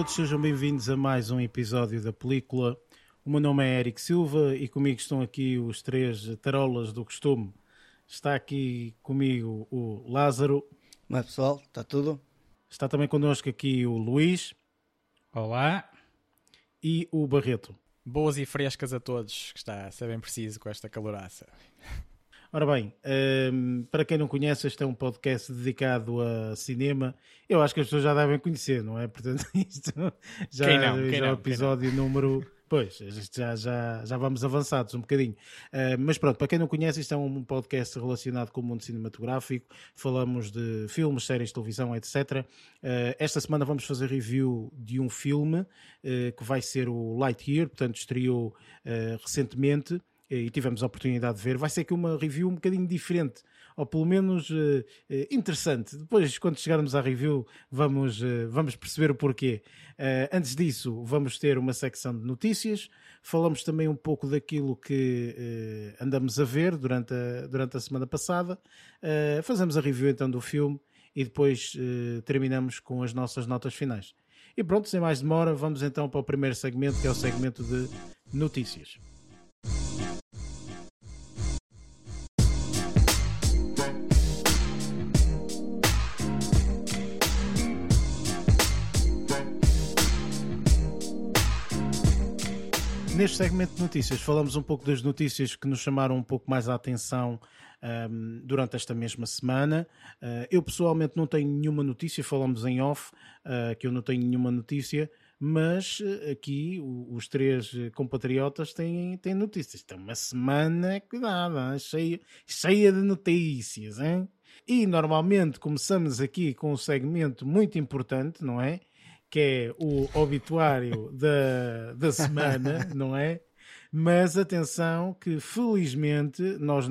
todos, sejam bem-vindos a mais um episódio da película. O meu nome é Eric Silva e comigo estão aqui os três tarolas do costume. Está aqui comigo o Lázaro. Mas pessoal, está tudo? Está também connosco aqui o Luís. Olá. E o Barreto. Boas e frescas a todos, que está a ser bem preciso com esta caloraça. Ora bem, um, para quem não conhece, este é um podcast dedicado a cinema. Eu acho que as pessoas já devem conhecer, não é? Portanto, isto já, quem não, quem já é o episódio número. Pois, já, já, já vamos avançados um bocadinho. Uh, mas pronto, para quem não conhece, isto é um podcast relacionado com o mundo cinematográfico. Falamos de filmes, séries, televisão, etc. Uh, esta semana vamos fazer review de um filme uh, que vai ser o Lightyear, portanto, estreou recentemente e tivemos a oportunidade de ver. Vai ser aqui uma review um bocadinho diferente, ou pelo menos uh, interessante. Depois, quando chegarmos à review, vamos, uh, vamos perceber o porquê. Uh, antes disso, vamos ter uma secção de notícias. Falamos também um pouco daquilo que andamos a ver durante a, durante a semana passada. fazemos a review então do filme e depois terminamos com as nossas notas finais. E pronto, sem mais demora, vamos então para o primeiro segmento, que é o segmento de notícias. Neste segmento de notícias, falamos um pouco das notícias que nos chamaram um pouco mais a atenção um, durante esta mesma semana. Uh, eu pessoalmente não tenho nenhuma notícia, falamos em off, uh, que eu não tenho nenhuma notícia, mas uh, aqui os três compatriotas têm, têm notícias. Então, uma semana, cuidado, cheia, cheia de notícias. Hein? E normalmente começamos aqui com um segmento muito importante, não é? Que é o obituário da, da semana, não é? Mas atenção que felizmente nós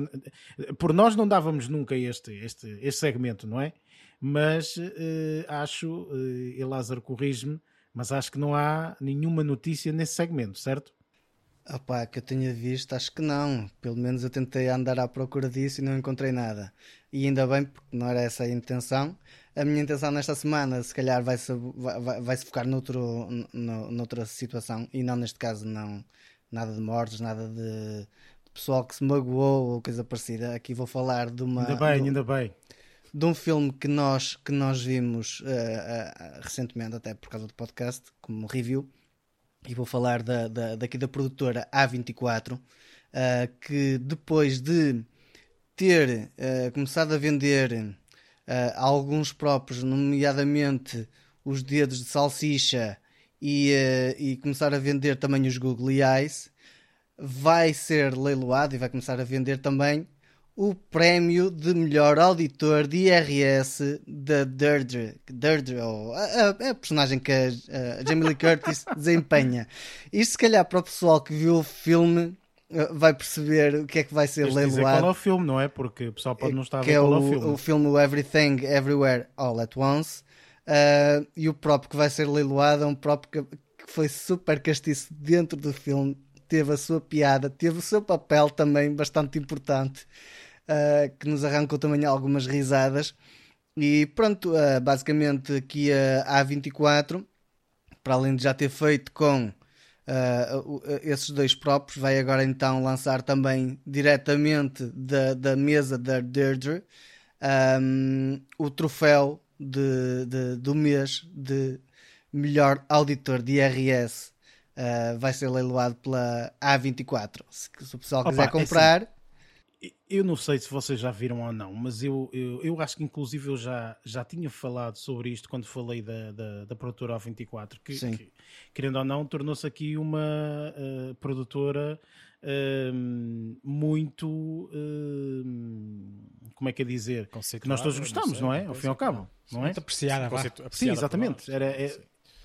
por nós não dávamos nunca este, este, este segmento, não é? Mas uh, acho, uh, e Lázaro corrige-me, mas acho que não há nenhuma notícia nesse segmento, certo? Opá, que eu tenha visto, acho que não. Pelo menos eu tentei andar à procura disso e não encontrei nada. E ainda bem, porque não era essa a intenção a minha intenção nesta semana, se calhar, vai-se vai, vai -se focar noutro, no, noutra situação e não neste caso, não nada de mortes, nada de, de pessoal que se magoou ou coisa parecida. Aqui vou falar de uma. Ainda bem, de, ainda bem. De um filme que nós, que nós vimos uh, uh, recentemente, até por causa do podcast, como review, e vou falar da, da, daqui da produtora A24, uh, que depois de ter começado a vender uh, alguns próprios, nomeadamente os dedos de salsicha e, uh, e começar a vender também os Google Eyes, vai ser leiloado e vai começar a vender também o prémio de melhor auditor de IRS da Deirdre, Deirdre ou a, a, a, personagem que a, a Jamie Lee Curtis desempenha. Isto se calhar para o pessoal que viu o filme vai perceber o que é que vai ser leiloado. Dizer qual é o filme, não é? Porque o pessoal pode não estar a ver é qual é o filme. o filme Everything Everywhere All at Once uh, e o próprio que vai ser leiloado é um próprio que, que foi super castiço dentro do filme, teve a sua piada, teve o seu papel também bastante importante, uh, que nos arrancou também algumas risadas. E pronto, uh, basicamente aqui a A24, para além de já ter feito com Uh, esses dois próprios vai agora então lançar também diretamente da, da mesa da Deirdre um, o troféu de, de, do mês de melhor auditor de IRS uh, vai ser leiloado pela A24 se, se o pessoal quiser Opa, é comprar assim, eu não sei se vocês já viram ou não, mas eu, eu, eu, acho que inclusive eu já, já tinha falado sobre isto quando falei da, da, da produtora A24, que, que, querendo ou não, tornou-se aqui uma uh, produtora uh, muito. Uh, como é que é dizer? Que nós todos gostamos, não, não é? Ao fim e ao cabo. Não é? Muito apreciada, apreciada Sim, exatamente. Era, é,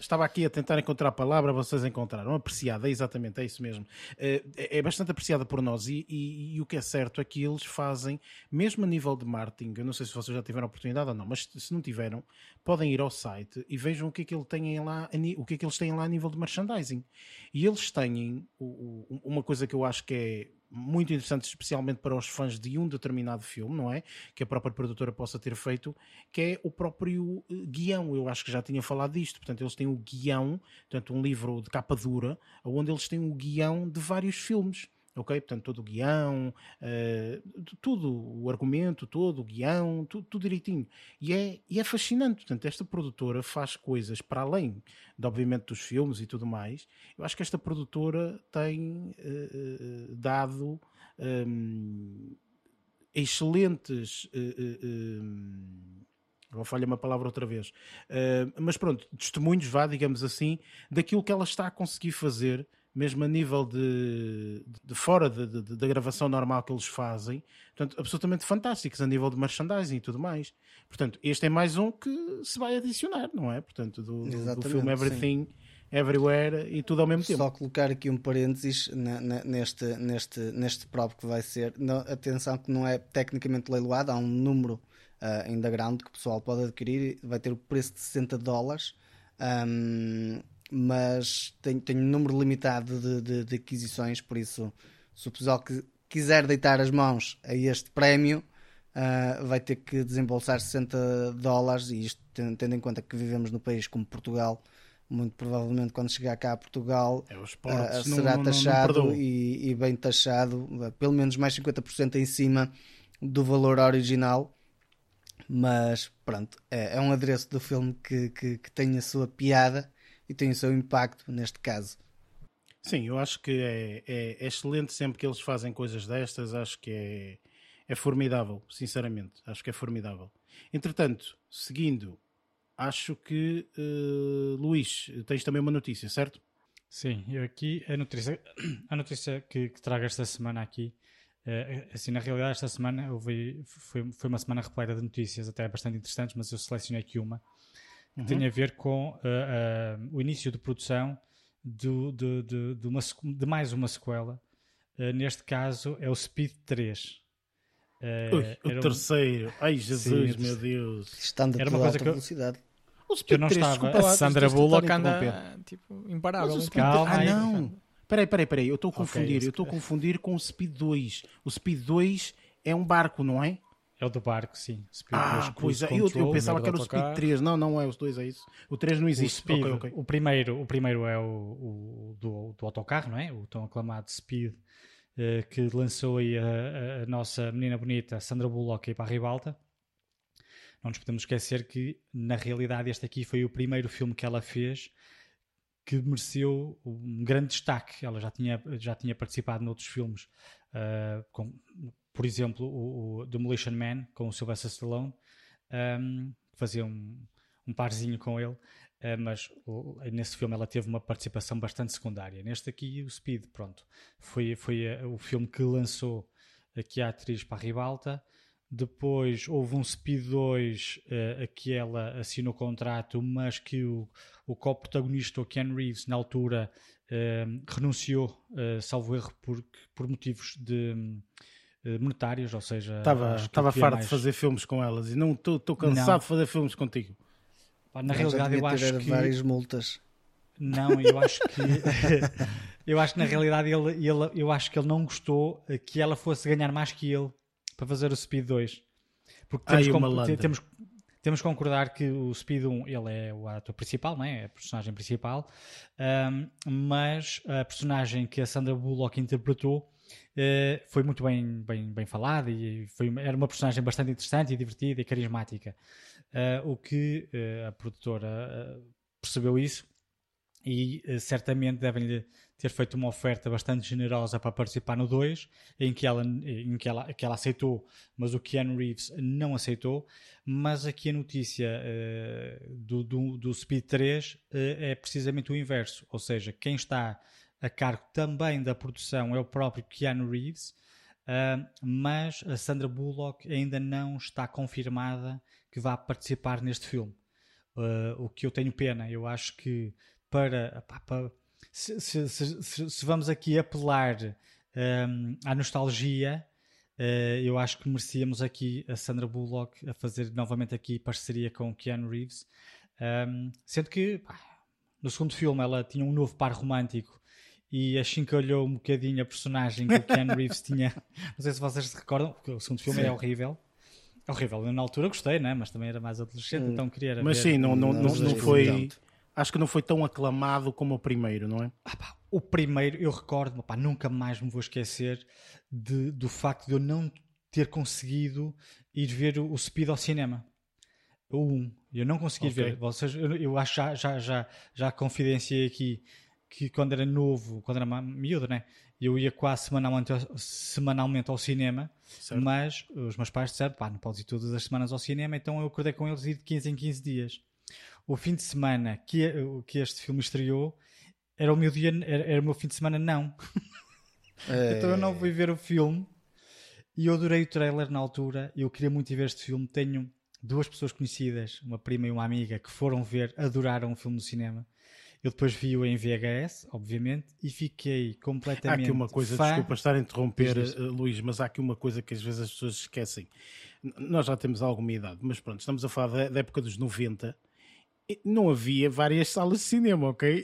Estava aqui a tentar encontrar a palavra, vocês encontraram. Apreciada, é exatamente, é isso mesmo. Eh, é, é bastante apreciada por nós e, e, e, o que é certo é que eles fazem, mesmo a nível de marketing, eu não sei se vocês já tiveram a oportunidade ou não, mas se não tiveram, podem ir ao site e vejam o que é que, ele tem lá, o que é que eles têm lá a nível de merchandising. E eles têm uma coisa que eu acho que é muito interessantes, especialmente para os fãs de um determinado filme, não é? Que a própria produtora possa ter feito, que é o próprio eh, guião. Eu acho que já tinha falado disto. Portanto, eles têm o guião, portanto, um livro de capa dura, onde eles têm o guião de vários filmes ok? Portanto, todo o guião, uh, tudo, o argumento todo, o guião, tudo, tudo direitinho. E é, e é fascinante, portanto, esta produtora faz coisas para além, de, obviamente, dos filmes e tudo mais. Eu acho que esta produtora tem uh, dado um, excelentes... Uh, Agora falha uma palavra outra vez. Mas pronto, testemunhos, vá, digamos assim, daquilo que ela está a conseguir fazer mesmo a nível de, de fora da gravação normal que eles fazem, portanto, absolutamente fantásticos a nível de merchandising e tudo mais. Portanto, este é mais um que se vai adicionar, não é? Portanto, do, do filme Everything, sim. Everywhere e tudo ao mesmo tempo. Só colocar aqui um parênteses na, na, neste, neste, neste próprio que vai ser. Não, atenção que não é tecnicamente leiloado, há um número uh, ainda grande que o pessoal pode adquirir, vai ter o preço de 60 dólares. Um, mas tenho, tenho um número limitado de, de, de, aquisições, por isso, se o pessoal que quiser deitar as mãos a este prémio, uh, vai ter que desembolsar 60 dólares. E isto, tendo em conta que vivemos no país como Portugal, muito provavelmente quando chegar cá a Portugal é, uh, será não, taxado não, não e, e, bem taxado, pelo menos mais 50% em cima do valor original. Mas pronto, é, é um adereço do filme que, que, que tem a sua piada e tem o seu impacto neste caso. Sim, eu acho que é, é, é, excelente sempre que eles fazem coisas destas, acho que é, é formidável, sinceramente, acho que é formidável. Entretanto, seguindo, acho que uh, Luís, tens também uma notícia, certo? Sim, eu aqui a notícia, a notícia que, que trago esta semana aqui, uh, assim, na realidade esta semana houve, foi, foi uma semana repleta de notícias até bastante interessantes, mas eu selecionei aqui uma uhum. tem a ver com uh, uh, o início de produção do, de, de, de, uma, de mais uma sequela. Uh, neste caso é o Speed 3. Ui, o terceiro. Um... Ai Jesus, Sim, meu Deus. Estando era uma coisa que velocidade. Eu, que eu não 3, estava. A Sandra Bullock anda tipo, imparável. Speed... Calma, ah, não. Peraí, peraí, peraí. Eu estou a confundir. Okay, eu estou a confundir com o Speed 2. O Speed 2 é um barco, não é? É o do barco, sim. Speed ah, pois é. Eu, eu, pensava que era o Speed 3. Não, não é os dois, é isso. O 3 não existe. O, Speed, okay, okay. o primeiro, o primeiro é o, o do, do, autocarro, não é? O tão aclamado Speed, uh, que lançou aí a, a, nossa menina bonita Sandra Bullock aí para a Ribalta. Não nos podemos esquecer que, na realidade, este aqui foi o primeiro filme que ela fez que mereceu um grande destaque. Ela já tinha, já tinha participado noutros filmes, uh, com, por exemplo, o, o Demolition Man com o Sylvester Stallone, um, fazia um, um parzinho com ele, uh, mas nesse filme ela teve uma participação bastante secundária. Neste aqui, o Speed, pronto, foi, foi uh, o filme que lançou aqui a atriz para a ribalta. Depois houve um Speed 2 uh, que ela assinou o contrato, mas que o, o co-protagonista, o Ken Reeves, na altura renunciou, uh, salvo erro, por, por motivos de eh, monetários, ou seja... Estava, estava farto mais... de fazer filmes com elas e não estou cansado não. de fazer filmes contigo. Pá, na realidade eu acho que... várias multas. Não, eu acho que... eu acho que na realidade ele, ele, eu acho que ele não gostou que ela fosse ganhar mais que ele para fazer o Speed 2. Porque temos, Ai, temos, temos que concordar que o Speed 1 ele é o ator principal, não é? é a personagem principal, um, mas a personagem que a Sandra Bullock interpretou Uh, foi muito bem, bem, bem falada e foi, era uma personagem bastante interessante e divertida e carismática. Uh, o que uh, a produtora percebeu isso e certamente devem-lhe ter feito uma oferta bastante generosa para participar no 2, em que ela, em que ela, que ela aceitou, mas o Keanu Reeves não aceitou. Mas aqui a notícia do, do, do Speed 3 é precisamente o inverso, ou seja, quem está a cargo também da produção é o próprio Keanu Reeves, uh, mas a Sandra Bullock ainda não está confirmada que vá participar neste filme. Uh, o que eu tenho pena, eu acho que para, para se, se, se, se, vamos aqui apelar um, à nostalgia, uh, eu acho que merecíamos aqui a Sandra Bullock a fazer novamente aqui parceria com o Keanu Reeves, um, sendo que pá, no segundo filme ela tinha um novo par romântico e achincalhou um bocadinho a personagem que o Ken Reeves tinha. Não sei se vocês se recordam, porque o segundo filme sim. é horrível. É horrível. Eu na altura gostei, né? mas também era mais adolescente, hum. então queria. Mas sim, não, não, não, não foi. Acho que não foi tão aclamado como o primeiro, não é? Ah, pá, o primeiro, eu recordo, pá, nunca mais me vou esquecer de, do facto de eu não ter conseguido ir ver o, o Speed ao cinema. O 1. Eu não consegui okay. ver. Vocês, eu, eu acho já, já, já, já confidenciei aqui que quando era novo, quando era miúdo, né? Eu ia quase semanalmente, semanalmente ao cinema, certo. mas os meus pais disseram, pá, não podes ir todas as semanas ao cinema, então eu acordei com eles ir de 15 em 15 dias. O fim de semana que, que este filme estreou era o meu dia, era, era o meu fim de semana não. É... então eu não fui ver o filme e eu adorei o trailer na altura, eu queria muito ver este filme, tenho duas pessoas conhecidas, uma prima e uma amiga, que foram ver, adoraram o filme no cinema. Eu depois vi-o em VHS, obviamente, e fiquei completamente. Há aqui uma coisa, fã... desculpa estar a interromper, uh, Luís, mas há aqui uma coisa que às vezes as pessoas esquecem. Nós já temos alguma idade, mas pronto, estamos a falar da, da época dos 90. Não havia várias salas de cinema, ok?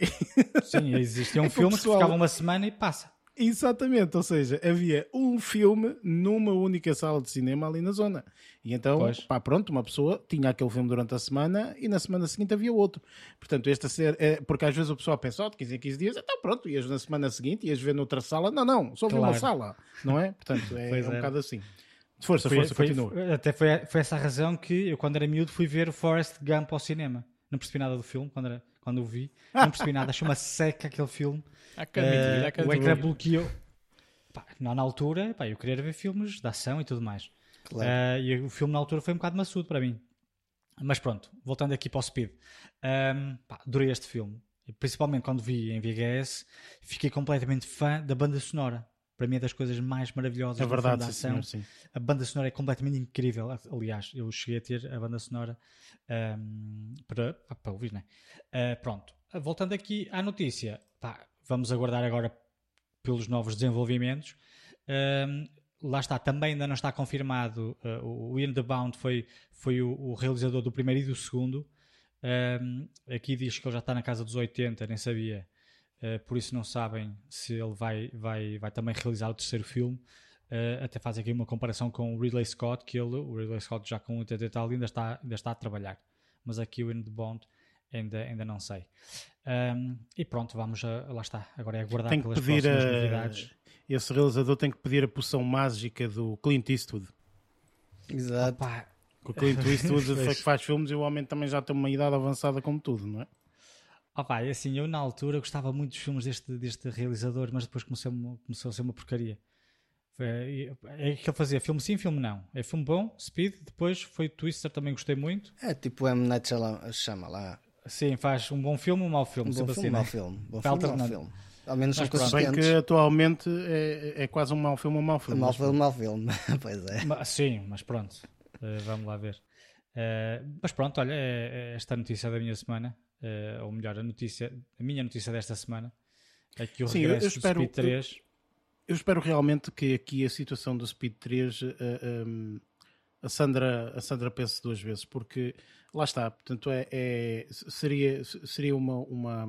Sim, existiam é filmes pessoal... que ficavam uma semana e passa. Exatamente, ou seja, havia um filme numa única sala de cinema ali na zona. E então, pois. pá, pronto, uma pessoa tinha aquele filme durante a semana e na semana seguinte havia outro. Portanto, esta ser, é, porque às vezes o pessoal pensa, oh, de 15 em 15 dias, então pronto, ias na semana seguinte, ias ver noutra sala. Não, não, só claro. uma sala, não é? Portanto, é, é um bocado assim. Força, foi, força, foi, continua. Até foi, foi essa a razão que eu, quando era miúdo, fui ver o Forrest Gump ao cinema. Não percebi nada do filme quando, era, quando o vi. Não percebi nada, achei uma seca aquele filme. Uh, o ecrã bloqueou. Pá, na altura, pá, eu queria ver filmes de ação e tudo mais. Claro. Uh, e o filme na altura foi um bocado maçudo para mim. Mas pronto, voltando aqui para o Speed. Um, pá, adorei este filme. Principalmente quando vi em VHS, fiquei completamente fã da banda sonora. Para mim é das coisas mais maravilhosas é verdade, da ação. Sim, sim. A banda sonora é completamente incrível. Aliás, eu cheguei a ter a banda sonora um, para, para ouvir, né? Uh, pronto, voltando aqui à notícia, pá, vamos aguardar agora pelos novos desenvolvimentos. Um, lá está, também ainda não está confirmado. Uh, o Ian the Bound foi, foi o, o, realizador do primeiro e do segundo. Um, aqui diz que ele já está na casa dos 80, nem sabia. Uh, por isso não sabem se ele vai, vai, vai também realizar o terceiro filme. Uh, até faz aqui uma comparação com o Ridley Scott, que ele, o Ridley Scott já com 80 e tal, ainda está, ainda está a trabalhar. Mas aqui o the Bond ainda, ainda não sei. Um, e pronto, vamos a, lá está. Agora é aguardar tem que pelas pedir próximas a, novidades. Esse realizador tem que pedir a poção mágica do Clint Eastwood. Exato. Opa. O Clint Eastwood que faz filmes e o homem também já tem uma idade avançada como tudo, não é? Opa, é assim, eu na altura gostava muito dos filmes deste, deste realizador, mas depois começou, começou a ser uma porcaria. É, é que ele fazia filme sim, filme não. É filme bom, Speed, depois foi Twister, também gostei muito. É tipo M. Night lá. Sim, faz um bom filme, um mau filme. Um bom filme, assim, um mau filme. Bom filme, mau filme. Ao menos são consistentes. Bem que atualmente é, é quase um mau filme, um mau filme. Um mau filme, um mau filme. pois é. Mas, sim, mas pronto. Uh, vamos lá ver. Uh, mas pronto, olha, é, é esta notícia da minha semana, uh, ou melhor, a notícia, a minha notícia desta semana, é que o sim, regresso espero, do Speed 3... Eu, eu, espero realmente que aqui a situação do Speed 3... Um, a Sandra, a Sandra pense duas vezes, porque lá está, portanto, é, é seria, seria uma. uma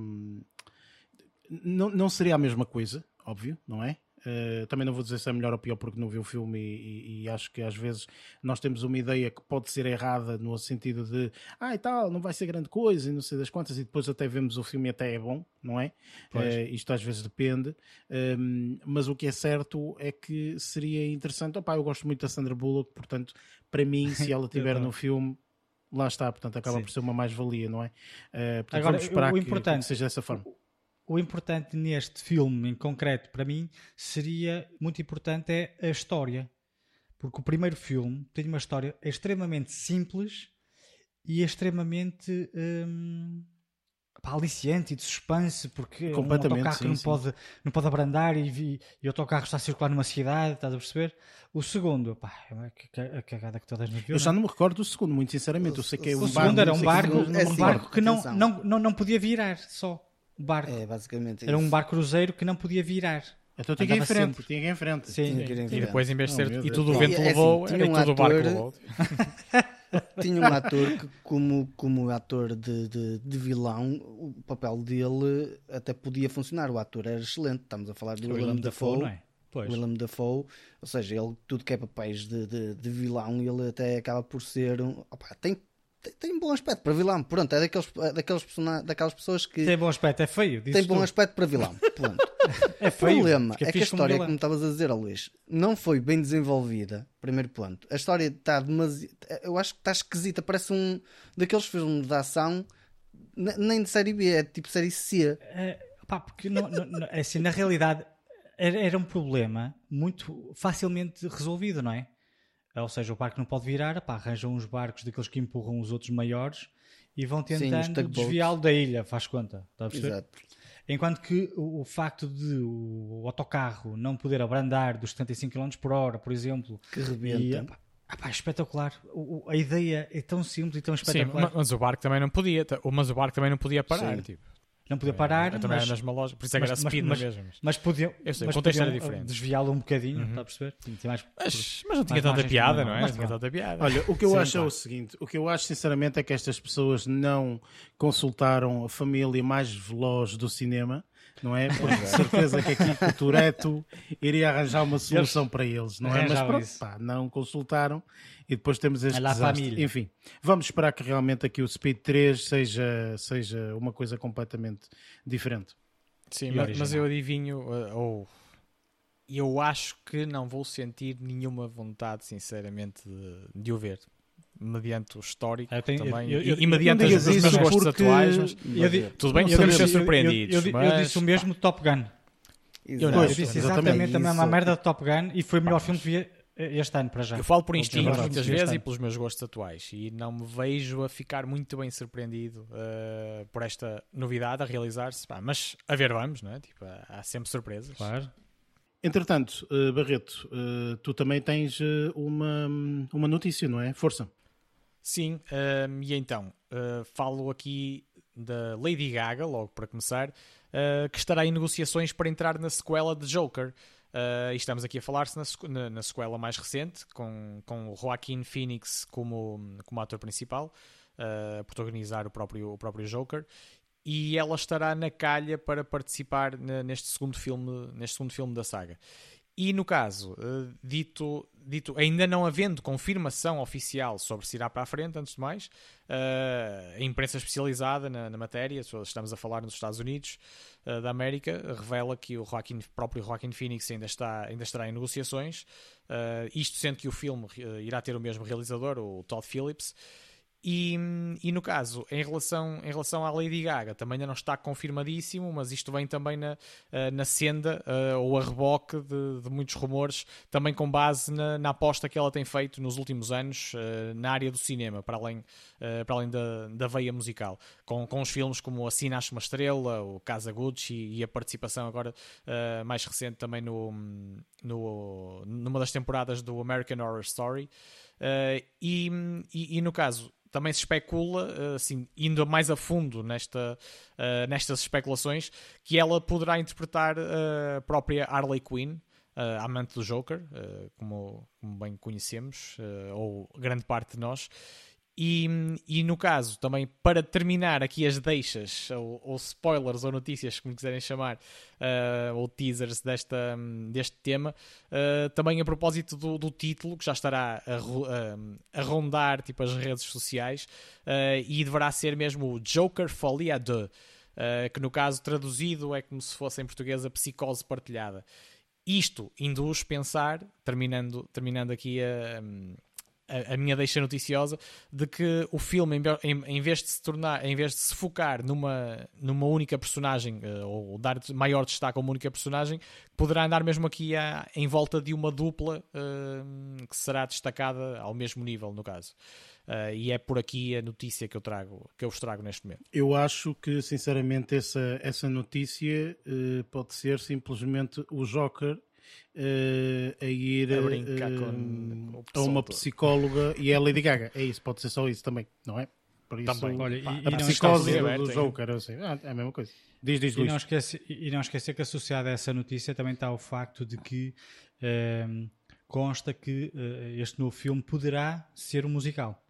não, não seria a mesma coisa, óbvio, não é? Uh, também não vou dizer se é melhor ou pior porque não vi o filme e, e, e, acho que às vezes nós temos uma ideia que pode ser errada no sentido de ah e tal, não vai ser grande coisa e não sei das quantas e depois até vemos o filme e até é bom, não é? Uh, isto às vezes depende, um, ehm, mas o que é certo é que seria interessante. Opá, eu gosto muito da Sandra Bullock, portanto, para mim, se ela estiver no filme, lá está, portanto, acaba Sim. por ser uma mais-valia, não é? Uh, portanto, Agora, vamos esperar o importante, que seja dessa forma o importante neste filme em concreto para mim seria muito importante é a história porque o primeiro filme tem uma história extremamente simples e extremamente hum, aliciante e de suspense porque é um autocarro que não pode, não pode abrandar e, e, e o autocarro está a circular numa cidade, estás a perceber? O segundo, pá, é a cagada que todas nos viu. Eu já não me recordo do segundo, muito sinceramente. Eu sei que é um o segundo era um barco, um barco que não, não, não, não podia virar só barco. É, basicamente Era um barco cruzeiro que não podia virar. Então tinha que ir em frente, tinha que ir em frente. Sim, tinha que ir em frente. E depois, em vez de ser oh, e tudo o vento levou, era um tudo o barco levou. tinha um ator que, como, como ator de, de, de, vilão, o papel dele até podia funcionar. O ator era excelente. Estamos a falar do Willem Dafoe. Dafoe é? Willem Dafoe, ou seja, ele tudo que é papéis de, de, de vilão, ele até acaba por ser um. Opa, tem, tem, tem bom aspecto para vilão. Pronto, é daqueles, é daqueles daquelas pessoas que. Tem bom aspecto, é feio. Tem bom aspecto para vilão. Pronto. é feio. O problema é que a história, como estavas a dizer, Luís, não foi bem desenvolvida. Primeiro ponto. A história está demasiado. Eu acho que está esquisita. Parece um daqueles filmes de ação, nem de série B, é tipo série C. É, pá, porque não, não, é assim, na realidade era, era um problema muito facilmente resolvido, não é? Ou seja, o barco não pode virar, pá, arranjam uns barcos daqueles que empurram os outros maiores e vão tentando desviá-lo da ilha, faz conta. Está a Exato. Enquanto que o, o, facto de o, autocarro não poder abrandar dos 75 km por hora, por exemplo, que rebenta. E, ah, pá, espetacular. O, a ideia é tão simples e tão espetacular. Sim, mas o barco também não podia, mas o barco também não podia parar. Sim. Tipo não podia parar. Eu também mas, era loja, por isso é que era speed mas, mesmo. Mas, mas podiam, eu sei, mas o contexto era diferente. desviá-lo um bocadinho, uhum. está a perceber? mais, mas, mas não tinha tanta piada, não é? Não tinha tanta piada. Olha, o que eu Sim, acho claro. é o seguinte: o que eu acho sinceramente é que estas pessoas não consultaram a família mais veloz do cinema não é? Porque de certeza que aqui o Tureto iria arranjar uma solução eles para eles, não é? Mas pronto, pá, não consultaram e depois temos este desastre. Enfim, vamos esperar que realmente aqui o Speed 3 seja, seja uma coisa completamente diferente. Sim, mas, mas, eu adivinho, uh, ou eu acho que não vou sentir nenhuma vontade, sinceramente, de, de o ver mediante o histórico tenho, também eu, eu, e, mediante os meus gostos atuais. Mas, tudo bem, podemos ser surpreendidos. Eu, mas, disse o mesmo de Top Gun. Eu, não, eu disse exatamente a mesma merda de Top Gun e foi o melhor filme que vi este ano para já. Eu falo por instinto muitas vezes e pelos meus gostos atuais e não me vejo a ficar muito bem surpreendido uh, por esta novidade a realizar-se. Mas a ver vamos, não é? Tipo, há sempre surpresas. Claro. Entretanto, uh, Barreto, uh, tu também tens uma, uma notícia, não é? Força. Sim, um, e então, uh, falo aqui da Lady Gaga, logo para começar, uh, que estará em negociações para entrar na sequela de Joker. Uh, e estamos aqui a falar-se na, na, na, sequela mais recente, com, com Joaquin Phoenix como, como ator principal, a protagonizar o próprio, o próprio Joker. E ela estará na calha para participar neste segundo filme, neste segundo filme da saga. E no caso, uh, dito, dito, ainda não havendo confirmação oficial sobre se irá para a frente, antes de mais, uh, a imprensa especializada na, na, matéria, estamos a falar nos Estados Unidos uh, da América, revela que o Joaquin, próprio Joaquin Phoenix ainda, está, ainda estará em negociações, isto sendo que o filme irá ter o mesmo realizador, o Todd Phillips. E, e, no caso, em relação, em relação à Lady Gaga, também ainda não está confirmadíssimo, mas isto vem também na, eh, na senda uh, ou a reboque de, de, muitos rumores, também com base na, na, aposta que ela tem feito nos últimos anos uh, na área do cinema, para além, para além da, da veia musical, com, com os filmes como Assim Nasce uma Estrela, o Casa Gucci e a participação agora mais recente também no, no, numa das temporadas do American Horror Story. E, e, e no caso, também se especula, assim, indo mais a fundo nesta, uh, nestas especulações, que ela poderá interpretar a própria Harley Quinn, uh, amante do Joker, uh, como, como, bem conhecemos, ou grande parte de nós, e, e, no caso, também para terminar aqui as deixas, ou, ou spoilers, ou notícias, como quiserem chamar, uh, ou teasers desta, deste tema, uh, também a propósito do, do, título, que já estará a, a, a rondar tipo, as redes sociais, uh, e deverá ser mesmo o Joker Folia 2, que no caso traduzido é como se fosse em português a psicose partilhada. Isto induz pensar, terminando, terminando aqui a a, minha deixa noticiosa de que o filme, em, em, vez de se tornar, em vez de se focar numa, numa única personagem, uh, ou dar maior destaque a uma única personagem, poderá andar mesmo aqui a, em volta de uma dupla uh, que será destacada ao mesmo nível, no caso. Uh, e é por aqui a notícia que eu trago, que eu vos trago neste momento. Eu acho que, sinceramente, essa, essa notícia pode ser simplesmente o Joker uh, a ir uh, com, a uma psicóloga e é a Lady Gaga. É isso, pode ser só isso também, não é? Por isso, também. Olha, pá, e, a e psicose do, do Joker, eu sei. Ah, é a mesma coisa. Diz, diz, e, não esquece, e não esquecer que associado a essa notícia também está o facto de que ehm, consta que uh, este novo filme poderá ser um musical.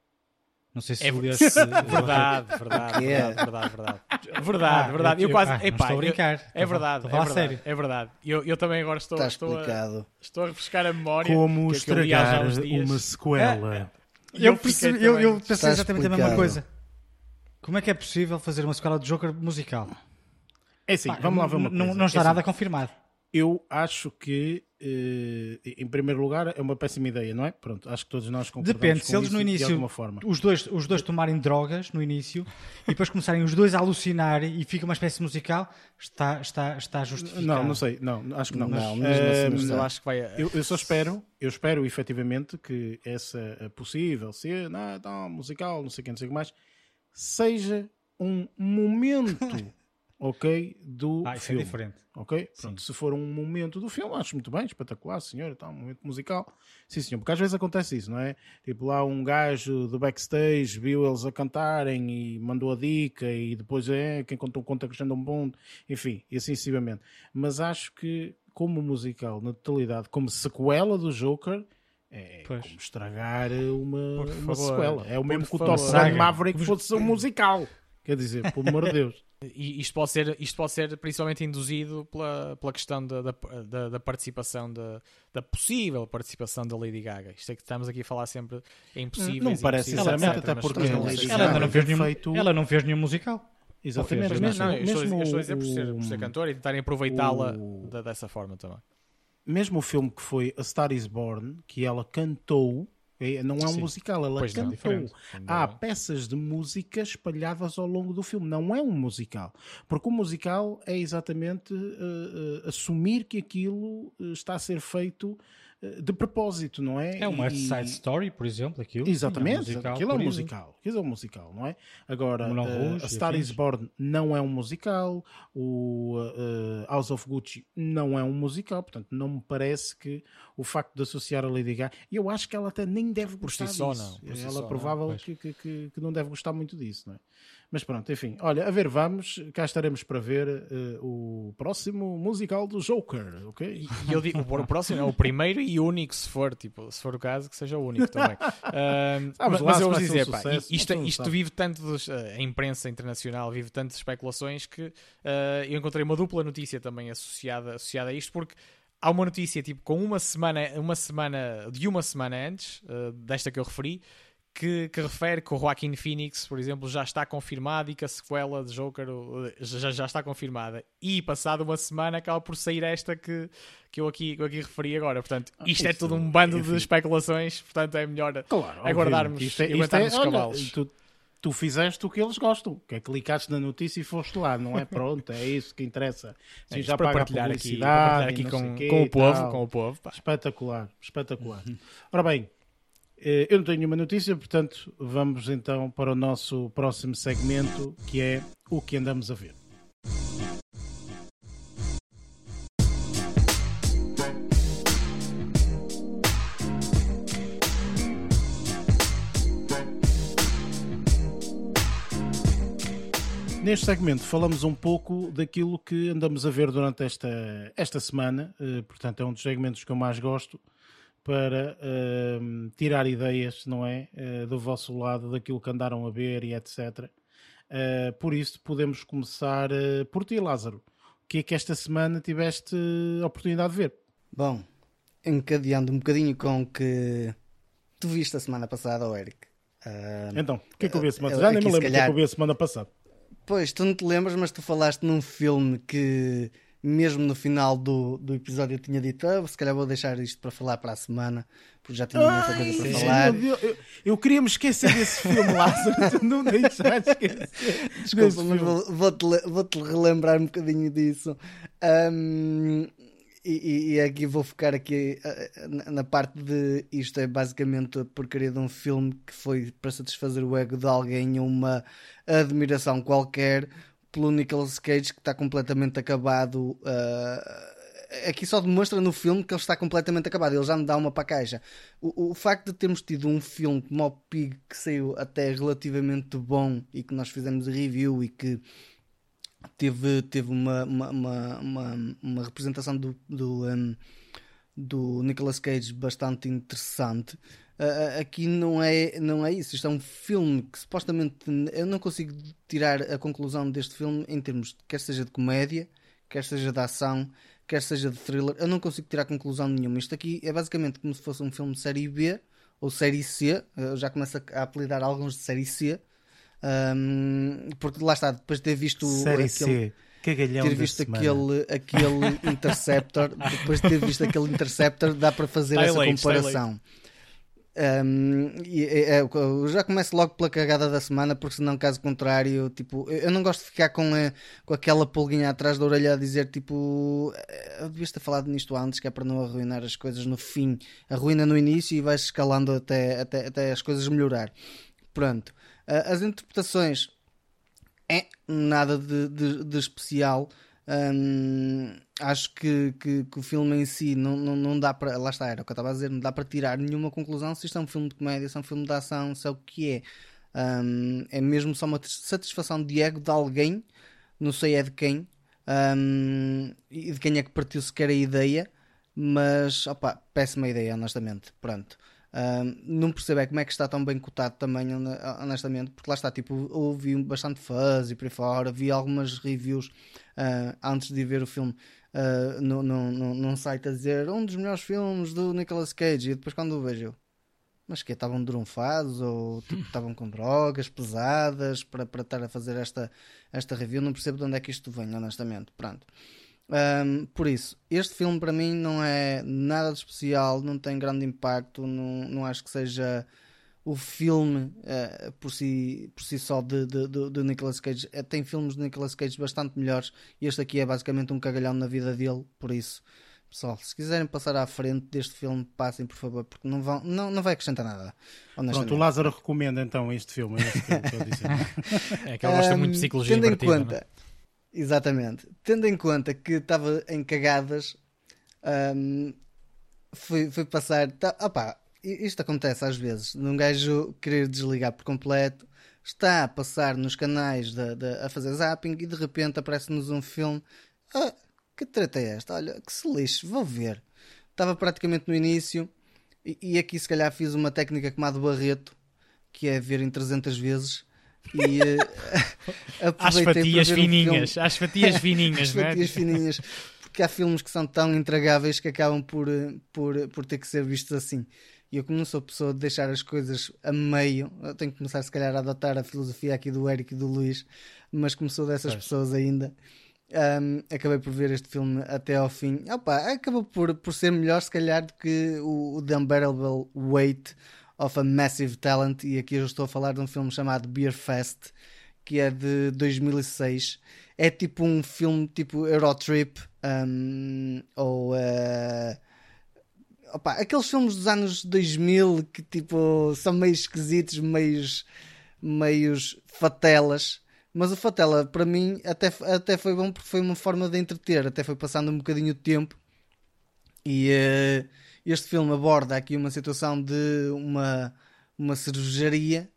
Não sei se é leste. verdade, verdade, verdade, verdade, verdade. Verdade, Ah, verdade. eu- Eu quase. ah, não epá, estou a brincar. É verdade, estou a é verdade. sério. É verdade. Eu, eu também agora estou, Está estou, a, estou a refrescar a memória. Como que- que eu li há já estragar uma sequela. E Eu, percebi, eu, eu pensei Está exatamente a mesma coisa. Como é que é possível fazer uma sequela de Joker musical? É assim, vamos lá ver uma coisa. Não, não está É assim, nada confirmado. Eu acho que, eh, em primeiro lugar, é uma péssima ideia, não é? Pronto, acho que todos nós concordamos Depende, com se eles isso no de início alguma forma. os dois, os dois tomarem drogas no início e depois começarem os dois a alucinar e fica uma espécie musical, está, está, está justificado. Não, não sei, não, acho que não. Não, Mas, mesmo assim eh, não Mas está. eu acho que vai. Eu, eu só espero, eu espero efetivamente que essa possível cena, não, musical, não sei o que, não sei o que mais, seja um momento, ok, do Ah, isso é filme. diferente. Ok? Pronto, se for um momento do filme, acho muito bem, espetacular, senhor, tá, um momento musical. Sim, senhor, porque às vezes acontece isso, não é? Tipo, lá um gajo do backstage viu eles a cantarem e mandou a dica e depois é quem contou conta acrescenta um ponto, enfim, e assim sucessivamente. Mas acho que, como musical, na totalidade, como sequela do Joker, é Pois. como estragar uma, uma sequela. É o mesmo que o. Top Gun. Maverick fosse um musical. Quer dizer, pelo amor de Deus. E isto pode ser, isto pode ser principalmente induzido pela, pela questão da, da, da- participação, da, da possível participação da Lady Gaga. Isto é que estamos aqui a falar sempre em impossíveis. Não me parece, sinceramente, etc, até mas porque Ela ainda não fez nenhum, feito- ela não fez nenhum musical. Exatamente. Mas mesmo, não, eu estou, mesmo eu estou a dizer por ser, por ser cantor e tentarem aproveitá-la o- dessa forma também. mesmo o filme que foi A Star is Born, que ela cantou, é- não é um Sim. musical, ela Pois não, cantou. diferente. Há peças de música espalhadas ao longo do filme, não é um musical. Porque o musical é exatamente eh, eh, assumir que aquilo eh, está a ser feito de propósito, não é? É uma E- side story, por exemplo, aquilo. Exatamente, é um musical, aquilo é um isso. musical. Aquilo é um musical, não é? Agora, eh, Rouge A Star is. Born não é um musical, o eh, House of Gucci não é um musical, portanto, não me parece que o facto de associar a Lady Gaga, e eu acho que ela até nem deve Por si gostar só, disso. não. Por si ela só, é não. provável que, que, que, que não deve gostar muito disso, não é? Mas pronto, enfim, olha, a ver, vamos, cá estaremos para ver eh, o próximo musical do Joker, ok? E eu digo, o próximo é o primeiro e único, se for, tipo, se for o caso, que seja o único também. Ahm, Sabes mas, lá mas eu vou vai ser um dizer, pá, sucesso, isto, isto vive tanto, dos, eh, a imprensa internacional vive tantas especulações que ah, eu encontrei uma dupla notícia também associada, associada a isto, porque há uma notícia, tipo, com uma semana, uma semana, de uma semana antes, ah, desta que eu referi, que, que refere que o Joaquin Phoenix, por exemplo, já está confirmado e que a sequela de Joker já, já está confirmada. E passado uma semana acaba por sair esta que, que, eu, aqui, que eu aqui referi agora. Portanto, isto é isso, tudo um bando enfim. de especulações, portanto é melhor Claro, aguardarmos. Isto é- e isto é- aguentarmos os cavalos. tu, tu fizeste o que eles gostam, que é clicaste na notícia e foste lá, não é? Pronto, é isso que interessa. É Sim, já para partilhar aqui, para partilhar aqui com, com o povo, com o povo. pá. Espetacular, espetacular. Ora bem, eu não tenho nenhuma notícia, portanto, vamos então para o nosso próximo segmento, que é o que andamos a ver. Neste segmento falamos um pouco daquilo que andamos a ver durante esta, esta semana, eh, portanto é um dos segmentos que eu mais gosto para ehm, tirar ideias, não é, eh, do vosso lado, daquilo que andaram a ver e etc. Eh, por isso podemos começar eh, por ti, Lázaro. O que é que esta semana tiveste a oportunidade de ver? Bom, encadeando um bocadinho com o que tu viste a semana passada, ó Eric. Ah, Então, o que é que eu vi a semana passada? Já nem me lembro o que é que calhar- eu vi a semana passada. Pois, tu não te lembras, mas tu falaste num filme que, mesmo no final do, do episódio, eu tinha dito: ah, se calhar vou deixar isto para falar para a semana, porque já tinha muita coisa para falar. Deus, eu, eu queria me esquecer desse filme, Lázaro. Tu não deixaste esquecer. Desculpa, mas vou- vou-te le- vou-te relembrar um bocadinho disso. Ahm, e, e- aqui vou focar aqui ah, na, na parte de isto é basicamente a porcaria de um filme que foi para satisfazer o ego de alguém uma admiração qualquer pelo Nicolas Cage que está completamente acabado. ah, aqui só demonstra no filme que ele está completamente acabado. Ele já me dá uma para a caixa. O, o facto de termos tido um filme como o Pig que saiu até relativamente bom e que nós fizemos review e que teve, teve uma, uma, uma, uma, uma representação do, do, um, do Nicolas Cage bastante interessante. Uh, aqui não é, não é isso. Isto é um filme que supostamente eu não consigo tirar a conclusão deste filme em termos de, quer seja de comédia, quer seja de ação, quer seja de thriller. Eu não consigo tirar conclusão nenhuma. Isto aqui é basicamente como se fosse um filme de série B ou série C. Eu já começo a apelidar alguns de série C. Um, porque lá está, depois de ter visto série aquele... C Cagalhão ter visto aquele, aquele Interceptor, depois de ter visto aquele Interceptor, dá para fazer essa comparação. Um, e, é, já começo logo pela cagada da semana, porque senão, caso contrário, tipo, eu não gosto de ficar com, a, com aquela pulguinha atrás da orelha a dizer tipo, eh, eu devias ter falado nisto antes, que é para não arruinar as coisas no fim. Arruina no início e vais escalando até, até, até as coisas melhorar. Pronto. Uh, as interpretações é nada de, de, de especial. Hum, acho que, que, que, o filme em si não, não, não dá para. Lá está, era o que eu estava a dizer, não dá para tirar nenhuma conclusão se isto é um filme de comédia, se é um filme de ação, se é o que é. Um, é mesmo só uma satisfação de ego de alguém, não sei é de quem, um, e de quem é que partiu sequer a ideia, mas opa, péssima ideia, honestamente. Pronto. Um, não percebo é como é que está tão bem cotado também, honestamente, porque lá está, tipo, ouvi bastante fãs e por aí fora, vi algumas reviews uh, antes de ver o filme uh, no, no, num site a dizer um dos melhores filmes do Nicolas Cage, e depois quando o vejo, mas que estavam drunfados ou tipo, estavam com drogas pesadas para, para estar a fazer esta, esta review, não percebo de onde é que isto vem, honestamente. Pronto. Um, por isso, este filme para mim não é nada de especial, não tem grande impacto, não, não acho que seja o filme uh, por, si, por si só de, de, de, de Nicolas Cage. Uh, tem filmes de Nicolas Cage bastante melhores e este aqui é basicamente um cagalhão na vida dele. Por isso, pessoal, se quiserem passar à frente deste filme, passem por favor, porque não, vão, não, não vai acrescentar nada. Pronto, o Lázaro recomenda então este filme. É, que é que ele gosta um, muito de psicologia tendo em conta, é? Exatamente. Tendo em conta que estava em cagadas, um, fui, fui passar. Tá, opa, isto acontece às vezes. Num gajo querer desligar por completo, está a passar nos canais de, de, a fazer zapping e de repente aparece-nos um filme. Ah, que treta é esta? Olha, que se lixe, vou ver. Estava praticamente no início e, e aqui se calhar fiz uma técnica como a do Barreto, que é ver em 300 vezes e uh, às fatias fininhas, um às fatias fininhas, às é? fatias fininhas, porque há filmes que são tão intragáveis que acabam por, eh, por, por ter que ser vistos assim. E eu, como não sou pessoa de deixar as coisas a meio, tenho que começar, se calhar, a adotar a filosofia aqui do Eric e do Luís, mas como sou dessas pois. pessoas ainda, um, acabei por ver este filme até ao fim. Opa, acabou por, por ser melhor, se calhar, do que o, o The Unbearable Weight of a Massive Talent, e aqui eu estou a falar de um filme chamado Beer Fest, que é de 2006. É tipo um filme tipo Eurotrip, um, ou uh, opa, aqueles filmes dos anos 2000 que tipo são meio esquisitos, meios, meios fatelas. Mas o Fatela, para mim, até, até foi bom porque foi uma forma de entreter, até foi passando um bocadinho de tempo. E uh, este filme aborda aqui uma situação de uma, uma cervejaria,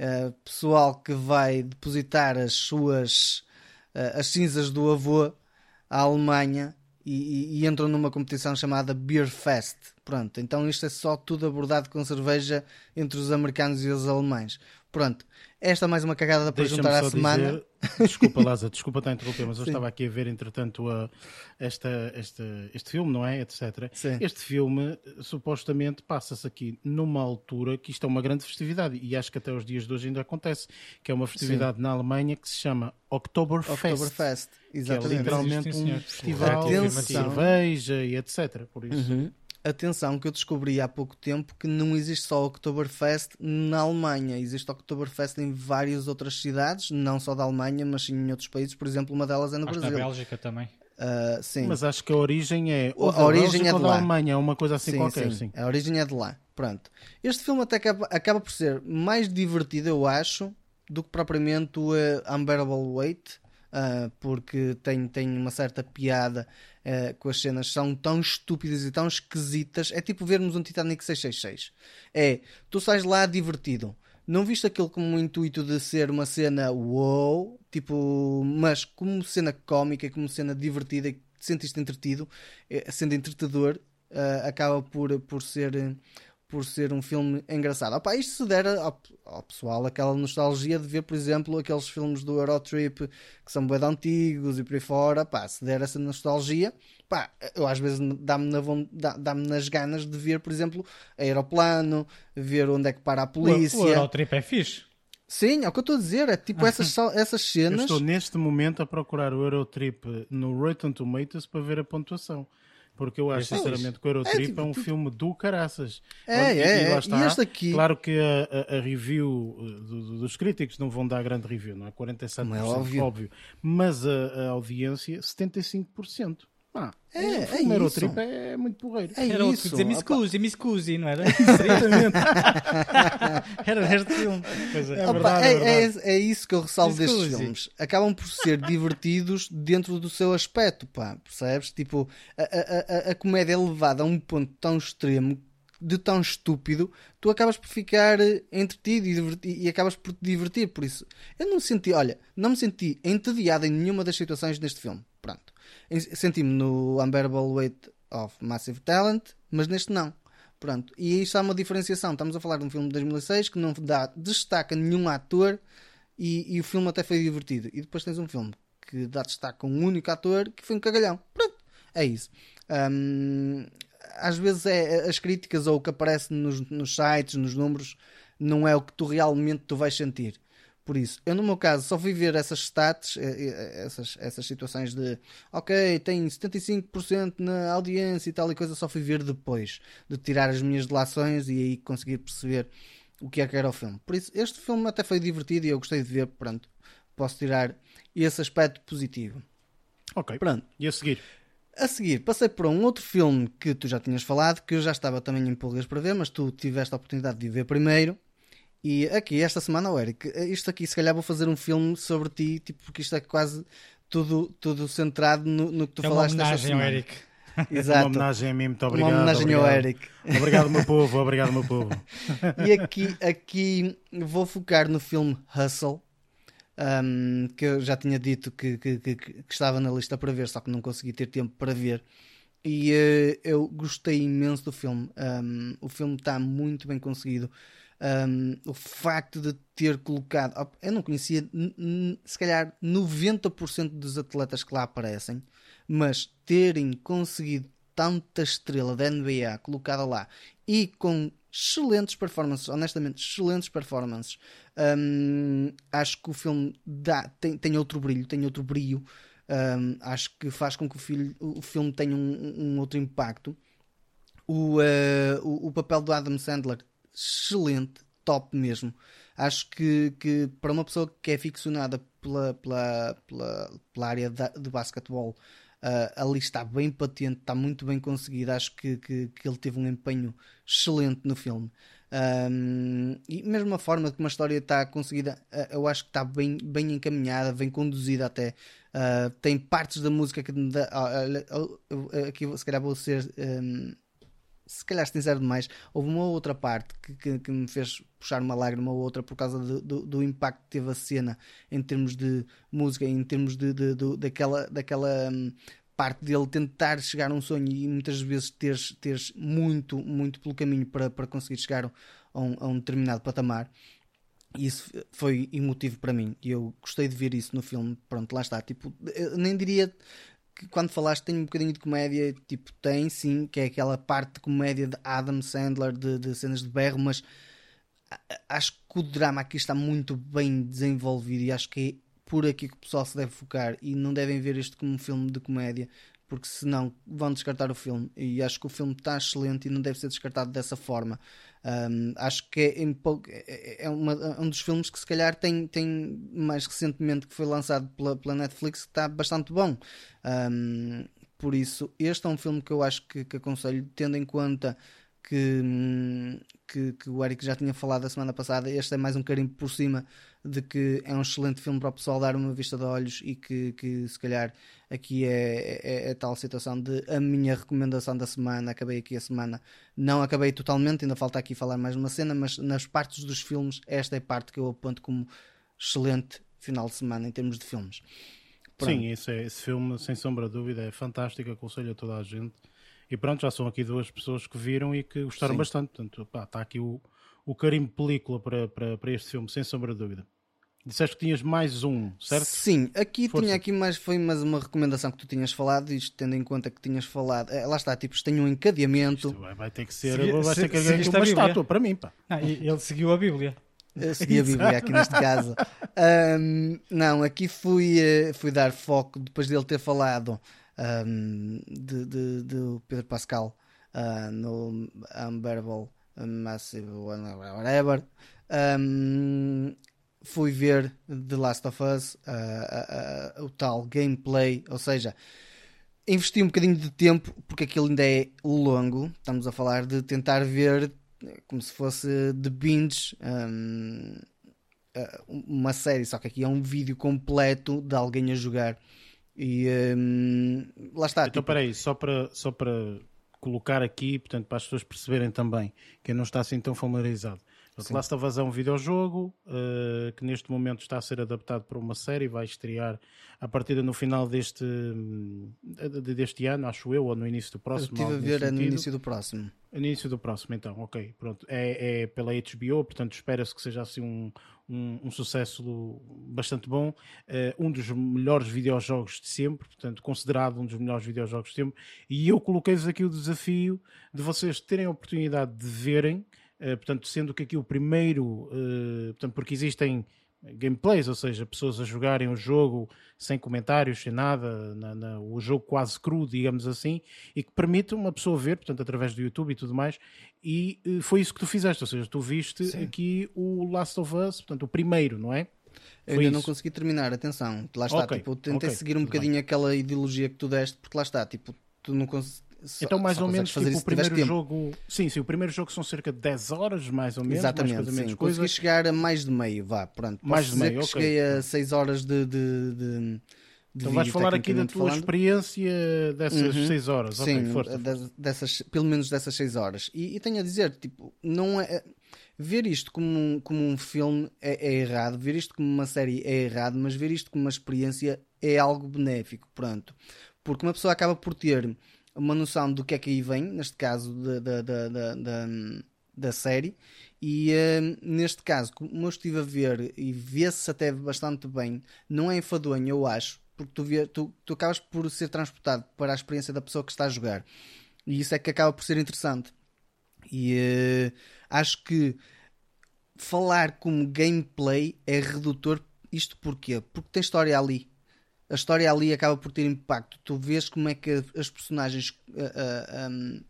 uh, pessoal que vai depositar as suas uh, as cinzas do avô à Alemanha e, e, entram numa competição chamada Beer Fest. Pronto, então isto é só tudo abordado com cerveja entre os americanos e os alemães. Pronto, esta é mais uma cagada para juntar à semana. Dizer, desculpa, Lázaro, desculpa estar a interromper, mas eu Sim. estava aqui a ver, entretanto, a, esta, esta, este filme, não é? Etc. Sim. Este filme, supostamente, passa-se aqui numa altura que isto é uma grande festividade e acho que até os dias de hoje ainda acontece, que é uma festividade Sim. na Alemanha que se chama Oktoberfest. Oktoberfest, exatamente. Que é literalmente um festival de cerveja e etc. Por isso. Uhum atenção que eu descobri há pouco tempo que não existe só Oktoberfest na Alemanha, existe Oktoberfest em várias outras cidades, não só da Alemanha, mas sim em outros países, por exemplo, uma delas é no acho Brasil. Na Bélgica também. Uh, sim. Mas acho que a origem é ou a origem é de lá. Alemanha, é uma coisa assim sim, qualquer. Sim. sim. A origem é de lá. Pronto. Este filme até acaba, acaba por ser mais divertido, eu acho, do que propriamente o uh, Unbearable Weight, uh, porque tem, tem uma certa piada uh, com as cenas, são tão estúpidas e tão esquisitas. É tipo vermos um Titanic 666. É, tu sais lá divertido. Não viste aquilo como o intuito de ser uma cena wow, tipo, mas como cena cómica, como cena divertida, te sentiste entretido, eh, sendo entretedor, uh, acaba por, por ser por ser um filme engraçado. Opa, isto se der ao, ao, pessoal aquela nostalgia de ver, por exemplo, aqueles filmes do Eurotrip que são bem antigos e por aí fora. Opa, se der essa nostalgia, pá, eu às vezes dá-me na, dá nas ganas de ver, por exemplo, aeroplano, ver onde é que para a polícia. O, o Eurotrip é fixe. Sim, é o que eu estou a dizer. É tipo essas, essas cenas. Eu estou neste momento a procurar o Eurotrip no Rotten Tomatoes para ver a pontuação. Porque eu acho, sinceramente, que o Eurotrip é, tipo, é um filme do caraças. É, é, e, é. Está, e este aqui... Claro que a, review do, dos críticos não vão dar grande review, não é? 47%, não é óbvio. óbvio. Mas a audiência, 75%. Ah, é, é, é isso. é muito porreiro. É era isso. Dizer me excuse, me não era? Exatamente. era este filme. Pois é, é, verdade, é, é, é, é, isso que eu ressalvo destes filmes. Acabam por ser divertidos dentro do seu aspecto, pá, percebes? Tipo, a, a, a, a comédia é levada a um ponto tão extremo de tão estúpido, tu acabas por ficar entretido e, e, acabas por te divertir. Por isso, eu não me senti, olha, não me senti entediado em nenhuma das situações deste filme. Pronto. Senti-me no Unbearable Weight of Massive Talent, mas neste não. Pronto. E isto há uma diferenciação. Estamos a falar de um filme de 2006 que não dá destaca nenhum ator e, e, o filme até foi divertido. E depois tens um filme que dá destaque a um único ator que foi um cagalhão. Pronto. É isso. Um, às vezes é as críticas ou o que aparece nos, nos sites, nos números, não é o que tu realmente tu vais sentir. Por isso, eu no meu caso só fui ver essas stats, eh, eh, essas, essas situações de ok, tem 75% na audiência e tal e coisa, só fui ver depois de tirar as minhas delações e aí conseguir perceber o que é que era o filme. Por isso, este filme até foi divertido e eu gostei de ver, pronto, posso tirar esse aspecto positivo. Ok. Pronto. E a seguir? A seguir, passei por um outro filme que tu já tinhas falado, que eu já estava também em pulgas para ver, mas tu tiveste a oportunidade de ver primeiro, e aqui, esta semana, o Eric, isto aqui, se calhar vou fazer um filme sobre ti, tipo, porque isto é quase tudo, tudo centrado no, no que tu é falaste esta semana. Ao Eric. Exato. Uma homenagem a mim, muito obrigado. Uma homenagem obrigado. ao Eric. Obrigado, meu povo, obrigado, meu povo. e aqui, aqui vou focar no filme Hustle, um, que eu já tinha dito que, que, que, que, estava na lista para ver, só que não consegui ter tempo para ver. E uh, eu gostei imenso do filme. Um, o filme está muito bem conseguido um, o facto de ter colocado. Eu não conhecia, se calhar, 90% dos atletas que lá aparecem, mas terem conseguido tanta estrela da NBA colocada lá e com excelentes performances, honestamente, excelentes performances. Um, acho que o filme dá, tem, tem outro brilho, tem outro brilho. Um, acho que faz com que o, filho, o filme tenha um, um outro impacto. O, uh, o, o, papel do Adam Sandler excelente, top mesmo. Acho que, que para uma pessoa que é ficcionada pela, pela, pela, pela área da, do basquetebol, uh, ali está bem patente, está muito bem conseguido. Acho que, que, que ele teve um empenho excelente no filme. Um, e mesmo a forma como a história está conseguida, uh, eu acho que está bem, bem encaminhada, bem conduzida até. Uh, tem partes da música que dá, aqui se calhar vou ser um, se calhar sincero demais, houve uma outra parte que, que, que, me fez puxar uma lágrima ou outra por causa do, do, do, impacto que teve a cena em termos de música, em termos de, de, de daquela, daquela hum, parte dele tentar chegar a um sonho e muitas vezes teres, teres muito, muito pelo caminho para, para conseguir chegar a um, a um determinado patamar. Isso foi emotivo para mim e eu gostei de ver isso no filme. Pronto, lá está. Tipo, nem diria que quando falaste tem um bocadinho de comédia, tipo, tem sim, que é aquela parte de comédia de Adam Sandler, de, de cenas de berro, mas acho que o drama aqui está muito bem desenvolvido e acho que é por aqui que o pessoal se deve focar e não devem ver isto como um filme de comédia porque senão vão descartar o filme. E acho que o filme está excelente e não deve ser descartado dessa forma um, acho que é, é, é, uma, é, um dos filmes que se calhar tem, tem mais recentemente que foi lançado pela, pela Netflix que está bastante bom. Um, por isso, este é um filme que eu acho que, que aconselho, tendo em conta que, que, que, o Eric já tinha falado a semana passada. Este é mais um carimbo por cima de que é um excelente filme para o pessoal dar uma vista de olhos e que, que se calhar aqui é, é, é, tal situação de a minha recomendação da semana. Acabei aqui a semana, não acabei totalmente, ainda falta aqui falar mais uma cena, mas nas partes dos filmes, esta é a parte que eu aponto como excelente final de semana em termos de filmes. Pronto. Sim, esse, é, esse filme, sem sombra de dúvida, é fantástico, aconselho a toda a gente E pronto, já são aqui duas pessoas que viram e que gostaram Sim. bastante. Portanto, pá, está aqui o, o carimbo película para, para, para este filme, sem sombra de dúvida. Disseste que tinhas mais um, certo? Sim, aqui Força. tinha aqui mais, foi mais uma recomendação que tu tinhas falado, isto tendo em conta que tinhas falado, é, lá está, tipo, tem um encadeamento. Isto vai, vai ter que ser, Segui, vai ter que haver uma estátua para mim, pá. Não, ele seguiu a Bíblia. Eu segui a Bíblia aqui neste caso. Um, não, aqui fui, eh, fui dar foco depois dele ter falado um, de, de, de, Pedro Pascal uh, no Unbearable Massive Whatever. Um, fui ver The Last of Us, uh, uh, o tal gameplay, ou seja, investi um bocadinho de tempo porque aquilo ainda é longo. Estamos a falar de tentar ver como se fosse de binge um, uma série, só que aqui é um vídeo completo de alguém a jogar. E um, lá está. Então, tipo... peraí, só para, só para colocar aqui, portanto, para as pessoas perceberem também, quem não está assim tão familiarizado. O Last of Us é um videojogo uh, que neste momento está a ser adaptado para uma série, vai estrear a partir no final deste, deste ano, acho eu, ou no início do próximo. Estive a ver no início do próximo. No início do próximo, então, ok, pronto. É, é pela HBO, portanto espera-se que seja assim um, um, um sucesso bastante bom. Uh, um dos melhores videojogos de sempre, portanto, considerado um dos melhores videojogos de sempre. E eu coloquei-vos aqui o desafio de vocês terem a oportunidade de verem portanto, sendo que aqui o primeiro, uh, portanto, porque existem gameplays, ou seja, pessoas a jogarem o jogo sem comentários, sem nada, na, na, o jogo quase cru, digamos assim, e que permite uma pessoa ver, portanto, através do YouTube e tudo mais, e uh, foi isso que tu fizeste, ou seja, tu viste Sim. aqui o Last of Us, portanto, o primeiro, não é? Eu ainda isso. não consegui terminar, atenção, lá está, okay. tipo, eu tentei okay. seguir um bocadinho bem. aquela ideologia que tu deste, porque lá está, tipo, tu não, cons então, mais ou menos, tipo, o primeiro jogo. Sim, sim, o primeiro jogo são cerca de 10 horas, mais ou menos. Exatamente, mais sim. Menos coisa. Consegui chegar a mais de meio, vá, pronto. mais de meio, ok. Cheguei a 6 horas de. de, de... Então vais falar aqui da tua falando. experiência dessas uhum. 6 horas, Sim, okay. Dessas, pelo menos dessas 6 horas. E, e, tenho a dizer, tipo, não é. Ver isto como um, como um filme é, é, errado, ver isto como uma série é errado, mas ver isto como uma experiência é algo benéfico, pronto. Porque uma pessoa acaba por ter uma noção do que é que aí vem, neste caso da, da, da, da, da série. E uh, neste caso, como eu estive a ver e vê-se até bastante bem, não é enfadonho, eu acho, porque tu, vê, tu, tu acabas por ser transportado para a experiência da pessoa que está a jogar. E isso é que acaba por ser interessante. E uh, acho que falar como gameplay é redutor. Isto porquê? Porque tem história ali a história ali acaba por ter impacto. Tu vês como é que as personagens uh, uh, um,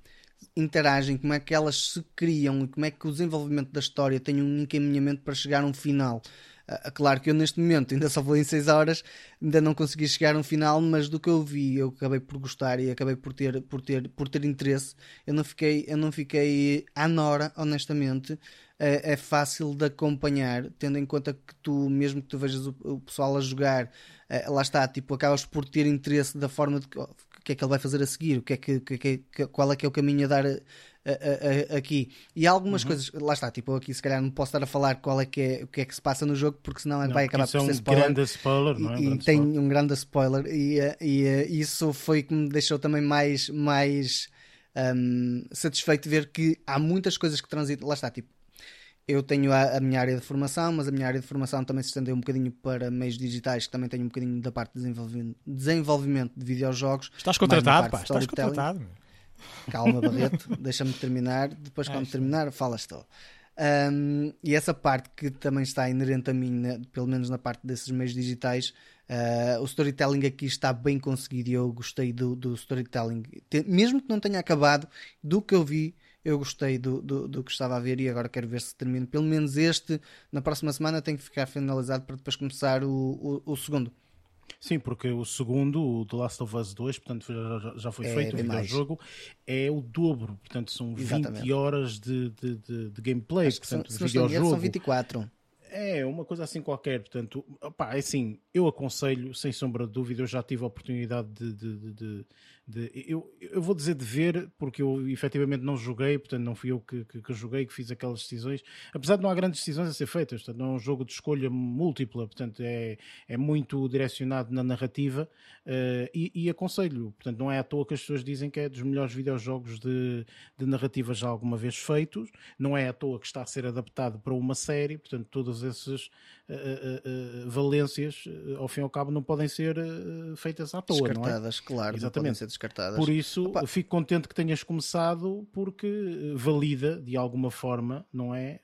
interagem, como é que elas se criam e como é que o desenvolvimento da história tem um encaminhamento para chegar a um final. Uh, claro que eu neste momento ainda só vou em 6 horas, ainda não consegui chegar a um final, mas do que eu vi eu acabei por gostar e acabei por ter, por ter, por ter interesse. Eu não fiquei, eu não fiquei à nora, honestamente. É, é fácil de acompanhar, tendo em conta que tu, mesmo que tu vejas o, o pessoal a jogar eh, lá está, tipo, acabas por ter interesse da forma de o que é que ele vai fazer a seguir, o que é que, que, que qual é que é o caminho a dar a, a, a, aqui. E há algumas uhum. coisas, lá está, tipo, eu aqui se calhar não posso estar a falar qual é que é, o que é que se passa no jogo, porque senão não, vai acabar por é ser um spoiler. Grande spoiler não é? E, e tem spoiler. um grande spoiler, e, eh, e, eh, isso foi que me deixou também mais. mais um, satisfeito de ver que há muitas coisas que transitam. Lá está, tipo, eu tenho a, a, minha área de formação, mas a minha área de formação também se estendeu um bocadinho para meios digitais, que também tenho um bocadinho da parte de desenvolvimento, desenvolvimento de videojogos. Estás contratado, pá, estás contratado. Calma, Barreto, deixa-me terminar. Depois, quando terminar, falas tu. Um, e essa parte que também está inerente a mim, né, pelo menos na parte desses meios digitais, uh, o storytelling aqui está bem conseguido e eu gostei do, do storytelling. Mesmo que não tenha acabado, do que eu vi, eu gostei do, do, do, que estava a ver e agora quero ver se termino. Pelo menos este, na próxima semana, tem que ficar finalizado para depois começar o, o, o segundo. Sim, porque o segundo, o The Last of Us 2, portanto já, já foi é, feito o jogo, é o dobro, portanto são Exatamente. 20 horas de, de, de, de gameplay, Acho portanto, são, videojogo. São 24. É, uma coisa assim qualquer, portanto, opá, é assim, eu aconselho, sem sombra de dúvida, eu já tive a oportunidade de, de, de, de eu, eu vou dizer de ver, porque eu efetivamente não joguei, portanto não fui eu que, que, que joguei, que fiz aquelas decisões, apesar de não há grandes decisões a ser feitas, portanto não é um jogo de escolha múltipla, portanto é, é muito direcionado na narrativa uh, e, e, aconselho, portanto não é à toa que as pessoas dizem que é dos melhores videojogos de, de narrativa já alguma vez feitos, não é à toa que está a ser adaptado para uma série, portanto todas essas uh, uh, valências ao fim e ao cabo não podem ser feitas à toa, Descartadas, não é? claro, Exatamente. ser descartadas. Por isso, Opa. fico contente que tenhas começado porque valida de alguma forma, não é,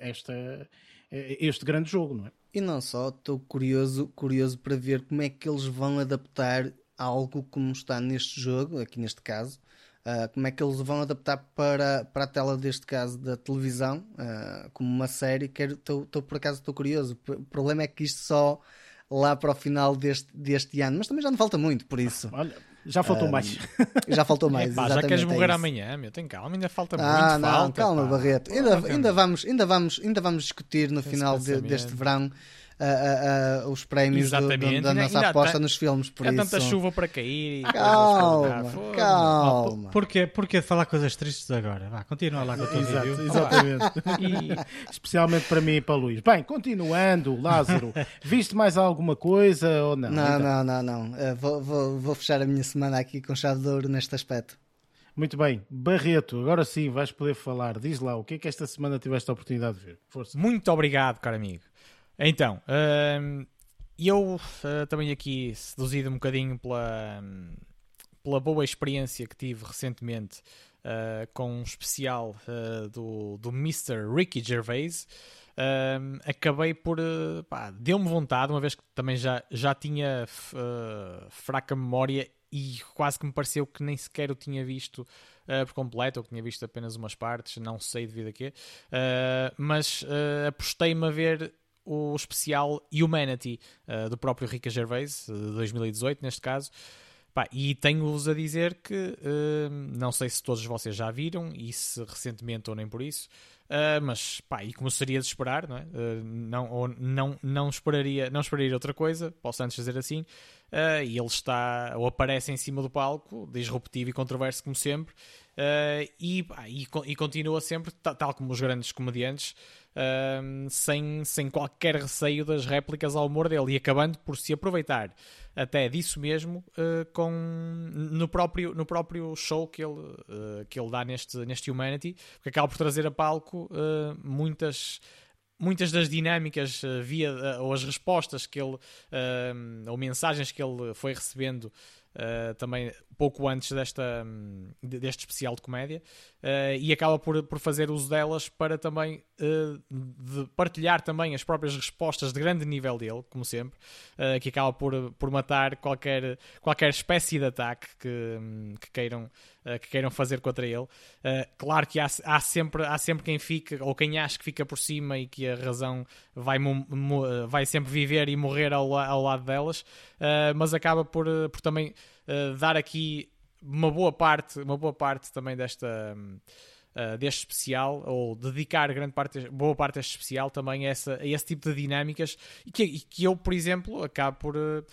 esta, este grande jogo, não é? E não só, estou curioso, curioso para ver como é que eles vão adaptar algo como está neste jogo, aqui neste caso, uh, como é que eles vão adaptar para, para a tela deste caso da televisão, uh, como uma série. Estou por acaso estou curioso. O problema é que isto só lá para o final deste, deste ano, mas também já não falta muito, por isso. Olha, já faltou um, mais. Já faltou mais. Epá, já queres é morrer é amanhã, meu, tem calma, ainda falta ah, muito. Não, falta, calma, pá. Barreto. Ainda, ainda, vamos, ainda, vamos, ainda vamos discutir no final de, deste verão uh, uh, os prémios do, do, da nossa ainda aposta nos filmes. Por há isso. tanta chuva para cair. Calma, calma. Porquê, porquê falar coisas tristes agora? Vá, continua lá com o teu Exato, vídeo. Exatamente. e, especialmente para mim e para o Luís. Bem, continuando, Lázaro, viste mais alguma coisa ou não? Não, então. não, não, não. Uh, vou, vou, vou fechar a minha semana aqui com chave de ouro neste aspecto. Muito bem, Barreto, agora sim vais poder falar. Diz lá, o que é que esta semana tiveste a oportunidade de ver? Força. Muito obrigado, caro amigo. Então, uh, eu uh, também aqui seduzido um bocadinho pela, pela boa experiência que tive recentemente uh, com um especial uh, do, do Mr. Ricky Gervais. Uh, acabei por. Uh, Deu-me vontade, uma vez que também já, já tinha uh, fraca memória e quase que me pareceu que nem sequer o tinha visto por completo, ou que tinha visto apenas umas partes, não sei devido a quê. mas apostei-me a ver o especial Humanity uh, do próprio Rica Gervais, de 2018 neste caso. Pá, e tenho-vos a dizer que uh, não sei se todos vocês já viram e se recentemente ou nem por isso, uh, mas pá, e como seria de esperar, não, é? não, ou, não, não, esperaria, não esperaria outra coisa, posso antes dizer assim, e ele está ou aparece em cima do palco, disruptivo e controverso como sempre, e, pá, e, e, continua sempre, tal como os grandes comediantes, um, sem, sem qualquer receio das réplicas ao humor dele. E acabando por se aproveitar até disso mesmo uh, com, no, próprio, no próprio show que ele, uh, que ele dá neste, neste Humanity, porque acaba por trazer a palco uh, muitas muitas das dinâmicas via ou as respostas que ele ou mensagens que ele foi recebendo Uh, também pouco antes desta, deste especial de comédia uh, e acaba por, por fazer uso delas para também uh, de partilhar também as próprias respostas de grande nível dele, como sempre, que acaba por, por matar qualquer, qualquer espécie de ataque que, que queiram que queiram fazer contra ele. claro que há, há, sempre, há sempre quem fica, ou quem acha que fica por cima e que a razão vai, vai sempre viver e morrer ao, ao lado delas, mas acaba por, por também uh, dar aqui uma boa parte, uma boa parte também desta. Uh, deste especial, ou dedicar grande parte, boa parte deste especial também a, essa, a esse tipo de dinâmicas e que, e que eu, por exemplo, acabo por uh,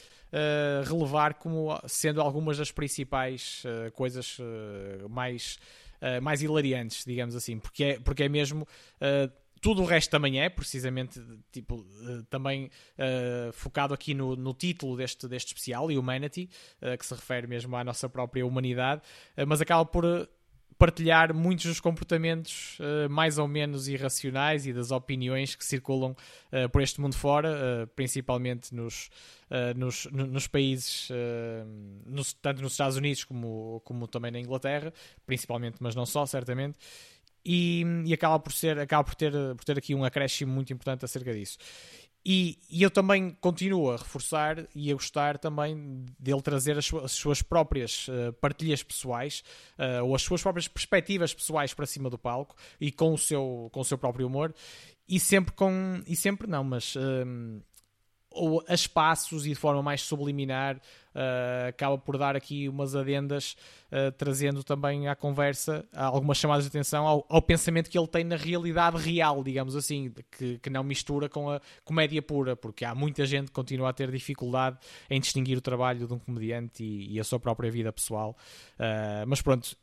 relevar como sendo algumas das principais uh, coisas mais, mais hilariantes, digamos assim, porque é, porque é mesmo tudo o resto também é, precisamente, tipo, uh, também uh, focado aqui no, no título deste, deste especial, Humanity, uh, que se refere mesmo à nossa própria humanidade, mas acaba por partilhar muitos dos comportamentos mais ou menos irracionais e das opiniões que circulam por este mundo fora, principalmente nos, nos, nos, países, nos, tanto nos Estados Unidos como, como também na Inglaterra, principalmente, mas não só, certamente e, e, acaba por ser acaba por ter, por ter aqui um acréscimo muito importante acerca disso. E, e, eu também continuo a reforçar e a gostar também dele trazer as suas, as suas próprias uh, partilhas pessoais uh, ou as suas próprias perspectivas pessoais para cima do palco e com o seu, com o seu próprio humor. E sempre com e sempre não, mas uh, ou a espaços e de forma mais subliminar uh, acaba por dar aqui umas adendas uh, trazendo também à conversa algumas chamadas de atenção ao, ao, pensamento que ele tem na realidade real, digamos assim, que, que, não mistura com a comédia pura, porque há muita gente que continua a ter dificuldade em distinguir o trabalho de um comediante e, e a sua própria vida pessoal. Uh, mas pronto,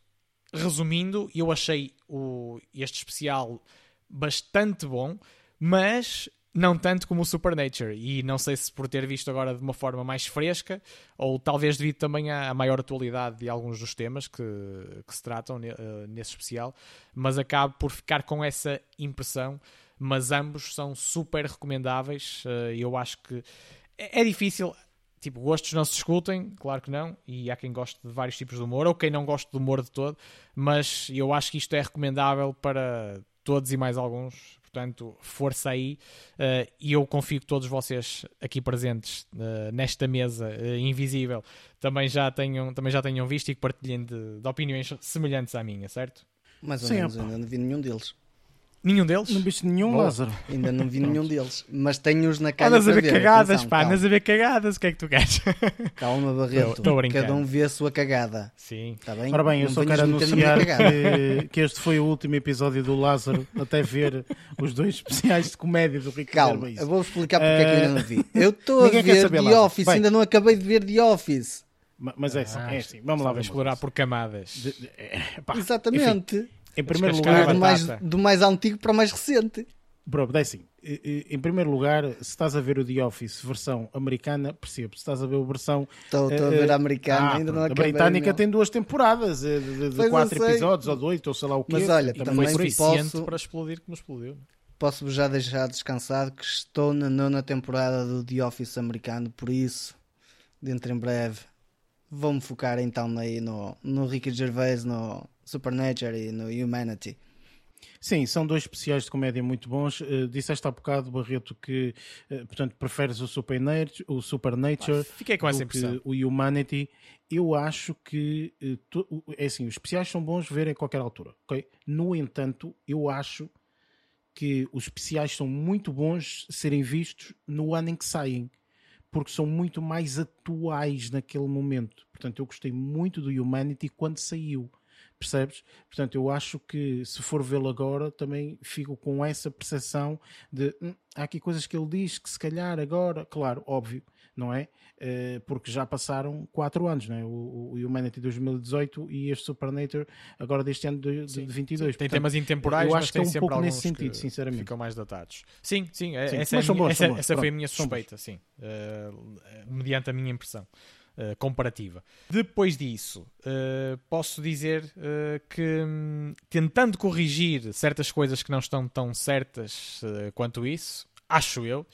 resumindo, eu achei o, este especial bastante bom, mas não tanto como o Supernature. E não sei se por ter visto agora de uma forma mais fresca, ou talvez devido também à, maior atualidade de alguns dos temas que, que se tratam uh, nesse especial, mas acabo por ficar com essa impressão. Mas ambos são super recomendáveis. Uh, eu acho que é, é difícil. Tipo, gostos não se discutem, claro que não, e há quem goste de vários tipos de humor, ou quem não goste de humor de todo, mas eu acho que isto é recomendável para todos e mais alguns Portanto, força aí. Uh, e eu confio que todos vocês aqui presentes uh, nesta mesa uh, invisível também já, tenham, também já tenham visto e que partilhem de, de opiniões semelhantes à minha, certo? Mais ou Sim, menos, ainda não vi nenhum deles. Nenhum deles? Não viste nenhum, Boa. Lázaro? Ainda não vi nenhum deles, mas tenho-os na cara. Andas a ver, ver cagadas, Atenção, pá, andas a ver cagadas, o que é que tu queres? Calma, Barreto. Cada um vê a sua cagada. Sim. Tá bem? Ora bem, eu só quero anunciar que, que, este foi o último episódio do Lázaro, até ver os dois especiais de comédia do Ricardo Calma, eu vou explicar porque uh... é que eu ainda não vi. Eu estou a ver saber, The Office, bem, ainda não acabei de ver The Office. Mas é assim, ah, é assim. vamos lá ver. explorar por camadas. De, de, é, pá, Exatamente. Enfim, em primeiro lugar, do mais, do mais antigo para o mais recente. Pronto, é assim. Em primeiro lugar, se estás a ver o The Office versão americana, percebo. Se estás a ver a versão. Estou, a ver a americana, ah, ainda não acabei. A britânica tem duas temporadas, de, de, de quatro episódios, ou de oito, ou sei lá o quê. Mas olha, também, também foi posso, para explodir como explodiu. Posso já deixar descansado que estou na nona temporada do The Office americano, por isso, dentro em breve, vou-me focar então aí no, no Ricky Gervais, no Supernature e no Humanity. Sim, são dois especiais de comédia muito bons. Uh, disseste há bocado, Barreto, que uh, portanto, preferes o Supernature, o Supernature ah, Fiquei com essa impressão. o Humanity. Eu acho que uh, tu, é assim, os especiais são bons ver em qualquer altura. Okay? No entanto, eu acho que os especiais são muito bons serem vistos no ano em que saem porque são muito mais atuais naquele momento. Portanto, eu gostei muito do Humanity quando saiu. Percebes? Portanto, eu acho que se for vê-lo agora, também fico com essa percepção de hum, há aqui coisas que ele diz que se calhar agora, claro, óbvio, não é? Uh, porque já passaram 4 anos, não é? O, o Humanity 2018 e este Supernature agora deste ano de, de 22. Sim. Tem temas intemporais, eu acho que é um pouco nesse sentido, sinceramente. Ficam mais datados. Sim, sim, é, sim essa, é minha, essa, essa foi a minha suspeita, sim, uh, mediante a minha impressão. Uh, comparativa. Depois disso, uh, posso dizer uh, que, um, tentando corrigir certas coisas que não estão tão certas quanto isso, acho eu,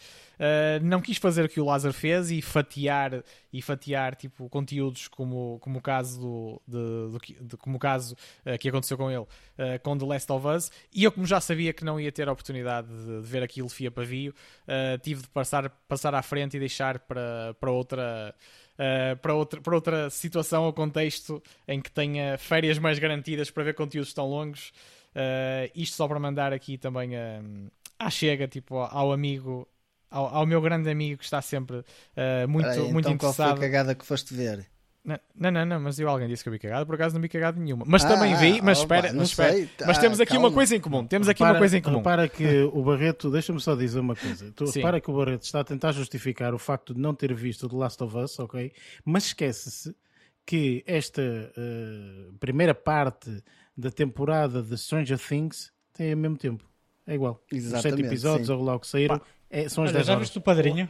não quis fazer o que o Lázaro fez e fatiar e fatiar tipo conteúdos como, como o caso do, de, de, como o caso que aconteceu com ele com The Last of Us e eu como já sabia que não ia ter a oportunidade de, de ver aquilo fia pavio tive de passar, passar à frente e deixar para, para outra Uh, para, outra, para outra situação ou contexto em que tenha férias mais garantidas para ver conteúdos tão longos. Uh, isto só para mandar aqui também uh, à chega, tipo, ao amigo ao, ao, meu grande amigo que está sempre uh, muito, Peraí, muito então interessado. Qual foi a cagada que foste ver? Não, não, não, mas eu alguém disse que eu vi cagada, por acaso não vi cagada nenhuma. Mas ah, também vi, mas opa, espera, mas, espera. mas temos aqui calma. uma coisa em comum. Temos aqui repara, uma coisa em comum. Repara que o Barreto, deixa-me só dizer uma coisa. Tu repara que o Barreto está a tentar justificar o facto de não ter visto The Last of Us, ok? Mas esquece-se que esta uh, primeira parte da temporada de Stranger Things tem ao mesmo tempo. É igual. Exatamente, Os sete episódios, sim. ou lá o que saíram. É, são as Olha, 10 já viste o padrinho?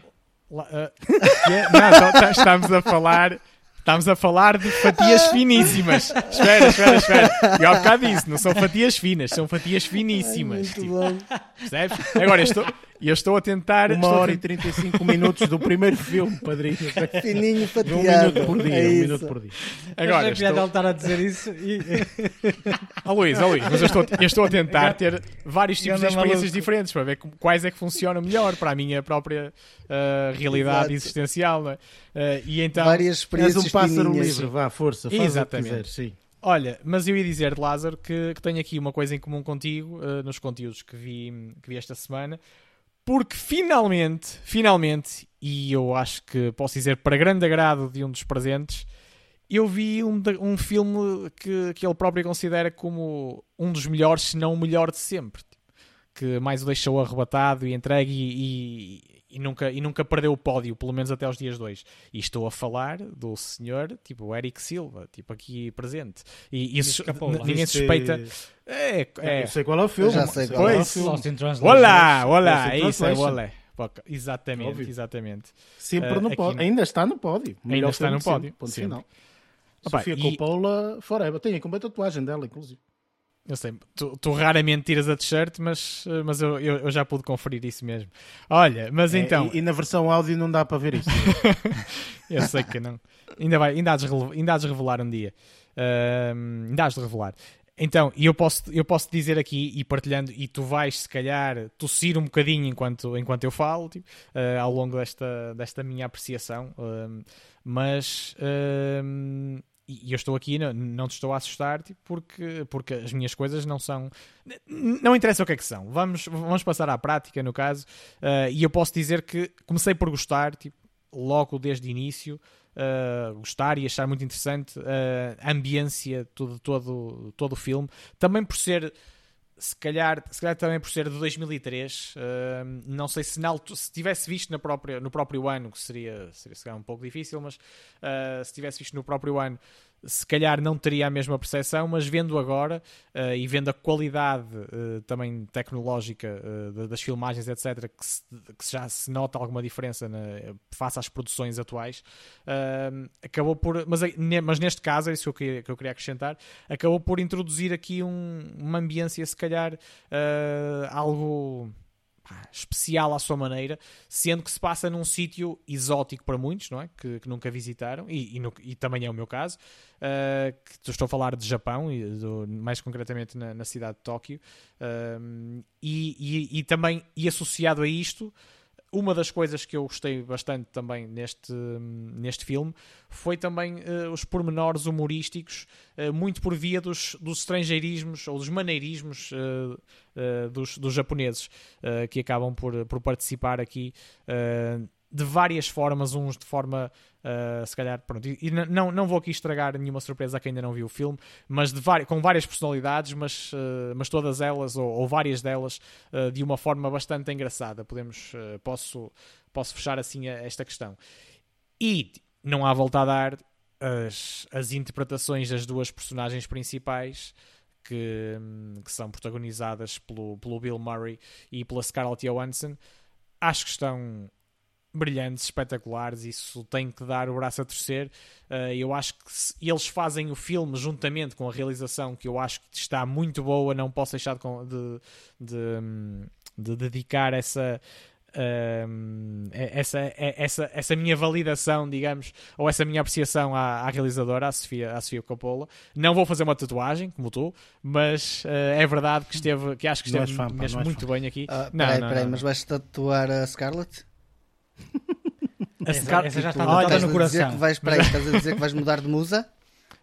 Uh, não, tá, estamos a falar. Estamos a falar de fatias finíssimas. espera, espera, espera. Eu há bocado disse, não são fatias finas, são fatias finíssimas. Ai, tipo, percebes? Agora, eu estou, eu estou a tentar. Uma hora a... e 35 minutos do primeiro filme, padrinho. Fininho fatiado. Um minuto por dia. É um minuto por dia. Agora, estou... ele estar a dizer isso. E... oh, Luís, oh, Luís, mas eu estou, eu estou a tentar ter vários tipos de experiências diferentes para ver quais é que funcionam melhor para a minha própria uh, realidade Exato. existencial. Não é? Uh, e então, várias experiências. És um pássaro livre, vá, força, faz Exatamente. o que quiser, sim. Olha, mas eu ia dizer, Lázaro, que, que tenho aqui uma coisa em comum contigo uh, nos conteúdos que vi, que vi esta semana, porque finalmente, finalmente, e eu acho que posso dizer para grande agrado de um dos presentes, eu vi um, um filme que, que ele próprio considera como um dos melhores, se não o melhor de sempre. Que mais o deixou arrebatado e entregue e, e e nunca, e nunca perdeu o pódio, pelo menos até aos dias 2. E estou a falar do senhor, tipo, Eric Silva, tipo, aqui presente. E isso ninguém suspeita. É, é. Eu sei qual é o filme. já sei qual é o filme. Olá, olá, é isso, é olá. Exatamente, Óbvio. exatamente. Sempre uh, no pódio. Ainda está no pódio. Ainda está no pódio. Ponto final. Sofia e... Coppola Forever. Tem a tatuagem dela, inclusive. Eu sei, tu, tu, raramente tiras a t-shirt, mas, mas eu, eu, eu, já pude conferir isso mesmo. Olha, mas é, então. E, e, na versão áudio não dá para ver isso. eu sei que não. Ainda, vai, ainda, há de, ainda há de revelar um dia. Uh, ainda há de revelar. Então, eu posso, eu posso dizer aqui e partilhando, e tu vais se calhar tossir um bocadinho enquanto, enquanto eu falo, tipo, uh, ao longo desta, desta minha apreciação, uh, mas uh, e eu estou aqui, não, não te estou a assustar tipo, porque, porque as minhas coisas não são. Não interessa o que é que são. Vamos, vamos passar à prática, no caso. Uh, e eu posso dizer que comecei por gostar, tipo, logo desde o início. Uh, gostar e achar muito interessante uh, a ambiência todo, todo, todo o filme. Também por ser se calhar, se calhar também por ser de 2003, uh, não sei se, na, se tivesse visto na própria, no próprio ano, que seria, seria um pouco difícil, mas uh, se tivesse visto no próprio ano, se calhar não teria a mesma percepção, mas vendo agora uh, e vendo a qualidade uh, também tecnológica uh, das filmagens, etc., que, se, que, já se nota alguma diferença na, face às produções atuais, acabou por. Mas, mas neste caso, é isso que eu, queria, que eu queria acrescentar, acabou por introduzir aqui um, uma ambiência, se calhar, algo especial à sua maneira, sendo que se passa num sítio exótico para muitos, não é? Que, que nunca visitaram, e, e, no, e, também é o meu caso, uh, que estou a falar de Japão, e do, mais concretamente na, na, cidade de Tóquio, uh, e, e, também, e associado a isto, uma das coisas que eu gostei bastante também neste, neste filme foi também uh, os pormenores humorísticos, uh, muito por via dos, dos estrangeirismos ou dos maneirismos uh, dos, dos japoneses, que acabam por, por participar aqui de várias formas, uns de forma Uh, se calhar, pronto, e, não, não vou aqui estragar nenhuma surpresa a quem ainda não viu o filme, mas de com várias personalidades, mas, uh, mas todas elas, ou, ou várias delas, uh, de uma forma bastante engraçada. Podemos, posso, posso fechar assim a, esta questão. E não há volta a dar as, as interpretações das duas personagens principais. Que, que são protagonizadas pelo, pelo Bill Murray e pela Scarlett Johansson, acho que estão brilhantes, espetaculares, isso tem que dar o braço a torcer. Uh, eu acho que se eles fazem o filme juntamente com a realização, que eu acho que está muito boa, não posso deixar de, de, de, de dedicar essa. Uh, essa, essa, essa minha validação, digamos, ou essa minha apreciação à, à, realizadora, à Sofia, à Sofia Coppola. Não vou fazer uma tatuagem, como tu, mas uh, é verdade que esteve, que acho que esteve fã, mesmo muito fã. bem aqui. Uh, não, peraí, não, peraí, não, mas vais tatuar a Scarlett? Essa, essa já está tatuada no coração. Que vais, peraí, estás a dizer que vais mudar de musa?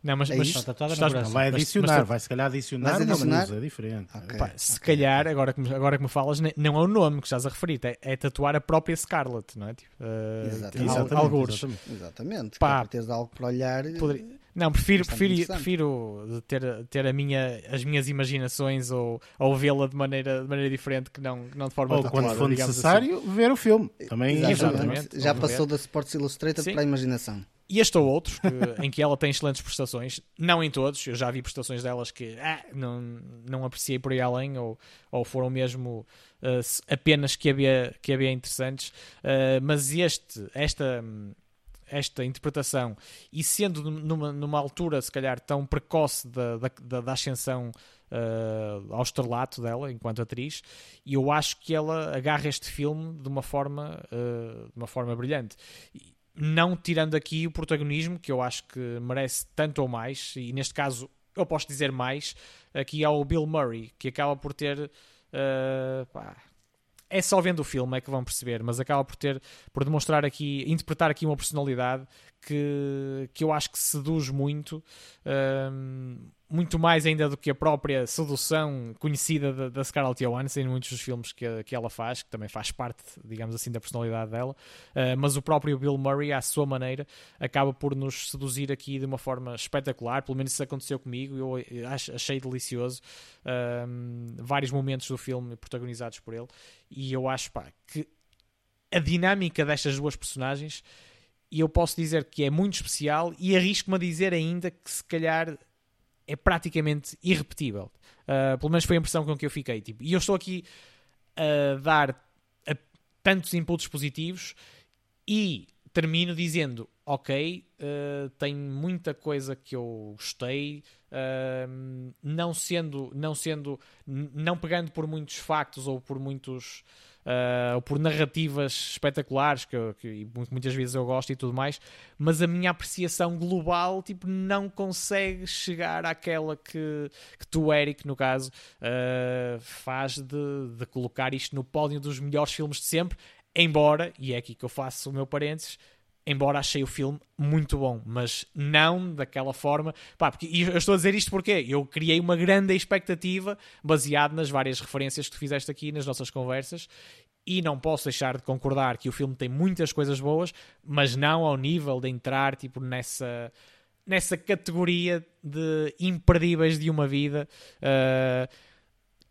Não, mas, é mas estás, vai adicionar, mas, vai se calhar adicionar, mas adicionar? Musa, é diferente. Okay. Pá, se okay. calhar, agora que, me, agora que me falas, não é o nome que estás a referir, é, é tatuar a própria Scarlett, não é? Tipo, uh, exatamente. Exatamente. exatamente. Pá, teres algo para olhar. Poderia, não, prefiro, prefiro, prefiro ter, ter a minha, as minhas imaginações ou, ou vê-la de maneira, de maneira diferente que não, não de forma Ou tatuada, quando for necessário, assim. ver o filme. Também Exatamente. Exatamente. Já passou ver. da Sports Illustrated Sim. para a imaginação. E este ou outros, que, em que ela tem excelentes prestações, não em todos, eu já vi prestações delas que ah, não, não apreciei por aí além, ou, ou foram mesmo uh, apenas que havia, que havia interessantes, uh, mas este, esta esta interpretação e sendo numa, numa altura, se calhar, tão precoce da, da, da ascensão uh, ao estrelato dela enquanto atriz, e eu acho que ela agarra este filme de uma forma, uh, de uma forma brilhante. Não tirando aqui o protagonismo, que eu acho que merece tanto ou mais, e neste caso eu posso dizer mais, aqui ao Bill Murray, que acaba por ter. Uh, pá, é só vendo o filme é que vão perceber, mas acaba por ter, por demonstrar aqui, interpretar aqui uma personalidade que, que eu acho que seduz muito, um, muito mais ainda do que a própria sedução conhecida da, Scarlett Johansson em muitos dos filmes que, que ela faz, que também faz parte, digamos assim, da personalidade dela, uh, mas o próprio Bill Murray, à sua maneira, acaba por nos seduzir aqui de uma forma espetacular, pelo menos isso aconteceu comigo, eu achei delicioso um, vários momentos do filme protagonizados por ele, e eu acho pá, que a dinâmica destas duas personagens e eu posso dizer que é muito especial e arrisco-me a dizer ainda que se calhar é praticamente irrepetível. Uh, pelo menos foi a impressão com que eu fiquei. Tipo, e eu estou aqui a dar a, tantos inputs positivos e termino dizendo: Ok, uh, tem muita coisa que eu gostei, uh, não sendo, não sendo, não pegando por muitos factos ou por muitos uh, ou por narrativas espetaculares, que, que, muitas vezes eu gosto e tudo mais, mas a minha apreciação global tipo, não consegue chegar àquela que, que tu, Eric, no caso, uh, faz de, de colocar isto no pódio dos melhores filmes de sempre, embora, e é aqui que eu faço o meu parênteses, embora achei o filme muito bom, mas não daquela forma. Pá, porque, e eu estou a dizer isto porque eu criei uma grande expectativa baseado nas várias referências que tu fizeste aqui nas nossas conversas. E não posso deixar de concordar que o filme tem muitas coisas boas, mas não ao nível de entrar tipo, nessa, nessa categoria de imperdíveis de uma vida. Uh,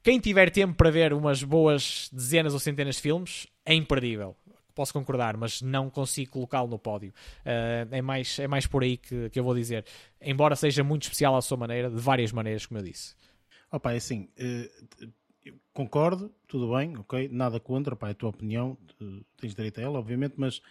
quem tiver tempo para ver umas boas dezenas ou centenas de filmes, é imperdível posso concordar, mas não consigo colocá-lo no pódio. Uh, é, mais, é mais por aí que, que eu vou dizer. Embora seja muito especial à sua maneira, de várias maneiras, como eu disse. Opa, é assim, uh, concordo, tudo bem, ok, nada contra, pá, é a tua opinião, tens direito a ela, obviamente, mas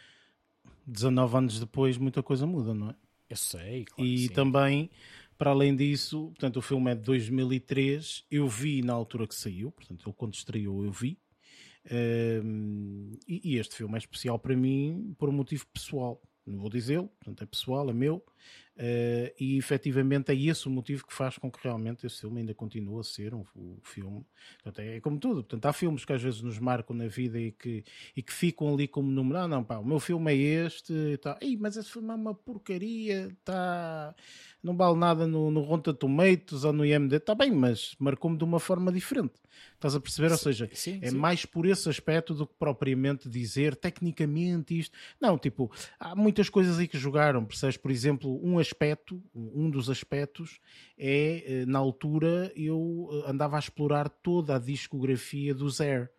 19 anos depois muita coisa muda, não é? Eu sei, claro E também, para além disso, portanto, o filme é de 2003, eu vi na altura que saiu, portanto, ele quando estreou eu vi, e, e, este filme é especial para mim por um motivo pessoal. Não vou dizê-lo, portanto é pessoal, é meu, Uh, e efetivamente é esse o motivo que faz com que realmente esse filme ainda continue a ser um, um filme. Portanto, é, é, como tudo. Portanto, há filmes que às vezes nos marcam na vida e que, e que ficam ali como número. Ah, não, pá, o meu filme é este. E tá. Ei, mas esse filme é uma porcaria. Tá... Não vale nada no, no Rotten Tomatoes ou no IMD. Está bem, mas marcou-me de uma forma diferente. Estás a perceber? Ou seja, sim, é sim. mais por esse aspecto do que propriamente dizer tecnicamente isto. Não, tipo, há muitas coisas aí que jogaram. Percebes? Por exemplo, um aspecto, um dos aspectos, é eh, na altura eu eh, andava a explorar toda a discografia do Zé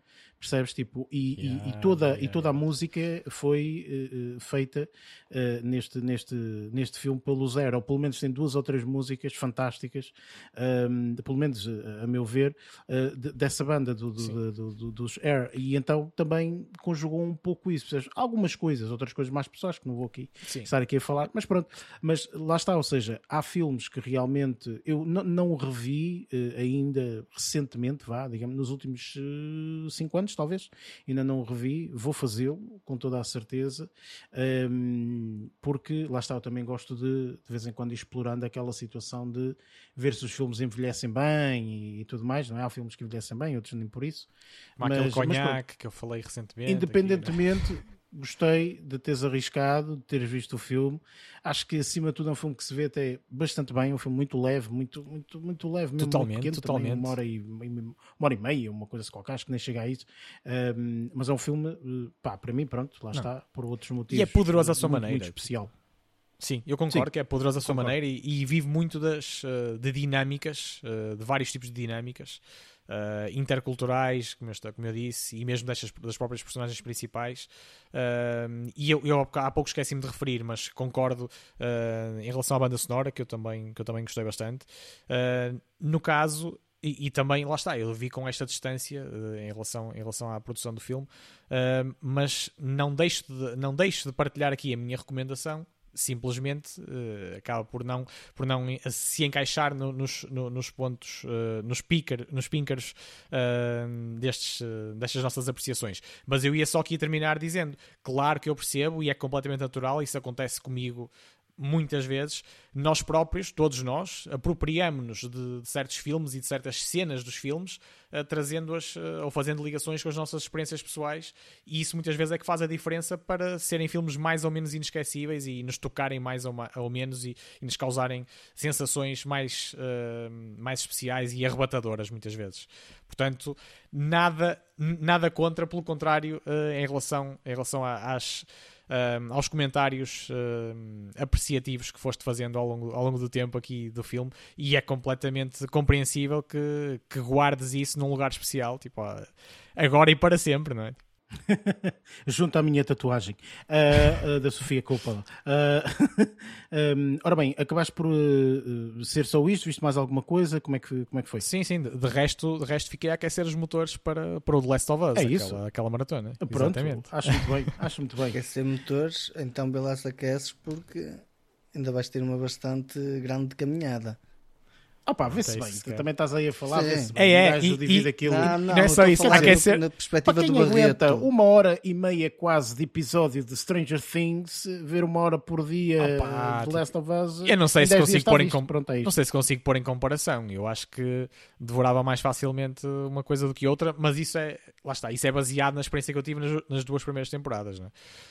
percebes? Tipo, e, yeah, e, e toda, yeah, e toda a música foi uh, feita uh, neste, neste, neste filme pelo Zero, ou pelo menos tem duas ou três músicas fantásticas, um, ehm, pelo menos a meu ver, uh, de, dessa banda do, do, do, dos Air, e então também conjugou um pouco isso, percebes? Algumas coisas, outras coisas mais pessoais que não vou aqui Sim. estar aqui a falar, mas pronto, mas lá está, ou seja, há filmes que realmente eu não revi ainda recentemente, vá, digamos, nos últimos cinco anos, anos, talvez, ainda não o revi, vou fazê-lo com toda a certeza, um, porque lá está, eu também gosto de de vez em quando explorando aquela situação de ver se os filmes envelhecem bem e, e tudo mais, não é? Há filmes que envelhecem bem, outros nem por isso. Mas, aquele conhaque que eu falei recentemente. Independentemente. Aqui, né? Gostei de teres arriscado, de teres visto o filme. Acho que acima de tudo é um filme que se vê até bastante bem, é um filme muito leve, muito, muito, muito leve, mesmo totalmente, pequeno, totalmente. Também, uma, hora e, uma hora e meia, uma coisa qualquer, acho que nem chega a isso. Um, mas é um filme, eh, pá, para mim, pronto, lá Não. está, por outros motivos. E é poderoso à sua muito, maneira. Muito especial. Sim, eu concordo Sim, que é poderoso à sua concordo. maneira e, e, vive muito das, uh, de dinâmicas, uh, de vários tipos de dinâmicas uh, interculturais, como eu, como eu, disse, e mesmo destas, das próprias personagens principais. Uh, e eu, eu, há pouco esqueci-me de referir, mas concordo uh, em relação à banda sonora, que eu também, que eu também gostei bastante. no caso, e, e, também, lá está, eu vi com esta distância uh, em, relação, em relação à produção do filme, uh, mas não deixo, de, não deixo de partilhar aqui a minha recomendação, simplesmente uh, acaba por não, por não se encaixar no, nos, no, nos pontos, uh, nos, picker, nos pinkers uh, destes, destas nossas apreciações. Mas eu ia só aqui terminar dizendo: claro que eu percebo e é completamente natural, isso acontece comigo muitas vezes, nós próprios, todos nós, apropriamos-nos de, de, certos filmes e de certas cenas dos filmes, uh, trazendo-as uh, ou fazendo ligações com as nossas experiências pessoais, e isso muitas vezes é que faz a diferença para serem filmes mais ou menos inesquecíveis e nos tocarem mais ou, ou menos e, e, nos causarem sensações mais, uh, mais especiais e arrebatadoras, muitas vezes. Portanto, nada, nada contra, pelo contrário, em relação, em relação às uh, aos comentários uh, apreciativos que foste fazendo ao longo, ao longo do tempo aqui do filme e é completamente compreensível que, que guardes isso num lugar especial, tipo, agora e para sempre, não é? Junto à minha tatuagem uh, uh, da Sofia Coppola. Uh, um, ora bem, acabaste por ser só isto? Viste mais alguma coisa? Como é que, como é que foi? Sim, sim. De resto, de resto fiquei a aquecer os motores para, para o The Last of Us. É isso? Aquela, aquela maratona. Pronto, Exatamente. acho muito bem. Acho muito bem. Aquecer motores, então Belas aqueces porque ainda vais ter uma bastante grande caminhada. Opa, vê-se bem, tu também estás aí a falar, vê-se bem. É, é, e, divide e, aquilo. Não, não, não é só isso, aquecer. Na perspectiva Para quem do aguenta uma hora e meia quase de episódio de Stranger Things, ver uma hora por dia Opa, de Last of Us. Eu não sei se consigo pôr em com... É não sei se consigo pôr em comparação. Eu acho que devorava mais facilmente uma coisa do que outra, mas isso é, lá está, isso é baseado na experiência que eu tive nas, nas duas primeiras temporadas, não é?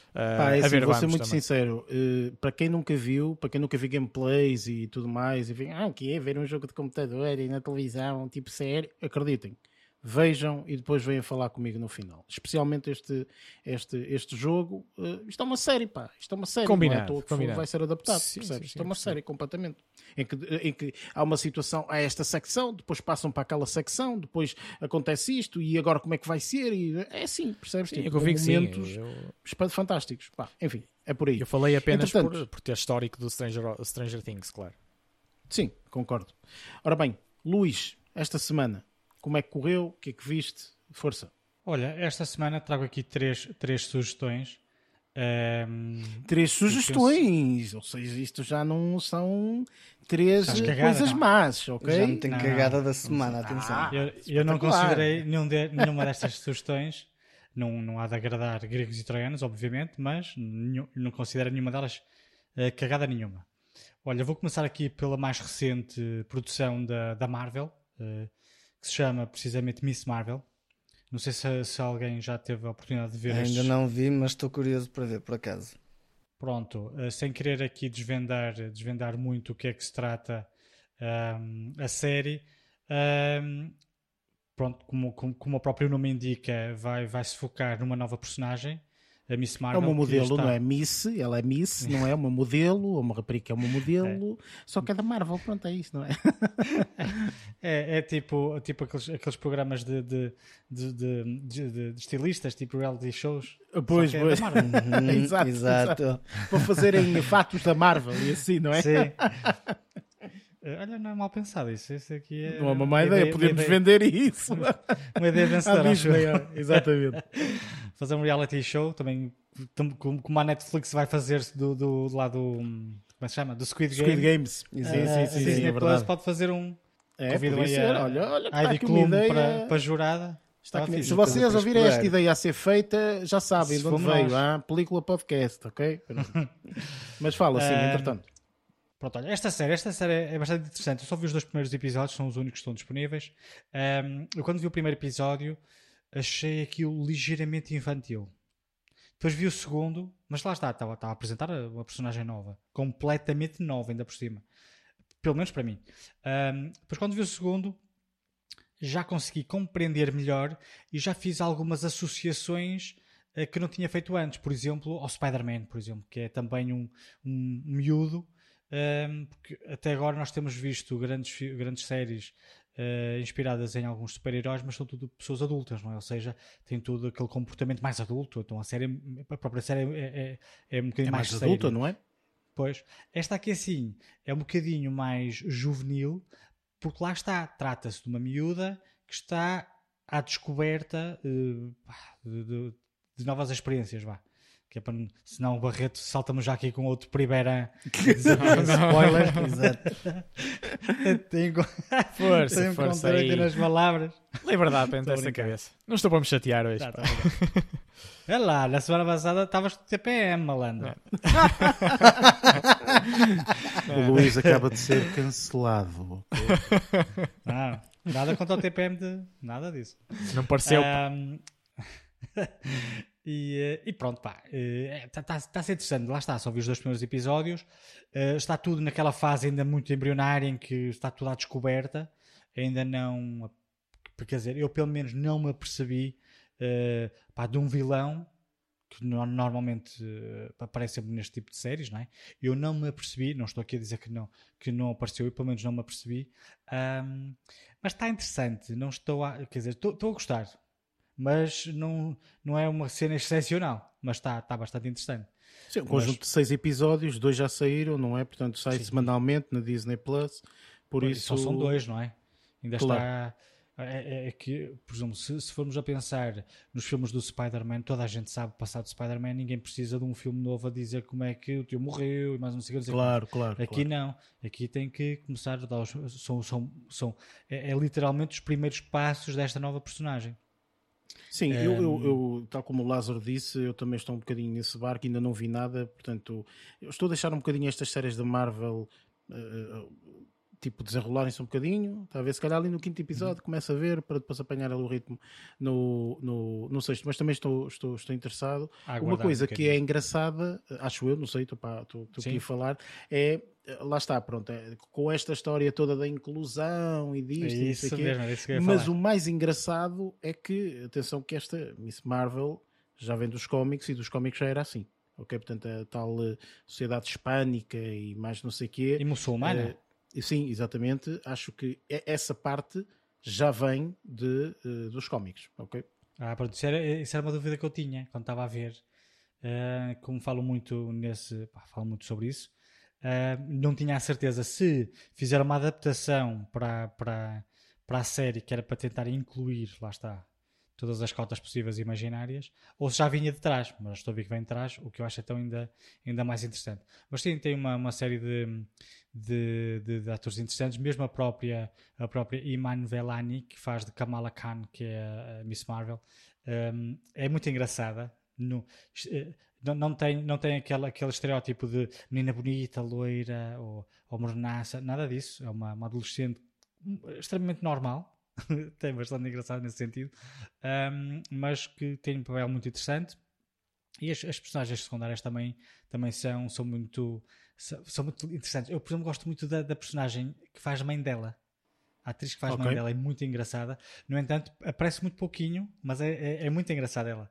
Uh, Pá, é assim, ver, vou ser muito também. sincero, uh, para quem nunca viu, para quem nunca viu gameplays e tudo mais, e vem, ah, o que é ver um jogo de computador e na televisão, tipo série, acreditem, vejam e depois venham falar comigo no final. Especialmente este, este, este jogo, uh, isto é uma série, pá, isto é uma série, combinado, não é? combinado. vai ser adaptado, sim, sim, sim, isto é uma série completamente. Em que, em que há uma situação, há esta secção, depois passam para aquela secção, depois acontece isto e agora como é que vai ser? E é assim, percebes? Sim, tipo, eu vi momentos eu... fantásticos. Pá, enfim, é por aí. Eu falei apenas por, por ter histórico do Stranger, Stranger Things, claro. Sim, concordo. Ora bem, Luís, esta semana como é que correu? O que é que viste? Força. Olha, esta semana trago aqui três, três sugestões. Um, três sugestões, penso... ou seja, isto já não são três cagada, coisas não. más, ok? Já não tem não, cagada não. da semana, atenção. Ah, eu, eu não considerei nenhum de, nenhuma destas sugestões, não, não há de agradar gregos e troianos, obviamente, mas nenhum, não considero nenhuma delas uh, cagada nenhuma. Olha, vou começar aqui pela mais recente produção da, da Marvel, uh, que se chama precisamente Miss Marvel. Não sei se, se alguém já teve a oportunidade de ver Ainda estes... não vi, mas estou curioso para ver, por acaso. Pronto, uh, sem querer aqui desvendar, desvendar muito o que é que se trata um, a série, um, pronto, como, como, como, o próprio nome indica, vai, vai se focar numa nova personagem a Miss Marvel. É uma modelo, está... não é Miss, ela é Miss, não é uma modelo, ou uma rapariga é uma modelo, é. só que é da Marvel, pronto, é isso, não é? é, é tipo, tipo aqueles, aqueles programas de, de, de, de, de estilistas, tipo reality shows. Pois, é pois. Exato, exato. exato. Para fazerem fatos da Marvel e assim, não é? Sim. Olha, não é mal pensado isso. Isso aqui é. Não é uma má ideia, ideia podemos ideia, vender isso. Uma ideia vencedora. Ah, exatamente. fazer um reality show também, como a Netflix vai fazer do, do, do lado. Como é que se chama? Do Squid, Squid Games. Sim, sim, sim. sim, sim é Plus pode fazer um. É, Convido aí a, olha, olha, a Heidi Klum ideia... para, para jurada. Está aqui, se vocês ouvirem esta ideia a ser feita, já sabem se de onde veio. Ah, película podcast, ok? Mas fala assim, entretanto. Pronto, olha, esta série, esta série é bastante interessante. Eu só vi os dois primeiros episódios, são os únicos que estão disponíveis. Um, eu quando vi o primeiro episódio achei aquilo ligeiramente infantil. Depois vi o segundo, mas lá está, estava, a apresentar uma personagem nova, completamente nova, ainda por cima. Pelo menos para mim. Um, depois, quando vi o segundo, já consegui compreender melhor e já fiz algumas associações uh, que não tinha feito antes. Por exemplo, ao Spider-Man, por exemplo, que é também um, um miúdo um, porque até agora nós temos visto grandes, grandes séries uh, inspiradas em alguns super-heróis, mas são tudo pessoas adultas, não é? Ou seja, tem tudo aquele comportamento mais adulto. Então a série, a própria série é, é, é um bocadinho é mais, mais adulta, não é? Pois. Esta aqui, assim, é um bocadinho mais juvenil, porque lá está, trata-se de uma miúda que está à descoberta uh, de, de, de, novas experiências, vá que é para senão o Barreto salta-me já aqui com outro Pribeira spoiler. Exato. tenho, força, tenho força aí. nas palavras. Liberdade para essa cabeça. Não estou para me chatear hoje. Tá, tá, é lá, na semana passada estavas com TPM, malandro. o Luís acaba de ser cancelado. Não, nada contra o TPM de nada disso. Não pareceu. Um... E, eh, e, pronto, pá, está tá, tá a ser interessante. Lá está, só vi os dois primeiros episódios. Uh, está tudo naquela fase ainda muito embrionária em que está tudo à descoberta. Ainda não. Quer dizer, eu pelo menos não me apercebi pá, de um vilão que no, normalmente aparece neste tipo de séries, não é? Eu não me apercebi, não estou aqui a dizer que não, que não apareceu, eu pelo menos não me apercebi. Um, mas está interessante, não estou a. Quer dizer, estou, estou a gostar mas não, não é uma cena excepcional, mas está tá bastante interessante. Sim, um mas... conjunto de seis episódios, dois já saíram, não é? Portanto, sai Sim. semanalmente na Disney Plus. Por isso... Só são dois, não é? Ainda claro. está. É, é, é, que, por exemplo, se, se, formos a pensar nos filmes do Spider-Man, toda a gente sabe o passado do Spider-Man, ninguém precisa de um filme novo a dizer como é que o tio morreu e mais não sei o que. Claro, claro. Aqui claro. não. Aqui tem que começar a dar os, são, são, são, é, é literalmente os primeiros passos desta nova personagem. Sim, um... eu, eu, eu, tal como o Lázaro disse, eu também estou um bocadinho nesse barco, ainda não vi nada, portanto, eu estou a deixar um bocadinho estas séries da Marvel. Uh, tipo, desenrolarem-se um bocadinho, está a ver? Se calhar ali no quinto episódio uhum. começa a ver para depois apanhar ali o ritmo no, no, no sexto, mas também estou, estou, estou interessado. Uma coisa um que é engraçada, acho eu, não sei, estou, pá, estou, estou aqui a falar, é lá está, pronto, é, com esta história toda da inclusão e disto, é isso aqui, mesmo, é isso mas falar. o mais engraçado é que, atenção, que esta Miss Marvel já vem dos cómics e dos cómics já era assim. Ok, portanto, a tal uh, sociedade hispânica e mais não sei o quê. E muçulmana? Uh, sim, exatamente. Acho que essa parte já vem de, uh, dos cómics, ok? Ah, pronto, isso era, isso era uma dúvida que eu tinha quando estava a ver. como falo muito nesse, pá, falo muito sobre isso, Uh, não tinha a certeza se fizeram uma adaptação para, para, para a série que era para tentar incluir, lá está, todas as cotas possíveis e imaginárias, ou se já vinha de trás, mas estou a ver que vem de trás, o que eu acho então ainda, ainda mais interessante. Mas sim, tem uma, uma série de, de, de, de atores interessantes, mesmo a própria, a própria Iman Velani, que faz de Kamala Khan, que é a Miss Marvel, um, é muito engraçada. No, eh, não, não, tem, não tem aquele, aquele estereótipo de menina bonita, loira ou, ou mornaça, nada disso. É uma, uma adolescente extremamente normal, tem bastante engraçado nesse sentido, um, mas que tem um papel muito interessante. E as, as, personagens secundárias também, também são, são, muito, são, são muito interessantes. Eu, por exemplo, gosto muito da, da personagem que faz mãe dela. A atriz que faz okay. mãe dela é muito engraçada. No entanto, aparece muito pouquinho, mas é, é, é muito engraçada ela.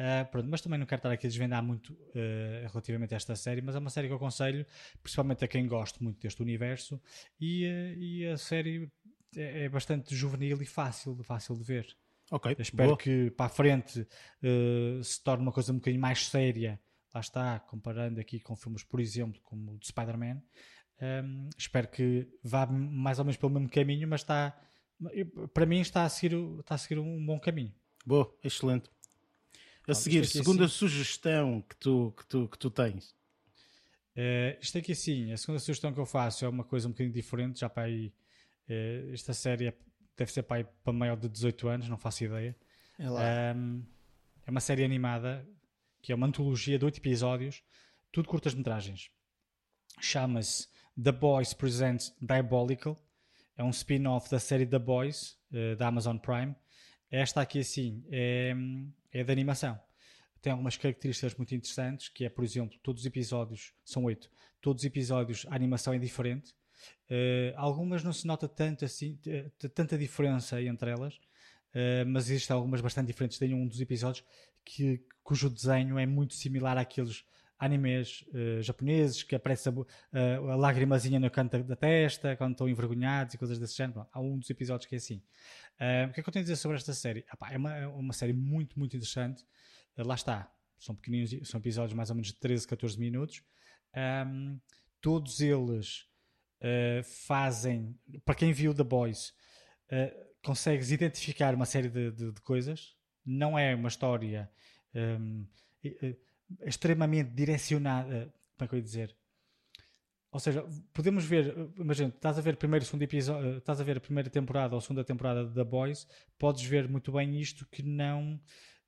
Uh, pronto, mas também não quero estar aqui a desvendar muito uh, relativamente a esta série, mas é uma série que eu aconselho, principalmente a quem gosta muito deste universo, e, uh, e a série é, é, bastante juvenil e fácil, fácil de ver. Ok. Eu espero Boa. que para a frente se torne uma coisa um bocadinho mais séria. Lá está, comparando aqui com filmes, por exemplo, como o de Spider-Man. Um, espero que vá mais ou menos pelo mesmo caminho, mas está, para mim está a seguir, está a seguir um bom caminho. Boa, excelente. A seguir, segunda assim. sugestão que tu, que tu, que tu tens. Uh, isto aqui sim, a segunda sugestão que eu faço é uma coisa um bocadinho diferente, já para aí, uh, esta série é, deve ser para, para maior de 18 anos, não faço ideia. É, um, é uma série animada, que é uma antologia de 8 episódios, tudo curtas-metragens. Chama-se The Boys Presents Diabolical, é um spin-off da série The Boys, uh, da Amazon Prime. Esta aqui assim, é, é de animação. Tem algumas características muito interessantes, que é, por exemplo, todos os episódios, são oito, todos os episódios a animação é diferente. Uh, algumas não se nota tanto assim, tanta diferença entre elas, uh, mas existem algumas bastante diferentes. Tem um dos episódios que, cujo desenho é muito similar àqueles animes uh, japoneses que aparece a, a, a no canto da testa quando estão envergonhados e coisas desse género. Há um dos episódios que é assim. Uh, o que é que eu tenho a dizer sobre esta série? É, uma, é uma série muito, muito interessante. Uh, lá está. São pequeninos, são episódios mais ou menos de 13, 14 minutos. Um, todos eles fazem, para quem viu The Boys, consegues identificar uma série de, de, de coisas. Não é uma história. Um, extremamente direcionada. Como é que eu ia dizer? Ou seja, podemos ver, imagina, estás a ver primeiro segundo episódio, estás a ver a primeira temporada ou a segunda temporada da Boys, podes ver muito bem isto que não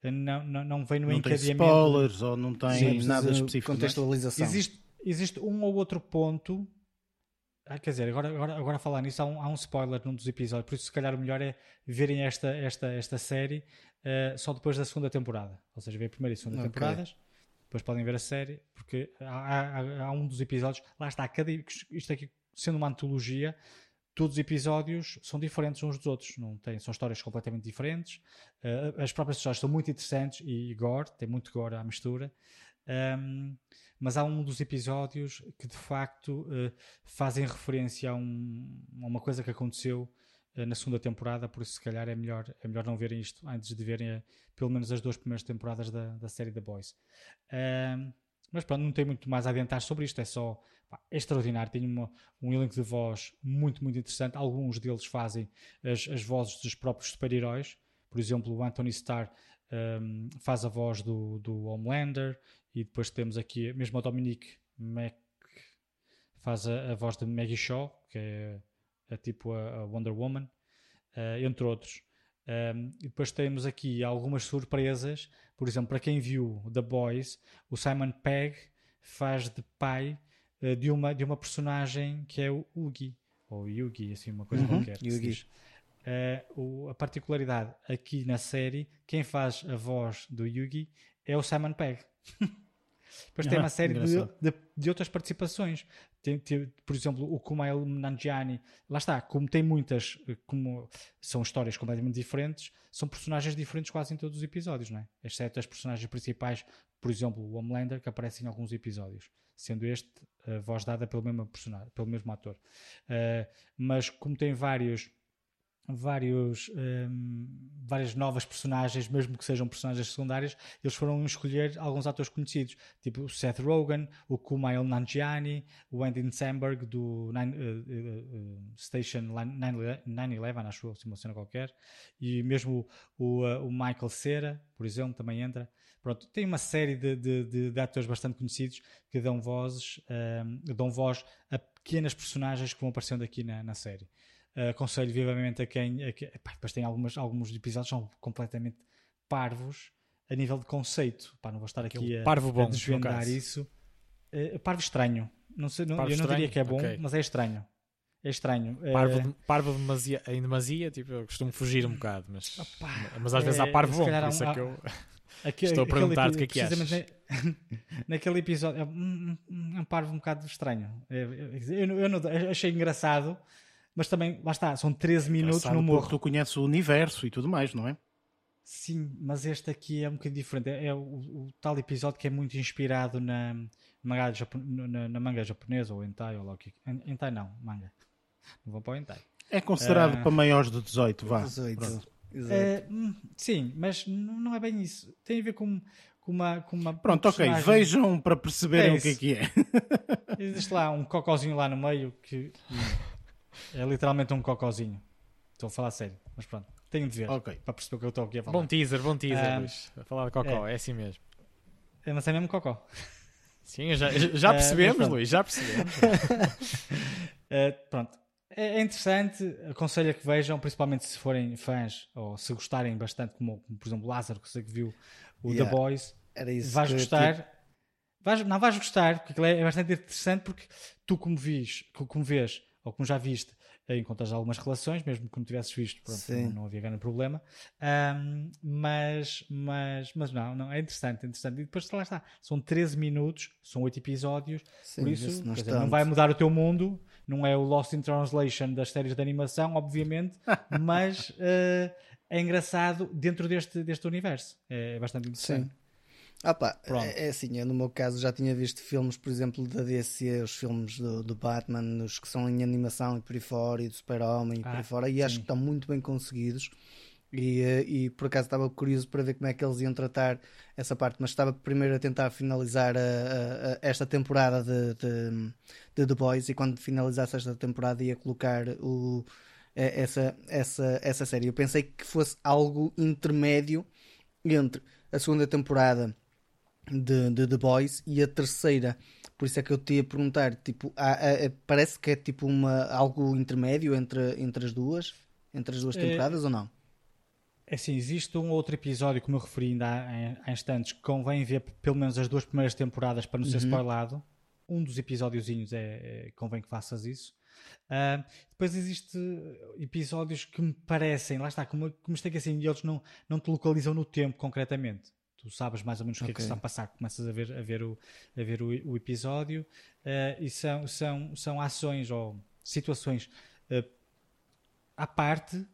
não, não, não vem no não encadeamento. Tem spoilers ou não tem Sim, nada específico. É? Contextualização. Existe, existe um ou outro ponto. Ah, quer dizer, agora, agora, agora a falar nisso, há um, há um spoiler num dos episódios, por isso se calhar o melhor é verem esta, esta, esta série uh, só depois da segunda temporada. Ou seja, ver a primeira e a segunda okay. temporadas depois podem ver a série, porque há, há, há um dos episódios, lá está, cada, isto aqui sendo uma antologia, todos os episódios são diferentes uns dos outros, não tem, são histórias completamente diferentes. Uh, as próprias histórias são muito interessantes e gore, tem muito gore à mistura. Um, mas há um dos episódios que de facto uh, fazem referência a, um, a, uma coisa que aconteceu uh, na segunda temporada, por isso se calhar é melhor, é melhor não verem isto antes de verem pelo menos as duas primeiras temporadas da, da série The Boys. Um, mas pronto, não tem muito mais a adiantar sobre isto, é só pá, é extraordinário. Tem uma, um elenco de voz muito, muito interessante. Alguns deles fazem as, as vozes dos próprios super-heróis. Por exemplo, o Anthony Starr um, faz a voz do, do Homelander e depois temos aqui mesmo a Dominique Mac faz a, a voz de Maggie Shaw, que é, é tipo a, a, Wonder Woman, uh, entre outros. Um, e depois temos aqui algumas surpresas. Por exemplo, para quem viu The Boys, o Simon Pegg faz de pai uh, de, uma, de uma personagem que é o Ugi, ou Yugi, assim, uma coisa uhum, qualquer. Yugi. Uh, o, a particularidade aqui na série, quem faz a voz do Yugi é o Simon Pegg. Depois tem uma série de, de, de, outras participações. Tem, tem, por exemplo, o Kumail Nanjiani. Lá está, como tem muitas, eh, como são histórias completamente diferentes, são personagens diferentes quase em todos os episódios, não é? Exceto as personagens principais, por exemplo, o Homelander, que aparece em alguns episódios, sendo este a voz dada pelo mesmo personagem, pelo mesmo ator. Uh, mas como tem vários vários, um, várias novas personagens, mesmo que sejam personagens secundárias, eles foram escolher alguns atores conhecidos, tipo o Seth Rogen, o Kumail Nanjiani, o Andy Samberg do Nine, uh, uh, Station 9-11, acho eu, uma cena qualquer, e mesmo o, o, Michael Cera, por exemplo, também entra. Pronto, tem uma série de, de, de, de atores bastante conhecidos que dão vozes, um, dão voz a pequenas personagens que vão aparecendo aqui na, na série. Uh, aconselho vivamente a quem. A depois tem algumas, alguns episódios são completamente parvos a nível de conceito. Pá, não vou estar aqui a, parvo bom, a desvendar isso. Uh, parvo estranho. Não sei, não, eu não diria que é bom, okay. mas é estranho. É estranho. Parvo, uh, parvo demasia, em demasia, tipo, eu costumo fugir um bocado, mas, opa, mas às vezes há parvo bom, por isso um, é que eu aquele, estou a perguntar-te o que é que achas. naquele episódio, é um, um, parvo um bocado estranho. Eu, eu, eu, eu achei engraçado, mas também, lá está, são 13 minutos no morro. Tu conheces o universo e tudo mais, não é? Sim, mas este aqui é um bocadinho diferente. É, é o, o, tal episódio que é muito inspirado na, manga, na, na manga japonesa ou hentai ou lá o que. Hentai não, manga. Não vou para o hentai. É considerado uh, para maiores de 18, vá. 18. Uh, sim, mas não é bem isso. Tem a ver com, com uma. Com uma Pronto, ok. Vejam para perceberem é o que é que é. Existe lá um cocózinho lá no meio que. É literalmente um cocózinho. Estou a falar sério, mas pronto. Tenho de ver okay. para perceber o que eu estou aqui a falar. Bom teaser, bom teaser, um, Luís. A falar de cocó, é, é assim mesmo. É, mas é mesmo cocó. Sim, já, já percebemos, uh, Luís, já percebemos. uh, pronto. É, é interessante, aconselho a que vejam, principalmente se forem fãs ou se gostarem bastante, como, como por exemplo Lázaro, que sei que viu o yeah, The Boys. Era isso vais gostar. Vais, não vais gostar, porque aquilo é, é bastante interessante porque tu como vis, como vês ou como já viste, encontras algumas relações, mesmo que não tivesses visto, pronto, não, não, havia grande problema. Um, mas, mas, mas não, não, é interessante, é interessante. E depois lá está, são 13 minutos, são 8 episódios, Sim, por isso não, dizer, não, vai mudar o teu mundo, não é o Lost in Translation das séries de animação, obviamente, mas uh, é engraçado dentro deste, deste universo. É bastante interessante. Sim. Ah pá, é, é, assim, eu no meu caso já tinha visto filmes, por exemplo, da DC, os filmes do, do Batman, os que são em animação e por aí fora, e do Super-Homem e ah, por aí ah, fora, e sim. acho que estão muito bem conseguidos. E, eh, e por acaso estava curioso para ver como é que eles iam tratar essa parte, mas estava primeiro a tentar finalizar a, a, a esta temporada de, de, de, The Boys e quando finalizasse esta temporada ia colocar o, eh, essa, essa, essa série. Eu pensei que fosse algo intermédio entre a segunda temporada de, de The Boys e a terceira. Por isso é que eu te ia perguntar, tipo, há, há, parece que é tipo uma, algo intermédio entre, entre as duas, entre as duas é. temporadas é, ou não? É assim, existe um outro episódio, como eu referi ainda há, há instantes, que convém ver pelo menos as duas primeiras temporadas para não ser uhum. spoilado. Um dos episódiozinhos é, é convém que faças isso. Uh, depois existe episódios que me parecem, lá está, como, como isto é que assim, eles não, não te localizam no tempo concretamente. Tu sabes mais ou menos o que okay. é que está a passar, começas a ver, a ver, o, a ver o, o episódio uh, e são, são, são ações ou situações uh, à parte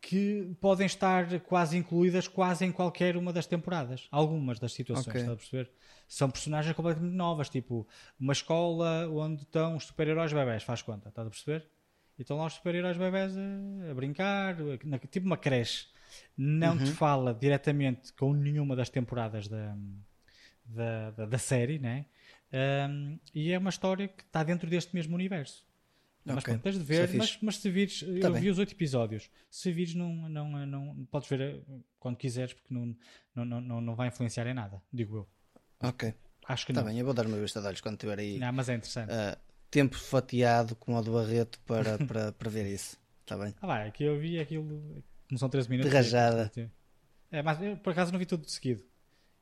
que podem estar quase incluídas quase em qualquer uma das temporadas. Algumas das situações, okay. está a perceber? São personagens completamente novas, tipo uma escola onde estão os super-heróis bebés, faz conta, está a perceber? E estão lá os super-heróis bebés a, a brincar, a, tipo uma creche. Não uhum. te fala diretamente com nenhuma das temporadas da, da, da, da série, né? Um, e é uma história que está dentro deste mesmo universo. Mas okay. pronto, tens de ver, mas, mas se vires, tá eu bem. vi os oito episódios. Se vires, não, não, não, podes ver eh, quando quiseres, porque não, não, não, não vai influenciar em nada, digo eu. Ok. Acho que tá não. bem, eu vou dar uma vista de olhos quando tiver aí. Não, mas é interessante. Uh, tempo fatiado como o do Barreto para, para, para ver isso. Está bem? Ah, vai, aqui eu vi aquilo. Não são 13 minutos. De rajada. É, mas eu, por acaso não vi tudo de seguido.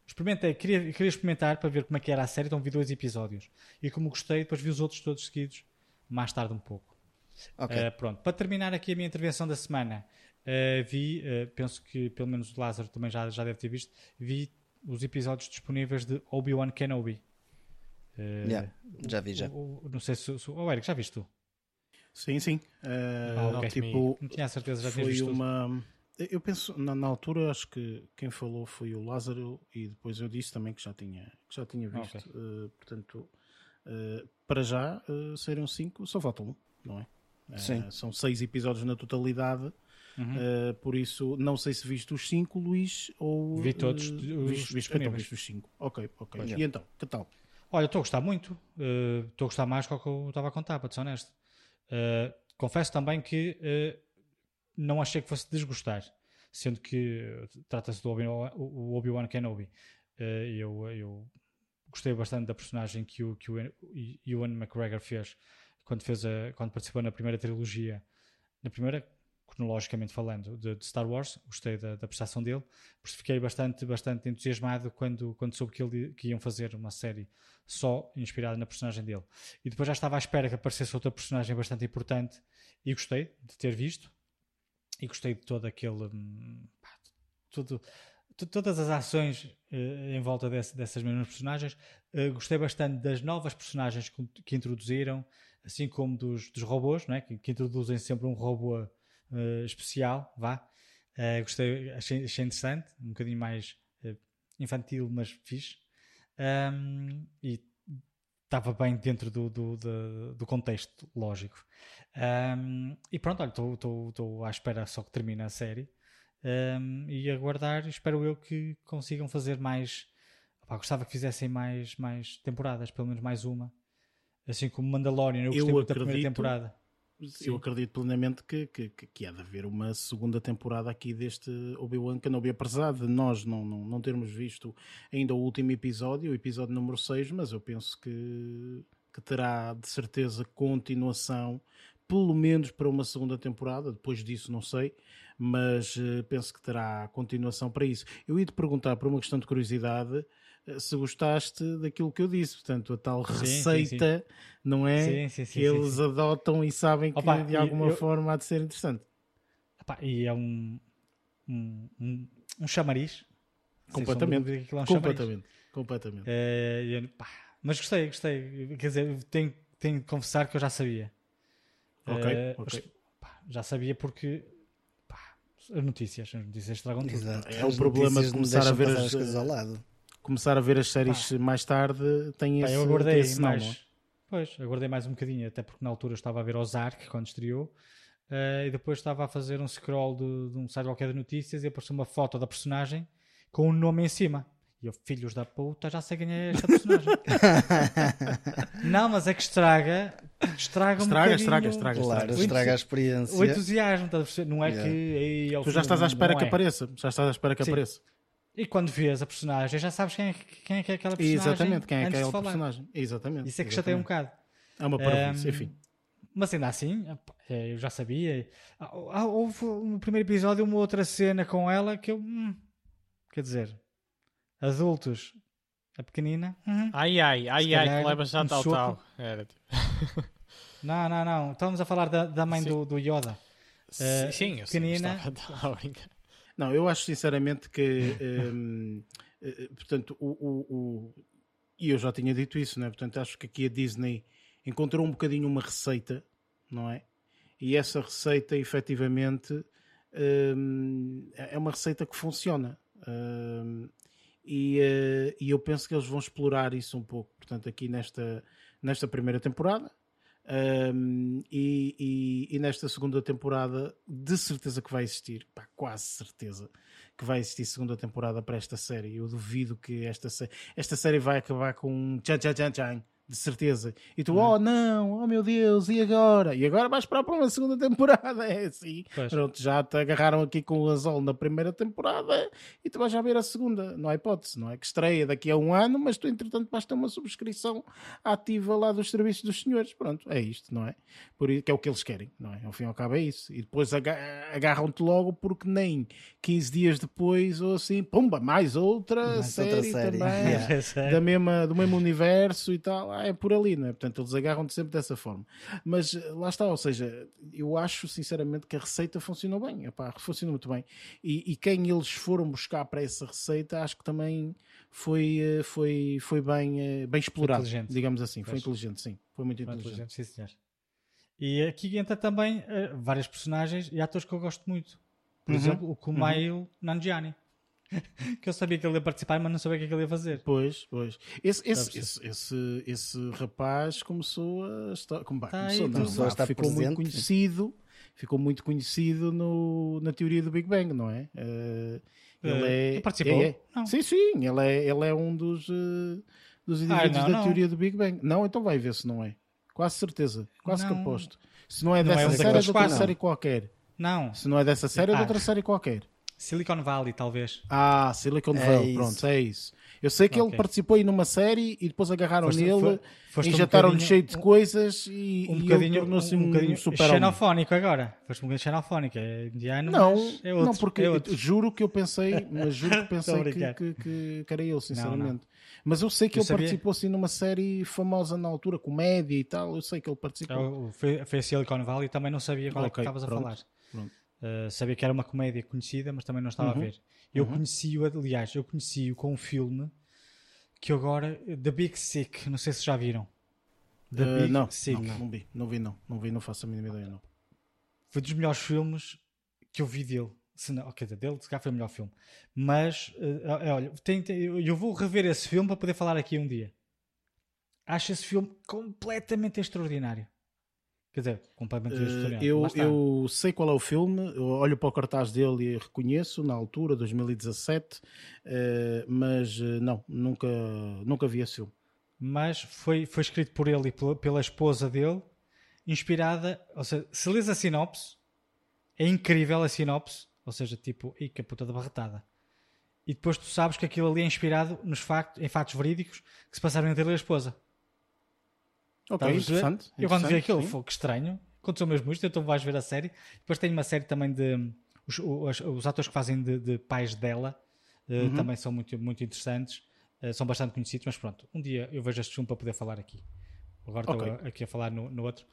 Experimentei, queria, queria experimentar para ver como é que era a série, então vi dois episódios. E como gostei, depois vi os outros todos seguidos mais tarde um pouco. Okay. Uh, pronto, para terminar aqui a minha intervenção da semana, uh, vi, uh, penso que pelo menos o Lázaro também já, já deve ter visto, vi os episódios disponíveis de Obi-Wan Kenobi. Yeah, já vi já. O, o, não sei se, se. Oh, Eric, já viste tu? Sim, sim. Ah, okay. tipo, não tinha certeza, já foi uma. Eu penso, na, na, altura, acho que quem falou foi o Lázaro e depois eu disse também que já tinha, que já tinha visto. Okay. portanto, para já uh, saíram cinco, só falta um, não é? Uh, são seis episódios na totalidade. Uhum. Uh, por isso, não sei se viste os cinco, Luís, ou. Vi todos uh, os viste, viste, então, viste os cinco. Ok, ok. Pois e é. então, que tal? Olha, estou a gostar muito. Estou a gostar mais do que eu estava a contar, para ser honesto. Confesso também que não achei que fosse desgostar, sendo que trata-se do Obi-Wan Obi Kenobi. eu, eu gostei bastante da personagem que o, que o Ewan McGregor fez quando, fez a, quando participou na primeira trilogia, na primeira, cronologicamente falando, de, de Star Wars, gostei da, da, prestação dele, fiquei bastante, bastante entusiasmado quando, quando soube que, ele, que iam fazer uma série só inspirada na personagem dele. E depois já estava à espera que aparecesse outra personagem bastante importante e gostei de ter visto e gostei de todo aquele. Hum, pá, tudo, todas as ações uh, em volta desse, dessas mesmas personagens. Uh, gostei bastante das novas personagens que, que introduziram, assim como dos, dos robôs, não é? que, que introduzem sempre um robô uh, especial, vá. Uh, gostei, achei, achei, interessante, um bocadinho mais uh, infantil, mas fixe. Um, e estava bem dentro do, do, do, do contexto lógico. Um, e pronto, olha, estou à espera só que termine a série. Um, e aguardar, espero eu que consigam fazer mais. Gostava que fizessem mais, mais temporadas, pelo menos mais uma. Assim como Mandalorian, eu gostei eu muito da primeira temporada. Eu acredito plenamente que, que, que há de haver uma segunda temporada aqui deste Obi-Wan Kenobi, apesar de nós não, não, não termos visto ainda o último episódio, o episódio número 6, mas eu penso que, que terá de certeza continuação, pelo menos para uma segunda temporada, depois disso não sei, mas uh, penso que terá continuação para isso. Eu ia te perguntar, por uma questão de curiosidade, se gostaste daquilo que eu disse, portanto, a tal sim, receita, sim, sim. não é? que eles adotam e sabem que Opa, de alguma eu, forma há de ser interessante. Opa, e é um, um, um, um chamariz. Completamente. É um completamente. Chamariz. Completamente. É, eu, mas gostei, gostei. Quer dizer, tenho, tenho de confessar que eu já sabia. Ok, uh, okay. Pá, já sabia porque pá, as notícias, as notícias estragam tudo. É o problema de começar a ver as, as coisas ao lado começar a ver as séries Pá. mais tarde tem esse, eu aguardei esse mais, não, é? Pois, aguardei mais um bocadinho, até porque na altura estava a ver Ozark quando estreou uh, e depois estava a fazer um scroll de, de um site qualquer de notícias e apareceu uma foto da personagem com um nome em cima. E eu, filhos da puta, já sei quem é esta personagem. não, mas é que estraga. Estraga, estraga, um estraga, estraga, claro, estraga a experiência. O entusiasmo, não é yeah. que. Ei, tu já estás à espera que apareça. Já estás à espera que Sim. apareça. E quando vês a personagem, já sabes quem é, quem é, que é aquela personagem. Exatamente, quem é aquela personagem. Exatamente. Isso é que chateia um bocado. É uma parvoíce, um, enfim. Mas ainda assim, é, eu já sabia. Ah, ah, houve no primeiro episódio uma outra cena com ela que eu. Hum, quer dizer, adultos, a pequenina. Hum, ai ai, ai ai, que leva já um tal tal. Era tipo. não, não, não. Estamos a falar da, da mãe do, do Yoda. Sim, uh, sim, eu pequenina. Estava, não, eu acho sinceramente que. um, eh, eh, portanto, o, o, o, E eu já tinha dito isso, né? Portanto, acho que aqui a Disney encontrou um bocadinho uma receita, não é? E essa receita, efetivamente, hum, é uma receita que funciona. Hum, e, uh, e, eu penso que eles vão explorar isso um pouco, portanto, aqui nesta, nesta primeira temporada. Um, e, e, e, nesta segunda temporada, de certeza que vai existir, pá, quase certeza que vai existir segunda temporada para esta série. Eu duvido que esta, esta série vai acabar com um tchan tchan tchan tchan de certeza. E tu, oh não, oh meu Deus, e agora? E agora vais para uma segunda temporada. É assim. Pois. Pronto, já te agarraram aqui com o azul na primeira temporada e tu vais já ver a segunda. Não há hipótese, não é? Que estreia daqui a um ano, mas tu entretanto vais ter uma subscrição ativa lá dos serviços dos senhores. Pronto, é isto, não é? Por isso, que é o que eles querem, não é? Ao fim e ao cabo é isso. E depois agarram-te logo porque nem 15 dias depois ou assim, pumba, mais outra, mais série, outra série também, yeah. da mesma, do mesmo universo e tal é por ali, não é? Portanto, eles agarram-te sempre dessa forma. Mas eh, lá está, ou seja, eu acho sinceramente que a receita funcionou bem, epá, funcionou muito bem. E, e quem eles foram buscar para essa receita, acho que também foi, eh, foi, foi bem, eh, bem explorado, digamos assim. Foi inteligente, sim. Foi muito foi inteligente. inteligente sim, senhor. E aqui entra também uh, várias personagens e atores que eu gosto muito. Por uhum. exemplo, o Kumail uhum. Nanjiani. que eu sabia que ele ia participar, mas não sabia o que, é que ele ia fazer. Pois, pois. Esse, esse, esse, esse, esse, rapaz começou a estar. Como, tá começou, não, começou a estar ficou presente. muito conhecido. Ficou muito conhecido no, na teoria do Big Bang, não é? Uh, ele uh, é. Participou? É, sim, sim. Ele é, ele é um dos, uh, dos indivíduos ah, não, da não. teoria do Big Bang. Não, então vai ver se não é. Quase certeza. Quase não. que aposto. Se não é dessa não é série, é de outra série qualquer. Não. Se não é dessa série, é de outra série qualquer. Silicon Valley, talvez. Ah, Silicon é Valley, pronto, é isso. Eu sei que okay. ele participou aí numa série e depois agarraram foste, nele, injetaram-lhe um cheio de coisas e, um e ele tornou-se um, um, um super xenofónico agora. Foste um bocadinho xenofónico, é indiano, não, é outro, Não, porque é juro que eu pensei, mas juro que pensei que, que, que, que, era ele, sinceramente. Não, não. Mas eu sei que eu ele sabia. participou assim numa série famosa na altura, comédia e tal, eu sei que ele participou. Eu, foi, foi a Silicon Valley e também não sabia qual okay, é que estavas a falar. Pronto. Uh, sabia que era uma comédia conhecida, mas também não estava uhum. a ver. Eu uhum. conheci-o, aliás, eu conheci-o com um filme que agora, The Big Sick, não sei se já viram. The uh, Big não, Sick. Não, não vi, não vi, não, não vi, não faço a mínima ideia, não. Foi dos melhores filmes que eu vi dele. Se não, ok, dele, se calhar foi o melhor filme. Mas, uh, olha, tem, tem, eu vou rever esse filme para poder falar aqui um dia. Acho esse filme completamente extraordinário. Quer dizer, completamente uh, eu, eu sei qual é o filme, eu olho para o cartaz dele e reconheço na altura, 2017, uh, eh, mas uh, não, nunca, nunca vi esse filme. Mas foi, foi escrito por ele e pela, pela esposa dele, inspirada, ou seja, se lês a sinopse, é incrível a sinopse, ou seja, tipo, e que puta de barretada. E depois tu sabes que aquilo ali é inspirado nos factos, em fatos verídicos que se passaram entre ele e a esposa. Ok, interessante, Eu quando vi aquilo, foi que estranho. Aconteceu mesmo isto, então vais ver a série. Depois tem uma série também de. Os, os, os atores que fazem de, de pais dela uh, uhum. também são muito, muito interessantes. Uh, são bastante conhecidos, mas pronto, um dia eu vejo este filme para poder falar aqui. Agora okay. estou aqui a falar no, no outro.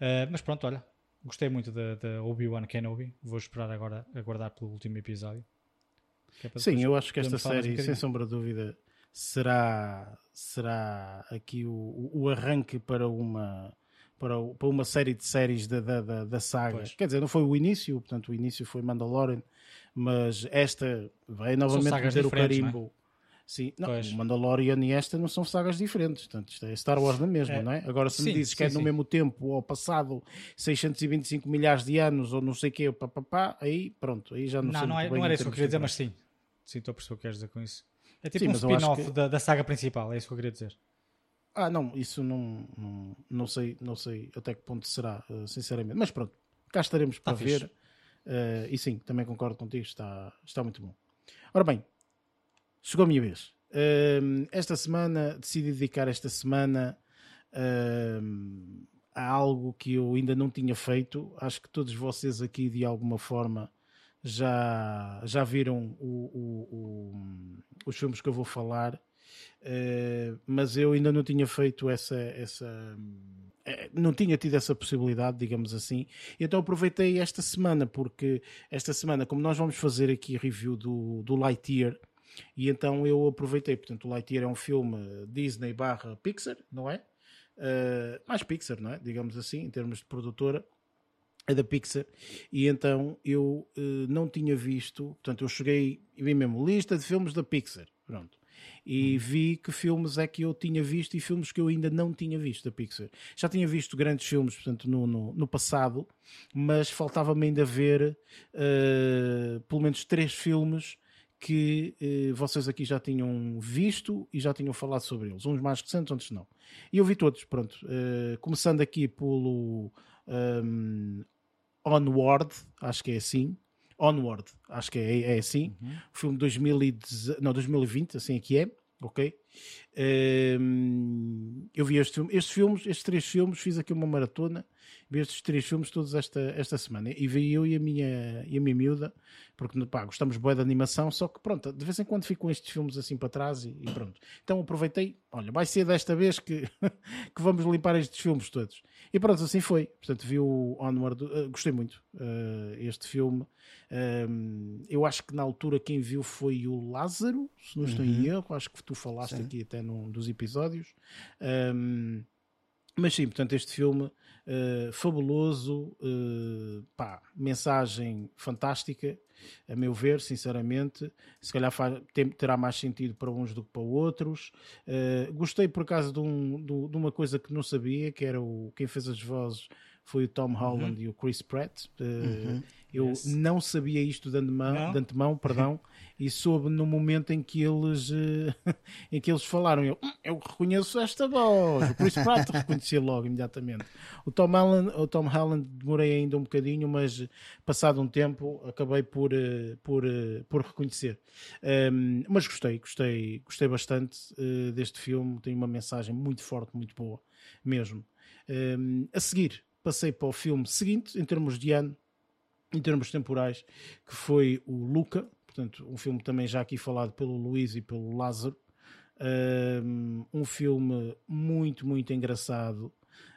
Uh, mas pronto, olha, gostei muito da Obi-Wan Kenobi. Vou esperar agora, aguardar pelo último episódio. É Sim, eu acho que esta série, um sem sombra de dúvida, será, será aqui o, o arranque para uma, para, para uma série de séries da, da, da, saga. Pois. Quer dizer, não foi o início, portanto, o início foi Mandalorian, mas esta vai novamente meter o carimbo. É? Sim, não, o Mandalorian e esta não são sagas diferentes, portanto, isto é Star Wars na mesma, é. não é? Agora, se sim, me dizes sim, que é sim. no mesmo tempo ou passado 625 milhares de anos ou não sei o quê, pá, pá, pá, aí pronto, aí já não, não sei não, é, não era isso que eu queria dizer, mas sim, sim, estou a perceber o que queres dizer com isso. É tipo Sim, um spin-off que... da, da, saga principal, é isso que eu queria dizer. Ah, não, isso não, não, não, sei, não sei até que ponto será, eh, sinceramente. Mas pronto, cá estaremos para tá ver. Uh, e sim, também concordo contigo, está, está muito bom. Ora bem, chegou a minha vez. Uh, esta semana, decidi dedicar esta semana uh, a algo que eu ainda não tinha feito. Acho que todos vocês aqui, de alguma forma, já, já viram o, o, o, os filmes que eu vou falar, uh, mas eu ainda não tinha feito essa. essa eh, não tinha tido essa possibilidade, digamos assim. Então aproveitei esta semana, porque esta semana, como nós vamos fazer aqui review do, do Lightyear, e então eu aproveitei, portanto, o Lightyear é um filme Disney barra Pixar, não é? Uh, mais Pixar, não é? Digamos assim, em termos de produtora, da Pixar, e então eu uh, não tinha visto, portanto, eu cheguei e vi mesmo lista de filmes da Pixar, pronto. E uhum. vi que filmes é que eu tinha visto e filmes que eu ainda não tinha visto da Pixar. Já tinha visto grandes filmes, portanto, no, no, no passado, mas faltava-me ainda ver uh, pelo menos três filmes que eh, vocês aqui já tinham visto e já tinham falado sobre eles. Uns mais recentes, outros não. E eu vi todos, pronto. Começando aqui pelo um, Onward, acho que é assim. Onward, acho que é, é assim. Uhum. Filme 2010, não, 2020, assim aqui é, ok? Um, eu vi este filme, estes filmes, estes três filmes, fiz aqui uma maratona vi estes três filmes todos esta, esta semana. E vi eu e a minha, e a minha miúda, porque pá, gostamos bem de animação, só que pronto, de vez em quando fico com estes filmes assim para trás e, e pronto. Então aproveitei, olha, vai ser desta vez que, que vamos limpar estes filmes todos. E pronto, assim foi. Portanto, vi o Onward, uh, gostei muito uh, este filme. Um, eu acho que na altura quem viu foi o Lázaro, se não estou uhum. em erro, acho que tu falaste sim. aqui até num dos episódios. Um, mas sim, portanto, este filme uh, fabuloso, uh, pá, mensagem fantástica, a meu ver, sinceramente. Se calhar faz, tem, terá mais sentido para uns do que para outros. Uh, gostei por acaso de, um, de, de, uma coisa que não sabia, que era o quem fez as vozes foi o Tom Holland uhum. e o Chris Pratt. Uhum. Eu yes. não sabia isto de antemão, de antemão perdão, e soube no momento em que eles, uh, em que eles falaram. Eu, hum, eu reconheço esta voz. O Chris Pratt reconheci logo, imediatamente. O Tom, Holland, o Tom Holland demorei ainda um bocadinho, mas passado um tempo acabei por, uh, por, uh, por reconhecer. Um, mas gostei, gostei, gostei bastante deste filme. Tem uma mensagem muito forte, muito boa, mesmo. Um, a seguir, passei para o filme seguinte, em termos de ano, em termos temporais, que foi o Luca, portanto, um filme também já aqui falado pelo Luís e pelo Lázaro. Um filme muito, muito engraçado.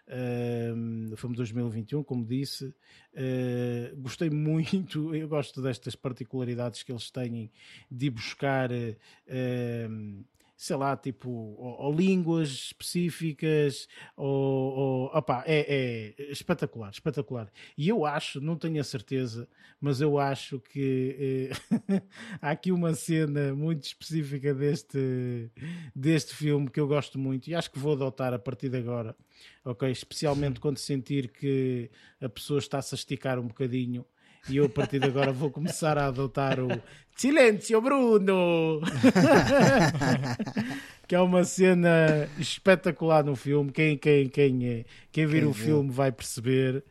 Um, filme de 2021, como disse. Uh, gostei muito, eu gosto destas particularidades que eles têm de buscar. Uh, sei lá, tipo, ou, ou línguas específicas, ou, ou opa, é, é, espetacular, espetacular. E eu acho, não tenho a certeza, mas eu acho que eh, há aqui uma cena muito específica deste, deste filme que eu gosto muito e acho que vou adotar a partir de agora, ok? Especialmente quando sentir que a pessoa está-se a esticar um bocadinho e eu a partir de agora vou começar a adotar o Silêncio Bruno! que é uma cena espetacular no filme. Quem, quem, quem, é, quem vir quem o viu? filme vai perceber.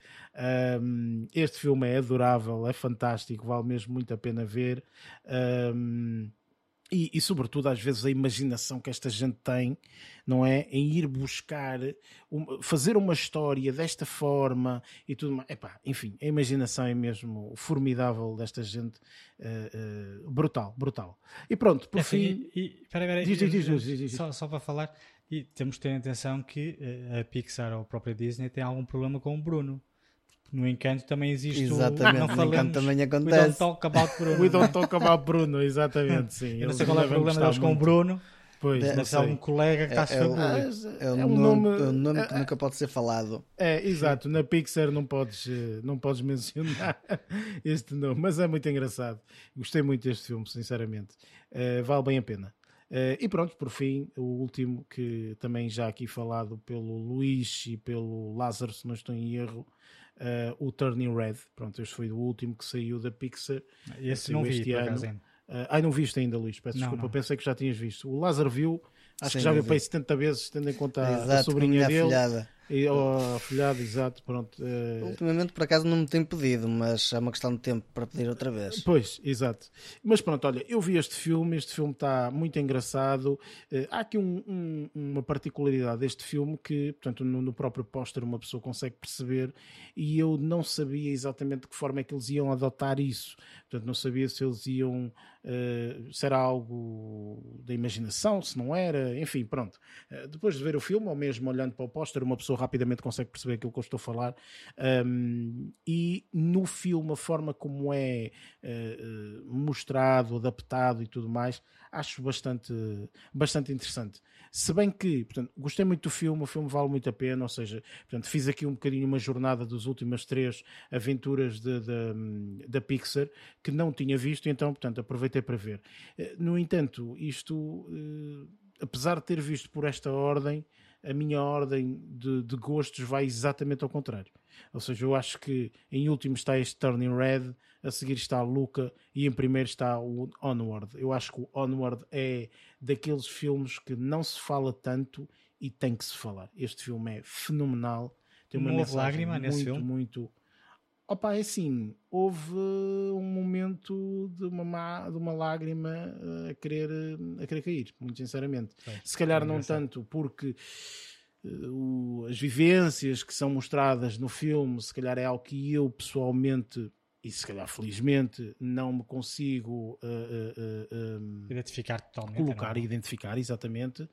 Um, este filme é adorável, é fantástico, vale mesmo muito a pena ver. Um, e, e, sobretudo, às vezes, a imaginação que esta gente tem, não é? Em ir buscar, um, fazer uma história desta forma e tudo mais. Epá, enfim, a imaginação é mesmo formidável desta gente. Uh, uh, brutal, brutal. E pronto, por é, fim. E, e, diz, diz, Só, só para falar, e temos de ter atenção que uh, a Pixar ou a própria Disney tem algum problema com o Bruno. No Encanto também existe exatamente, o... Não, no Encanto também acontece. We don't talk about Bruno. We don't talk about Bruno, exatamente, sim. Eu não sei qual é o problema deles com o Bruno. Pois, Deve ser algum colega que está é, a é, é, é, um nome, nome, é um nome que nunca pode ser falado. É, exato. Na Pixar não podes, eh, não podes mencionar este nome, mas é muito engraçado. Gostei muito deste filme, sinceramente. Uh, vale bem a pena. Uh, e pronto, por fim, o último que também já aqui falado pelo Luís e pelo Lázaro, se não estou em erro, uh, o Turning Red. Pronto, este foi o último que saiu da Pixar. Esse não vi, este ano. Uh, ai, não viste ainda, Luís, peço não, desculpa, não. pensei que já tinhas visto. O Lázaro viu, acho Sim, que já viu para aí 70 vezes, tendo em conta a, a sobrinha dele. E, ou afilhado, exato, pronto. Uh... Ultimamente, por acaso, não me tem pedido, mas é uma questão de tempo para pedir outra vez. Pois, exato. Mas pronto, olha, eu vi este filme, este filme está muito engraçado. Uh, há aqui um, um, uma particularidade deste filme que, portanto, no, no próprio póster uma pessoa consegue perceber e eu não sabia exatamente de que forma é que eles iam adotar isso. Portanto, não sabia se eles iam uh, se era algo da imaginação, se não era, enfim, pronto. Uh, depois de ver o filme, ou mesmo olhando para o póster, uma pessoa rapidamente consegue perceber aquilo que eu estou a falar. Um, e no filme, a forma como é uh, mostrado, adaptado e tudo mais, acho bastante, bastante interessante. Se bem que, portanto, gostei muito do filme, o filme vale muito a pena, ou seja, portanto, fiz aqui um bocadinho uma jornada das últimas três aventuras da Pixar que não tinha visto, então, portanto, aproveitei para ver. Eh, no entanto, isto, apesar de ter visto por esta ordem, a minha ordem de, de, gostos vai exatamente ao contrário. Ou seja, eu acho que em último está este Turning Red, a seguir está a Luca e em primeiro está o Onward. Eu acho que o Onward é daqueles filmes que não se fala tanto e tem que se falar. Este filme é fenomenal. Tem uma, uma lágrima muito, nesse filme? muito. Opa, é assim, houve um momento de uma, má, de uma lágrima a querer, a querer cair, muito sinceramente. É, Se calhar é não tanto porque uh, as vivências que são mostradas no filme, se calhar é algo que eu pessoalmente e se calhar felizmente não me consigo uh, uh, uh, identificar totalmente. Colocar e identificar, exatamente.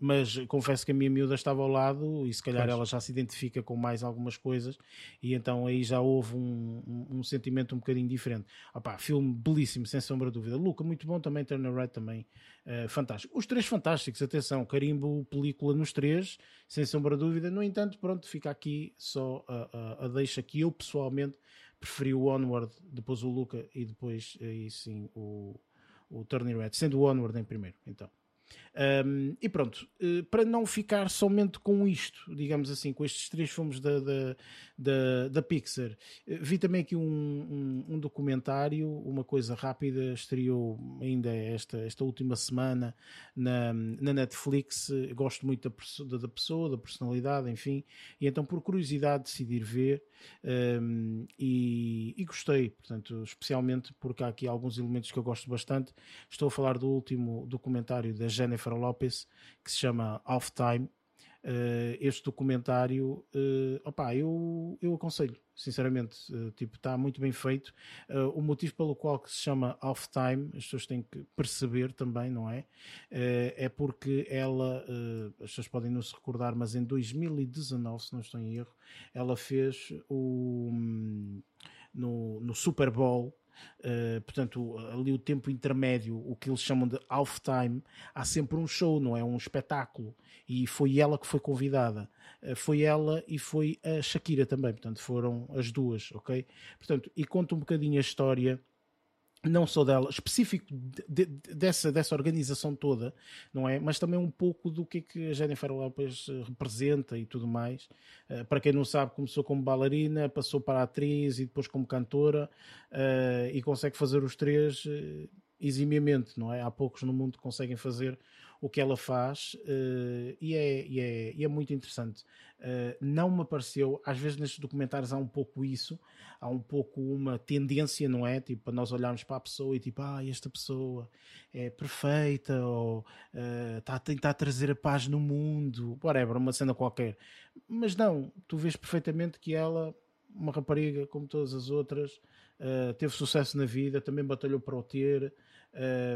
mas confesso que a minha miúda estava ao lado e se calhar pois. ela já se identifica com mais algumas coisas e então aí já houve um, um, um sentimento um bocadinho diferente. Opa, filme belíssimo, sem sombra de dúvida. Luca, muito bom também, Turner Red também eh, fantástico. Os três fantásticos, atenção, carimbo película nos três, sem sombra de dúvida. No entanto, pronto, fica aqui só a, a, a deixa que eu pessoalmente preferi o Onward, depois o Luca e depois aí sim o, o Turning Red, sendo o Onward em primeiro, então. Um, e pronto, uh, para não ficar somente com isto, digamos assim, com estes três filmes da, da, da, da Pixar, uh, vi também aqui um, um, um, documentário, uma coisa rápida, estreou ainda esta, esta última semana na, na Netflix. Uh, gosto muito da, da, pessoa, da personalidade, enfim, e então por curiosidade decidi ver e, e gostei, portanto, especialmente porque há aqui alguns elementos que eu gosto bastante. Estou a falar do último documentário da Jennifer Lopez, que se chama Half Time. Uh, este documentário, uh, opá, eu, eu aconselho, sinceramente, uh, tipo, está muito bem feito. Uh, o motivo pelo qual que se chama Off Time, as pessoas têm que perceber também, não é? é porque ela, as pessoas podem não se recordar, mas em 2019, se não estou em erro, ela fez o um, no, no Super Bowl Uh, portanto, ali o tempo intermédio, o que eles chamam de halftime, há sempre um show, não é? Um espetáculo. E foi ela que foi convidada. Uh, foi ela e foi a Shakira também. Portanto, foram as duas, ok? Portanto, e conta um bocadinho a história não só dela, específico de, de, dessa, dessa organização toda, não é? Mas também um pouco do que é que a Jennifer Lopez eh, representa e tudo mais. Uh, para quem não sabe, começou como bailarina, passou para atriz e depois como cantora uh, e consegue fazer os três uh, eximiamente, não é? Há poucos no mundo que conseguem fazer o que ela faz uh, e, é, e, é, e, é, muito interessante. Uh, não me pareceu, às vezes nestes documentários há um pouco isso, há um pouco uma tendência, não é? Tipo, para nós olharmos para a pessoa e tipo, ah, esta pessoa é perfeita ou uh, está a tentar trazer a paz no mundo, whatever, uma cena qualquer. Mas não, tu vês perfeitamente que ela, uma rapariga como todas as outras, uh, teve sucesso na vida, também batalhou para o ter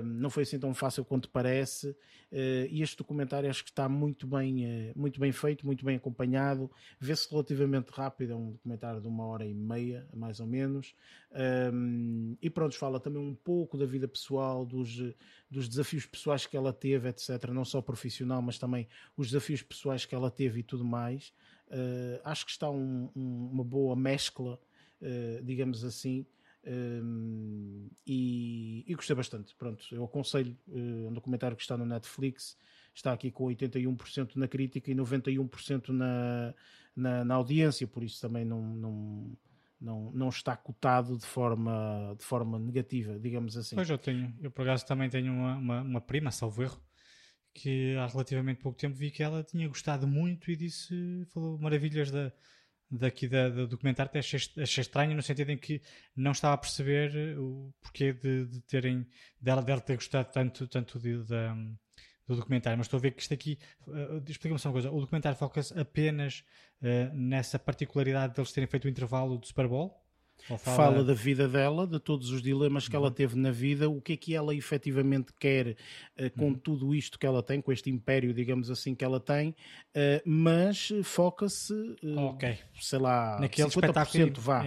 não foi assim tão fácil quanto parece. Uh, e este documentário acho que está muito bem, uh, muito bem feito, muito bem acompanhado. Vê-se relativamente rápido, é um documentário de uma hora e meia, mais ou menos. E pronto, fala também um pouco da vida pessoal, dos, dos desafios pessoais que ela teve, etc. Não só profissional, mas também os desafios pessoais que ela teve e tudo mais. Uh, acho que está um, um, uma boa mescla, digamos assim, e, e, gostei bastante. Pronto, eu aconselho uh, um documentário que está no Netflix, está aqui com 81% na crítica e 91% na, na, na, audiência, por isso também não, não, não, não está cotado de forma, de forma negativa, digamos assim. Pois eu tenho, eu por acaso também tenho uma, uma, uma prima, salvo erro, que há relativamente pouco tempo vi que ela tinha gostado muito e disse, falou maravilhas da, daqui da, do documentário, até achei, achei estranho no sentido em que não estava a perceber o porquê de, de terem, dela, dela ter gostado tanto, tanto de, de, do documentário, mas estou a ver que isto aqui, uh, explica-me só uma coisa, o documentário foca-se apenas uh, nessa particularidade deles terem feito o intervalo do Super Bowl? Fala... fala... da vida dela, de todos os dilemas que uhum. ela teve na vida, o que é que ela efetivamente quer uh, com uhum. tudo isto que ela tem, com este império, digamos assim, que ela tem, uh, mas foca-se, uh, okay. sei lá, naquele 50% espetáculo vá,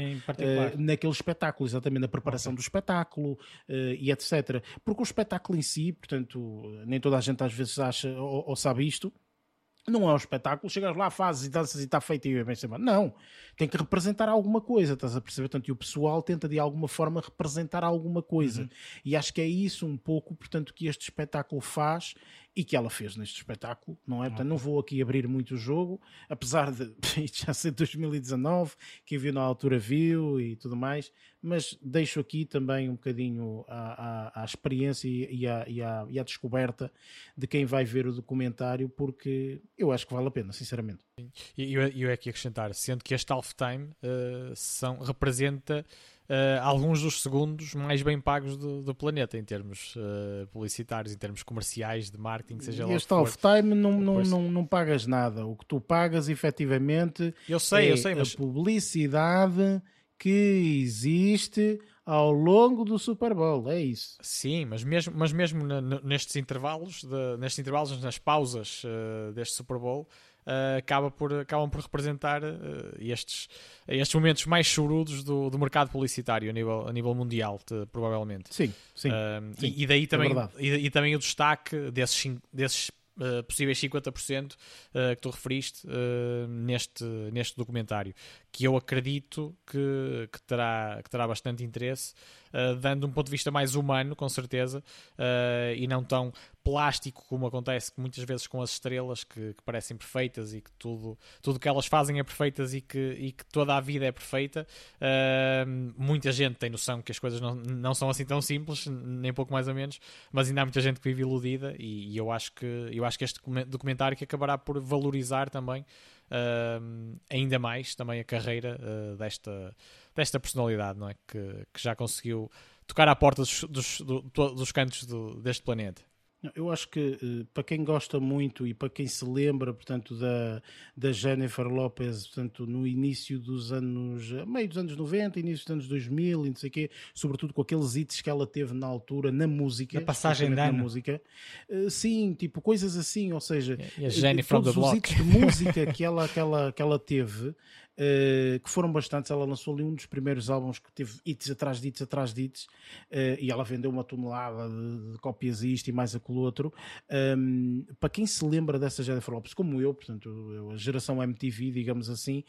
naquele espetáculo, exatamente, na preparação okay. do espetáculo e etc. Porque o espetáculo em si, portanto, nem toda a gente às vezes acha ou, ou sabe isto, não é um espetáculo, chegas lá, fazes e danças e está feito e bem semana. Não, tem que representar alguma coisa, estás a perceber? Portanto, e o pessoal tenta de alguma forma representar alguma coisa. Uhum. E acho que é isso um pouco, portanto, que este espetáculo faz e que ela fez neste espetáculo, não é? Portanto, não vou aqui abrir muito o jogo, apesar de já ser 2019, quem viu na altura viu e tudo mais, mas deixo aqui também um bocadinho a, a, a experiência e a, e, a, e a descoberta de quem vai ver o documentário, porque eu acho que vale a pena, sinceramente. E eu, eu é aqui acrescentar, sendo que este halftime uh, são, representa uh, alguns dos segundos mais bem pagos do, do planeta em termos uh, publicitários, em termos comerciais, de marketing, seja lá. Este off-time não, não, não, não pagas nada. O que tu pagas efetivamente eu sei, é eu sei, mas... a publicidade que existe ao longo do Super Bowl, é isso. Sim, mas mesmo, mas mesmo nestes intervalos, de, nestes intervalos, nas pausas uh, deste Super Bowl, uh, acaba por, acabam por representar uh, estes, estes momentos mais chorudos do, do mercado publicitário a nível, a nível mundial, te, provavelmente. Sim, sim. Sim e, e, daí é também, é e, e, também o destaque desses, desses Uh, possíveis 50% uh, que tu referiste uh, neste, neste documentário, que eu acredito que, que, terá, que terá bastante interesse uh, dando um ponto de vista mais humano, com certeza, uh, e não tão plástico como acontece muitas vezes com as estrelas que, que, parecem perfeitas e que tudo tudo que elas fazem é perfeitas e que, e que toda a vida é perfeita. Uh, muita gente tem noção que as coisas não, não são assim tão simples, nem pouco mais ou menos, mas ainda há muita gente que vive iludida e, e eu acho que eu acho que este documentário que acabará por valorizar também uh, ainda mais também a carreira uh, desta, desta personalidade, não é? Que, que já conseguiu tocar à porta dos, dos, do, dos cantos do, deste planeta. Eu acho que eh, para quem gosta muito e para quem se lembra, portanto, da, da Jennifer Lopez, portanto, no início dos anos, meio dos anos 90, início dos anos 2000 e não sei o quê, sobretudo com aqueles hits que ela teve na altura na música. Na passagem da música. Eh, sim, tipo, coisas assim, ou seja, a Jennifer todos os hits de música que ela, que ela, que ela teve, Uh, que foram bastantes. Ela lançou ali um dos primeiros álbuns que teve hits atrás de hits atrás de hits, uh, e ela vendeu uma tonelada de, de cópias isto e mais aquilo outro. Um, para quem se lembra dessa Jennifer Lopez, como eu, portanto, eu, a geração MTV, digamos assim,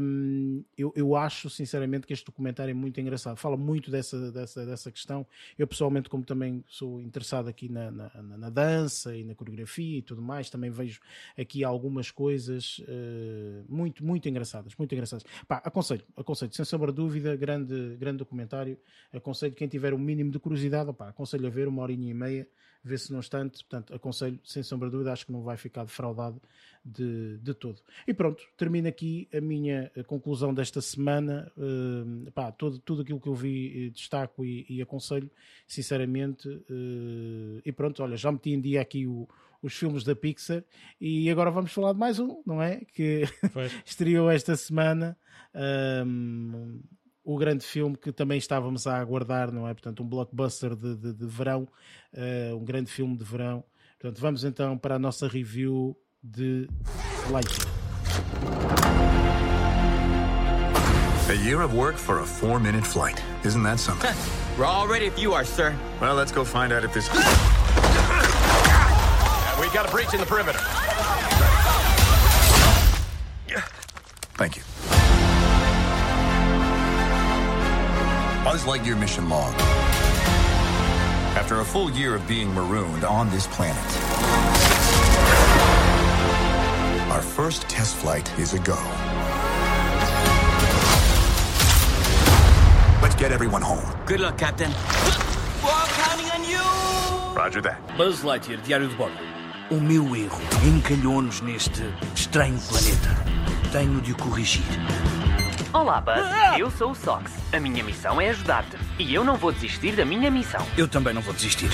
um, eu, eu acho sinceramente que este documentário é muito engraçado. Fala muito dessa, dessa, dessa questão. Eu, pessoalmente, como também sou interessado aqui na, na, na dança e na coreografia e tudo mais, também vejo aqui algumas coisas uh, muito, muito engraçadas muito engraçadas. Pá, aconselho, aconselho, sem sombra de dúvida, grande, grande documentário. Aconselho quem tiver um mínimo de curiosidade, aconselho a ver uma horinha e meia, ver se não estante. Portanto, aconselho, sem sombra de dúvida, acho que não vai ficar defraudado de, de todo. E pronto, termino aqui a minha conclusão desta semana. Uh, pá, todo, tudo aquilo que eu vi, eh, destaco e, e aconselho, sinceramente. Uh, e pronto, olha, já meti em dia aqui o os filmes da Pixar. E agora vamos falar de mais um, não é? Que estreou esta semana. Um, o grande filme que também estávamos a aguardar, não é? Portanto, um blockbuster de, de, de verão, uh, um grande filme de verão. Portanto, vamos então para a nossa review de Light. A year of work for a four minute flight. Isn't that something? We're all ready if you are, sir. Well, let's go find out if this. We got a breach in the perimeter. Thank you. Buzz Lightyear mission log. After a full year of being marooned on this planet, our first test flight is a go. Let's get everyone home. Good luck, Captain. We're all counting on you! Roger that. Buzz Lightyear, Diário de Bordo. O meu erro encalhou-nos neste estranho planeta. Tenho de o corrigir. Olá, Buzz. Ah! Eu sou o Sox. A minha missão é ajudar-te. E eu não vou desistir da minha missão. Eu também não vou desistir.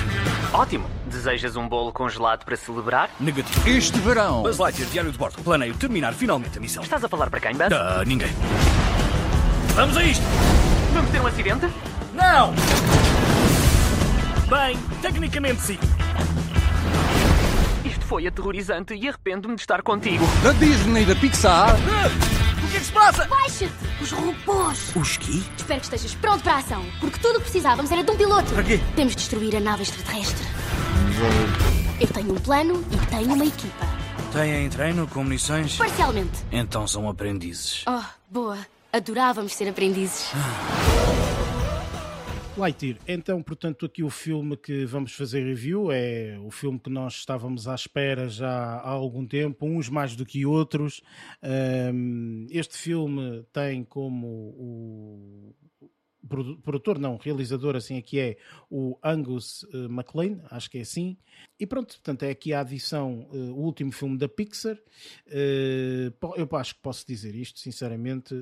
Ótimo. Desejas um bolo congelado para celebrar? Negativo. Este verão. Buzz Lightyear, diário de bordo. Planeio terminar finalmente a missão. Estás a falar para quem, Buzz? Uh, ninguém. Vamos a isto! Vamos ter um acidente? Não! Bem, tecnicamente sim. Foi aterrorizante e arrependo-me de estar contigo. Da Disney, da Pixar. Ah! que é que se passa? Baixa-te! Os robôs! Os quê? Espero que estejas pronto para a ação, porque tudo o que precisávamos era de um piloto. Para quê? Temos de destruir a nave extraterrestre. Eu tenho um plano e tenho uma equipa. Têm treino com munições? Parcialmente. Então são aprendizes. Oh, boa. Adorávamos ser aprendizes. Lightyear, então, portanto, aqui o filme que vamos fazer review é o filme que nós estávamos à espera já há algum tempo, uns mais do que outros. Este filme tem como o, produtor, não, realizador, assim aqui é o Angus uh, MacLean, acho que é assim. E pronto, portanto, é aqui a adição, uh, o último filme da Pixar. Uh, eu acho que posso dizer isto, sinceramente.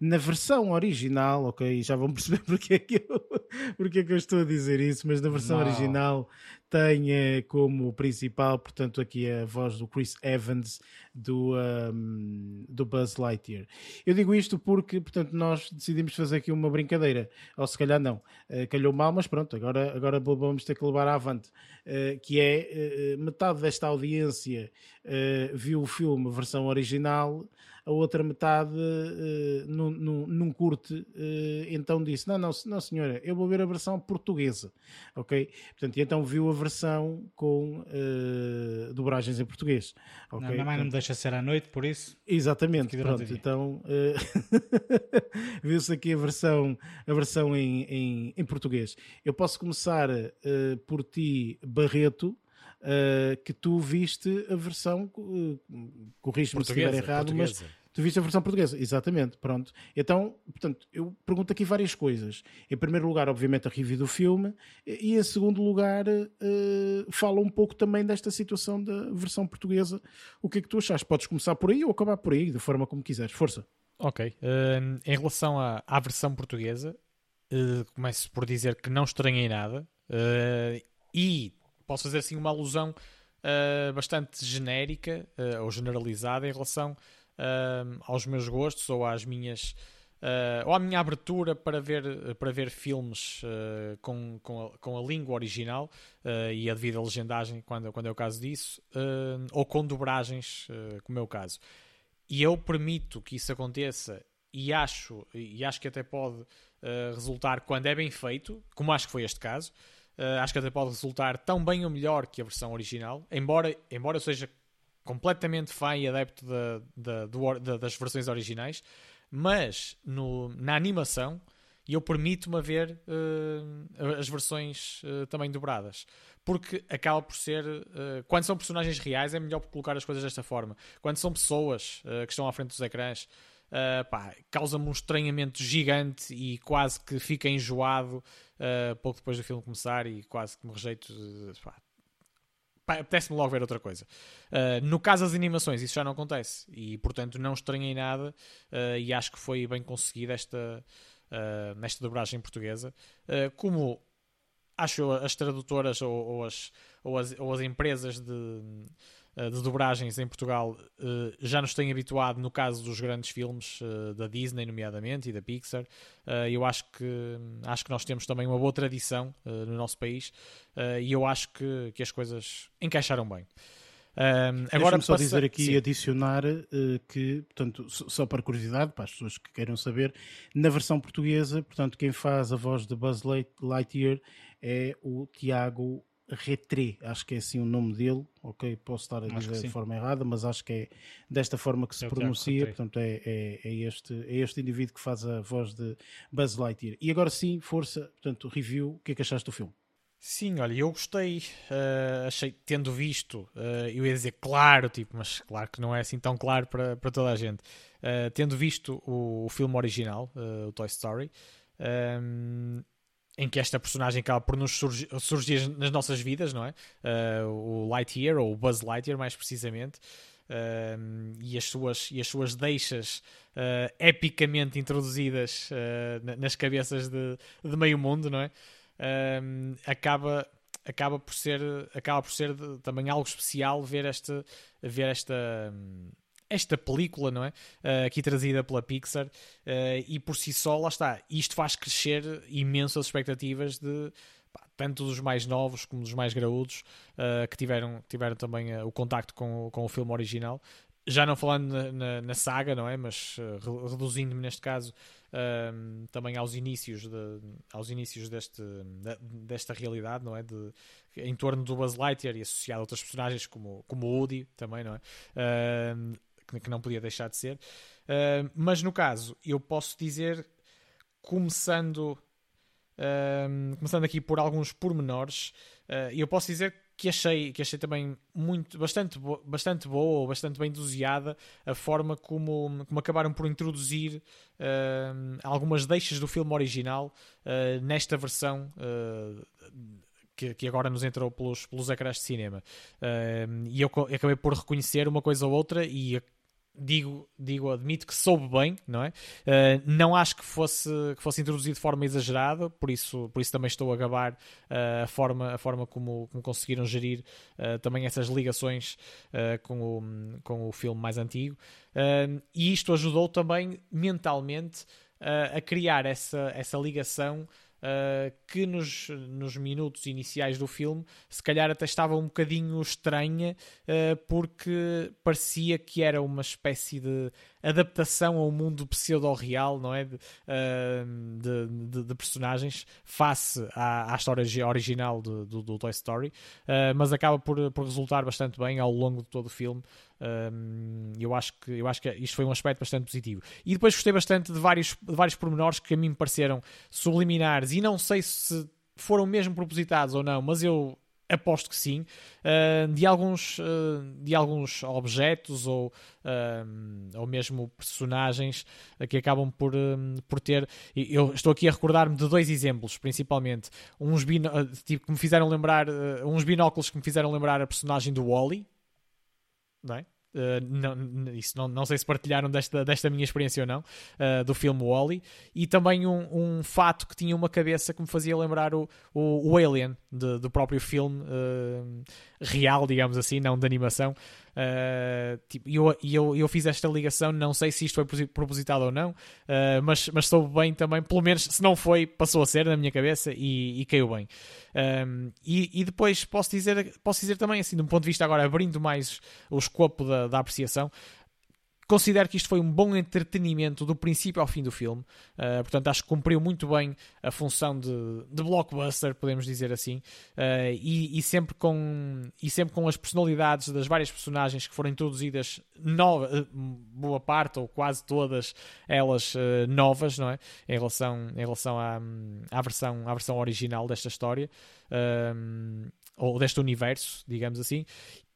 na versão original, ok, já vão perceber porque é que eu, porque é que eu estou a dizer isso, mas na versão não. original tem como principal, portanto, aqui a voz do Chris Evans do, um, do Buzz Lightyear. Eu digo isto porque, portanto, nós decidimos fazer aqui uma brincadeira, ou se calhar não, calhou mal, mas pronto, agora, agora vamos ter que levar avante, uh, que é uh, metade desta audiência viu o filme versão original a outra metade uh, num, curte, uh, então disse: Não, não, não, senhora, eu vou ver a versão portuguesa, ok? Portanto, e então viu a versão com uh, dobragens em português. Okay? Não, não, não me deixa ser à noite, por isso. Exatamente, pronto, então viu-se aqui a versão, a versão em, em, em português. Eu posso começar por ti, Barreto. Uh, que tu viste a versão, uh, corrige-me se estiver errado, mas tu viste a versão portuguesa, exatamente, pronto. Então, portanto, eu pergunto aqui várias coisas. Em primeiro lugar, obviamente, a review do filme, e em segundo lugar, uh, fala um pouco também desta situação da versão portuguesa. O que é que tu achas? Podes começar por aí ou acabar por aí, da forma como quiseres. Força. Ok. Uh, em relação à, à versão portuguesa, uh, começo por dizer que não estranhei nada. e posso fazer assim uma alusão uh, bastante genérica uh, ou generalizada em relação uh, aos meus gostos ou às minhas ou à minha abertura para ver, para ver filmes com, com a, com, a, língua original e a devida legendagem, quando, quando é o caso disso, ou com dobragens, como é o caso. E eu permito que isso aconteça e acho, e acho que até pode resultar quando é bem feito, como acho que foi este caso. Uh, acho que até pode resultar tão bem ou melhor que a versão original, embora, embora seja completamente fã e adepto das versões originais, mas no, na animação eu permito-me ver uh, as versões uh, também dobradas. Porque acaba por ser. quando são personagens reais, é melhor colocar as coisas desta forma. Quando são pessoas que estão à frente dos ecrãs, causa-me um estranhamento gigante e quase que fica enjoado uh, pouco depois do filme começar e quase que me rejeito. Uh, Apetece-me logo ver outra coisa. Uh, no caso das animações, isso já não acontece e, portanto, não estranhei nada uh, e acho que foi bem conseguida esta, uh, nesta dobragem portuguesa. como acho as tradutoras ou, ou, as, ou, as, ou as empresas de de dobragens em Portugal eh, já nos tem habituado no caso dos grandes filmes eh, da Disney, nomeadamente, e da Pixar. eu acho que, acho que nós temos também uma boa tradição no nosso país e eu acho que, que as coisas encaixaram bem. Um, agora só passa... dizer aqui Sim. adicionar uh, que, portanto, só para curiosidade, para as pessoas que queiram saber, na versão portuguesa, portanto, quem faz a voz de Buzz Lightyear é o Tiago Retré, acho que é assim o nome dele, ok? Posso estar a dizer de forma errada, mas acho que é desta forma que se é pronuncia, portanto é, é, é, este, é este indivíduo que faz a voz de Buzz Lightyear. E agora sim, força, portanto, review, o que é que achaste do filme? Sim, olha, eu gostei, uh, achei, tendo visto, uh, eu ia dizer claro, tipo, mas claro que não é assim tão claro para, para toda a gente, uh, tendo visto o, o filme original, o Toy Story, um, ehm, em que esta personagem acaba por nos surgir, surgir nas nossas vidas, não é? Uh, o Lightyear, ou o Buzz Lightyear, mais precisamente. Uh, e, as suas, e as suas deixas uh, epicamente introduzidas uh, nas cabeças de, de meio mundo, não é? acaba, acaba por ser, acaba por ser de, também algo especial ver esta, ver esta, esta película, não é? Uh, aqui trazida pela Pixar, uh, e por si só, lá está, isto faz crescer imenso as expectativas de pá, tanto dos mais novos como dos mais graúdos uh, que tiveram, tiveram também o contacto com, com o filme original. Já não falando na, na, na saga, não é? Mas reduzindo-me neste caso também aos inícios, de, aos inícios deste, de, desta realidade, não é? De, em torno do Buzz Lightyear e associado a outras personagens como, como o Woody também, não é? Que não podia deixar de ser. Uh, mas no caso, eu posso dizer, começando, uh, começando aqui por alguns pormenores, uh, eu posso dizer que achei, que achei também muito, bastante, bo bastante boa ou bastante bem dosiada a forma como, como acabaram por introduzir uh, algumas deixas do filme original uh, nesta versão uh, que, que, agora nos entrou pelos, pelos ecrãs de cinema. e eu acabei por reconhecer uma coisa ou outra e digo, digo, admito que soube bem, não é? Uh, não acho que fosse, que fosse introduzido de forma exagerada, por isso, por isso também estou a gabar uh, a, forma, a forma como, como conseguiram gerir uh, também essas ligações com, o, com o filme mais antigo. e isto ajudou também mentalmente a criar essa, essa ligação uh, que nos, nos minutos iniciais do filme se calhar até estava um bocadinho estranha uh, porque parecia que era uma espécie de adaptação ao mundo pseudo-real, não é? De, de, de, de, personagens face à, à história original do, do, Toy Story, uh, mas acaba por, por resultar bastante bem ao longo de todo o filme. Eu, acho que, eu acho que isto foi um aspecto bastante positivo. E depois gostei bastante de vários, de vários pormenores que a mim me pareceram subliminares e não sei se foram mesmo propositados ou não, mas eu Aposto que sim. Uh, de, alguns, uh, de alguns objetos ou, uh, ou mesmo personagens que acabam por, por ter. Eu estou aqui a recordar-me de dois exemplos, principalmente. Uns tipo, que me fizeram lembrar. uns binóculos que me fizeram lembrar a personagem do Wally. Não é? Uh, não, isso não, não sei se partilharam desta, desta minha experiência ou não, uh, do filme Wally, e também um, um fato que tinha uma cabeça que me fazia lembrar o, o, o Alien de, do próprio filme uh, real, digamos assim, não de animação, Uh, tipo, eu, eu, eu fiz esta ligação, não sei se isto foi propositado ou não, uh, mas, mas soube bem também, pelo menos se não foi, passou a ser na minha cabeça e, e caiu bem. Um, e, e, depois posso dizer, posso dizer também, assim, de um ponto de vista agora, abrindo mais o escopo da, da apreciação, Considero que isto foi um bom entretenimento do princípio ao fim do filme. Uh, portanto, acho que cumpriu muito bem a função de, de blockbuster, podemos dizer assim. Uh, e, e, sempre com, e sempre com as personalidades das várias personagens que foram introduzidas, nova, uh, boa parte ou quase todas elas novas, não é? Em relação, em relação à, à, versão, à versão original desta história. ou deste universo, digamos assim,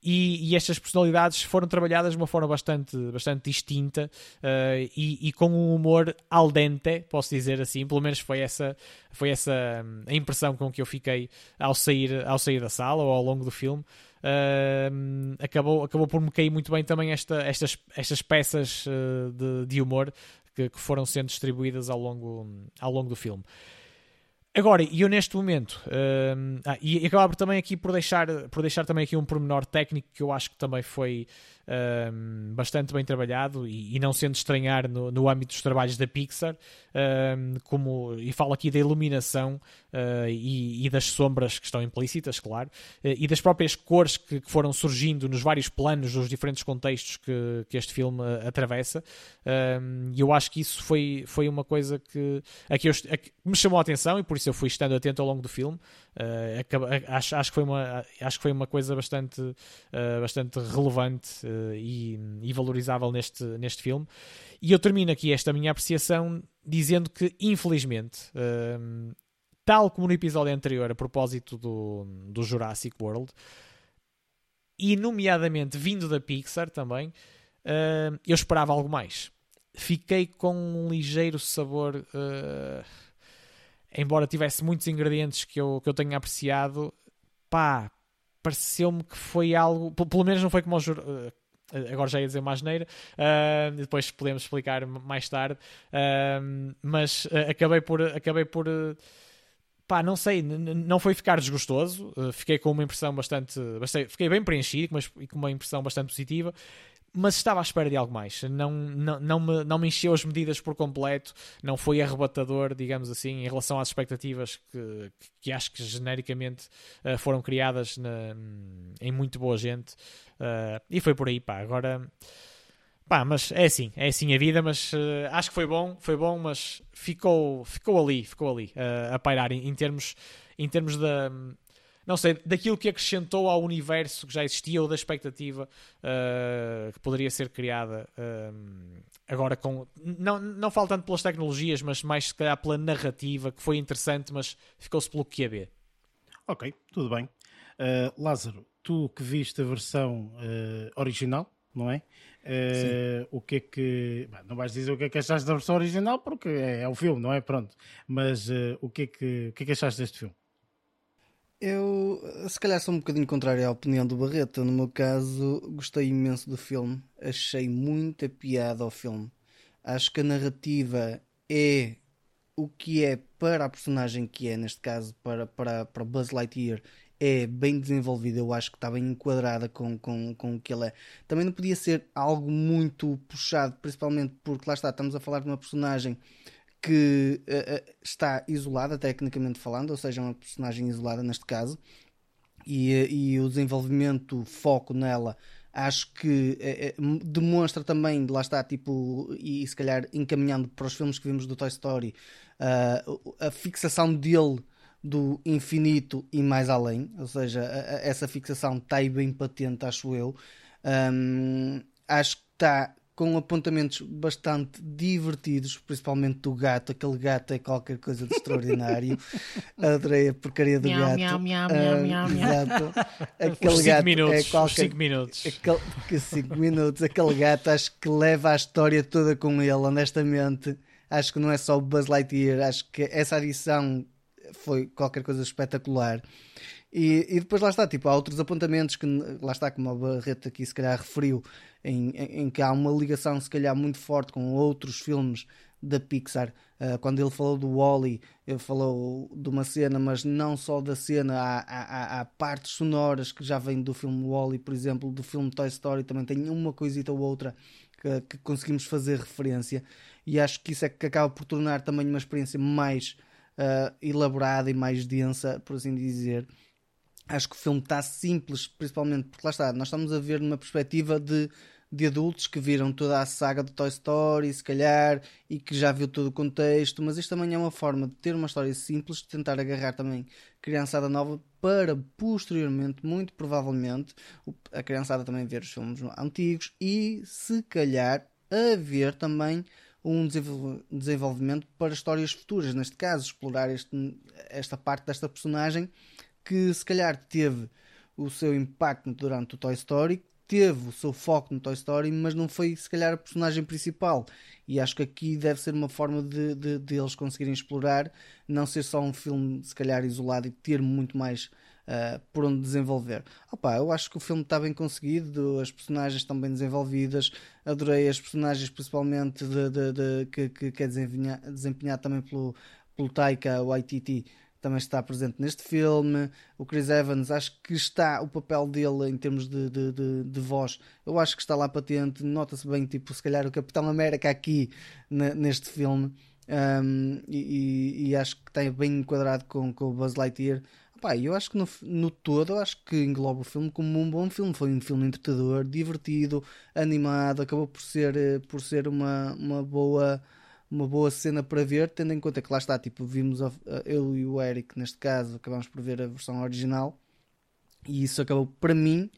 e, e, estas personalidades foram trabalhadas de uma forma bastante, bastante distinta uh, e, e, com um humor al dente, posso dizer assim, pelo menos foi essa, foi essa hum, a impressão com que eu fiquei ao sair, ao sair da sala ou ao longo do filme. Uh, acabou, acabou por me cair muito bem também esta, estas, estas peças uh, de, de humor que, que, foram sendo distribuídas ao longo, ao longo do filme. Agora, e eu neste momento, uh, ah, e acabava também aqui por deixar, por deixar também aqui um pormenor técnico que eu acho que também foi um, bastante bem trabalhado e, e, não sendo estranhar no, no âmbito dos trabalhos da Pixar, um, como, e falo aqui da iluminação uh, e, e, das sombras que estão implícitas, claro, uh, e das próprias cores que, que, foram surgindo nos vários planos dos diferentes contextos que, que este filme uh, atravessa. E eu acho que isso foi, foi uma coisa que, a que, eu, a que me chamou a atenção e por isso eu fui estando atento ao longo do filme. Acho, acho, que foi uma, acho que foi uma coisa bastante, bastante relevante uh, e, e, valorizável neste, neste filme. E eu termino aqui esta minha apreciação dizendo que, infelizmente, uh, tal como no episódio anterior, a propósito do, do Jurassic World, e nomeadamente vindo da Pixar também, uh, eu esperava algo mais. Fiquei com um ligeiro sabor. Embora tivesse muitos ingredientes que eu, que eu tenha apreciado, pá, pareceu-me que foi algo, pelo menos não foi como o uh, agora já ia dizer uma asneira, uh, depois podemos explicar mais tarde, uh, mas uh, acabei por, acabei por pá, não sei, não foi ficar desgostoso, fiquei com uma impressão bastante, bastante fiquei bem preenchido e com uma impressão bastante positiva mas estava à espera de algo mais. Não, não, não, me, não me encheu as medidas por completo, não foi arrebatador, digamos assim, em relação às expectativas que, que acho que genericamente uh, foram criadas na, em muito boa gente. Uh, e foi por aí, pá. Agora, pá, mas é assim, é assim a vida, mas uh, acho que foi bom, foi bom, mas ficou, ficou ali, ficou ali a pairar em, em termos, em termos da não sei, daquilo que acrescentou ao universo que já existia ou da expectativa uh, que poderia ser criada uh, agora com. Não, não falo tanto pelas tecnologias, mas mais se calhar pela narrativa, que foi interessante, mas ficou-se pelo que ia ver. Ok, tudo bem. Uh, Lázaro, tu que viste a versão original, não é? Uh, o que é que. não vais dizer o que é que achaste da versão original porque é, é o filme, não é? Pronto. Mas uh, o, que é que, o que é que achaste deste filme? Eu, se calhar, sou um bocadinho contrário à opinião do Barreto. No meu caso, gostei imenso do filme. Achei muita piada ao filme. Acho que a narrativa é o que é para a personagem que é, neste caso, para, para, para Buzz Lightyear, é bem desenvolvida. Eu acho que está bem enquadrada com, com, com o que ele é. Também não podia ser algo muito puxado, principalmente porque lá está, estamos a falar de uma personagem que uh, está isolada, tecnicamente falando, ou seja, uma personagem isolada neste caso, e, e o desenvolvimento, foco nela, acho que uh, demonstra também, lá está, tipo, e, e se calhar encaminhando para os filmes que vimos do Toy Story, uh, a fixação dele do infinito e mais além, ou seja, essa fixação está aí bem patente, acho eu. Um, acho que está com apontamentos bastante divertidos, principalmente do gato. Aquele gato é qualquer coisa de extraordinário. Adorei a porcaria do miau, gato. Miau, miau, miau, miau, Exato. Aquele os gato minutos, é qualquer. 5 minutos. Aquele, cinco minutos. Aquele gato acho que leva a história toda com ele, honestamente. Acho que não é só o Buzz Lightyear. Acho que essa adição foi qualquer coisa espetacular. E, e, depois lá está, tipo, há outros apontamentos que lá está, como a Barreto aqui se calhar referiu, em, em, em, que há uma ligação se calhar muito forte com outros filmes da Pixar. Uh, quando ele falou do Wally, ele falou de uma cena, mas não só da cena, há, há, há partes sonoras que já vêm do filme Wally, por exemplo, do filme Toy Story, também tem uma coisita ou outra que, que conseguimos fazer referência, e acho que isso é que acaba por tornar também uma experiência mais uh, elaborada e mais densa, por assim dizer acho que o filme está simples, principalmente porque lá está, nós estamos a ver numa perspectiva de, de adultos que viram toda a saga do Toy Story, se calhar, e que já viu todo o contexto, mas isto também é uma forma de ter uma história simples, de tentar agarrar também criançada nova para posteriormente, muito provavelmente, a criançada também ver os filmes antigos e se calhar haver também um desenvolvimento para histórias futuras, neste caso, explorar este, esta parte desta personagem que se calhar teve o seu impacto durante o Toy Story, teve o seu foco no Toy Story, mas não foi se calhar a personagem principal. E acho que aqui deve ser uma forma de, de, de eles conseguirem explorar, não ser só um filme se calhar isolado e ter muito mais uh, por onde desenvolver. Opa, eu acho que o filme está bem conseguido, as personagens estão bem desenvolvidas, adorei as personagens principalmente de, de, que, que, que é desempenhado, desempenhado também pelo, pelo Taika Waititi também está presente neste filme. O Chris Evans, acho que está o papel dele em termos de, de, de, de voz, eu acho que está lá patente. Nota-se bem, tipo, se calhar o Capitão América aqui neste filme. Um, e, e, acho que está bem enquadrado com, com o Buzz Lightyear. Pá, eu acho que no, no todo, acho que engloba o filme como um bom filme. Foi um filme entretador, divertido, animado, acabou por ser, eh, por ser uma, uma boa uma boa cena para ver, tendo em conta que lá está, tipo, vimos a, eu e o Eric, neste caso, acabamos por ver a versão original e isso acabou, para mim,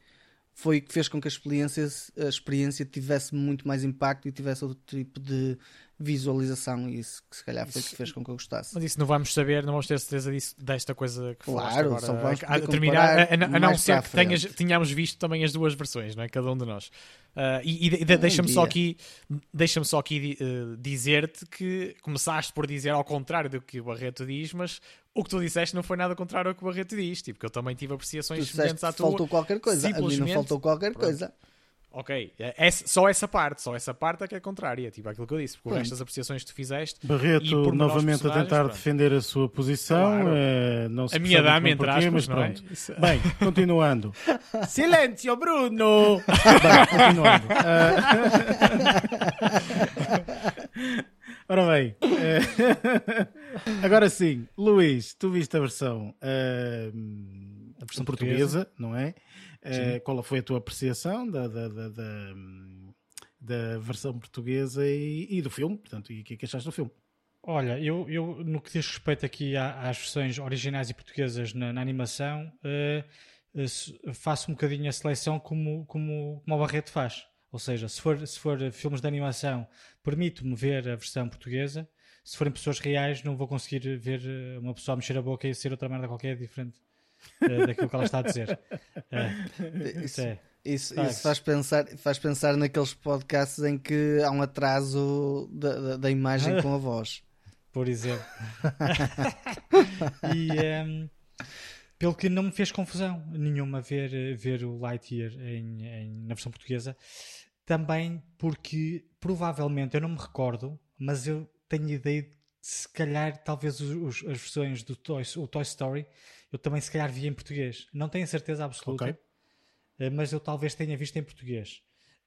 foi o que fez com que a experiência, a experiência tivesse muito mais impacto e tivesse outro tipo de, visualização e isso que se calhar foi o que fez com que eu gostasse. Mas isso não vamos saber, não vamos ter certeza disso, desta coisa que claro, agora. Só a, a terminar, a, a, a não ser que tenhas, tenhamos visto também as duas versões, não é? Cada um de nós. Uh, e, e de, deixa-me só aqui, deixa só aqui uh, dizer-te que começaste por dizer ao contrário do que o Barreto diz, mas o que tu disseste não foi nada contrário ao que o Barreto diz, tipo, que eu também tive apreciações semelhantes à tua. Faltou qualquer coisa, a mim não faltou qualquer pronto. coisa. Ok, é, é, só essa parte, só essa parte é que é contrária, tipo aquilo que eu disse, porque o resto das apreciações que tu fizeste. Barreto novamente a tentar pronto. defender a sua posição, claro. é, não se a minha dama, entre porquê, aspas, mas é? pronto. É? Bem, continuando. Silêncio, Bruno! bem, continuando. Uh... Ora bem, uh... agora sim, Luís, tu viste a versão, a versão portuguesa, portuguesa não é? Uh, qual foi a tua apreciação da, da, da, da, da versão portuguesa e, e, do filme? Portanto, e o que é que achaste do filme? Olha, eu, eu no que diz respeito aqui às versões originais e portuguesas na, na animação, uh, faço um bocadinho a seleção como, como, como o Barreto faz. Ou seja, se for, se for filmes de animação, permito-me ver a versão portuguesa. Se forem pessoas reais, não vou conseguir ver uma pessoa mexer a boca e ser outra merda qualquer diferente uh, daquilo que ela está a dizer. Uh, isso, é. isso, isso, faz, pensar, faz pensar naqueles podcasts em que há um atraso da, da, da imagem com a voz. Por exemplo. e um, ehm, pelo que não me fez confusão nenhuma ver, ver o Lightyear em, em, na versão portuguesa. Também porque provavelmente, eu não me recordo, mas eu tenho ideia de se calhar talvez os, os, as versões do Toy, o Toy Story eu também se calhar vi em português. Não tenho certeza absoluta, okay. Eh, mas eu talvez tenha visto em português.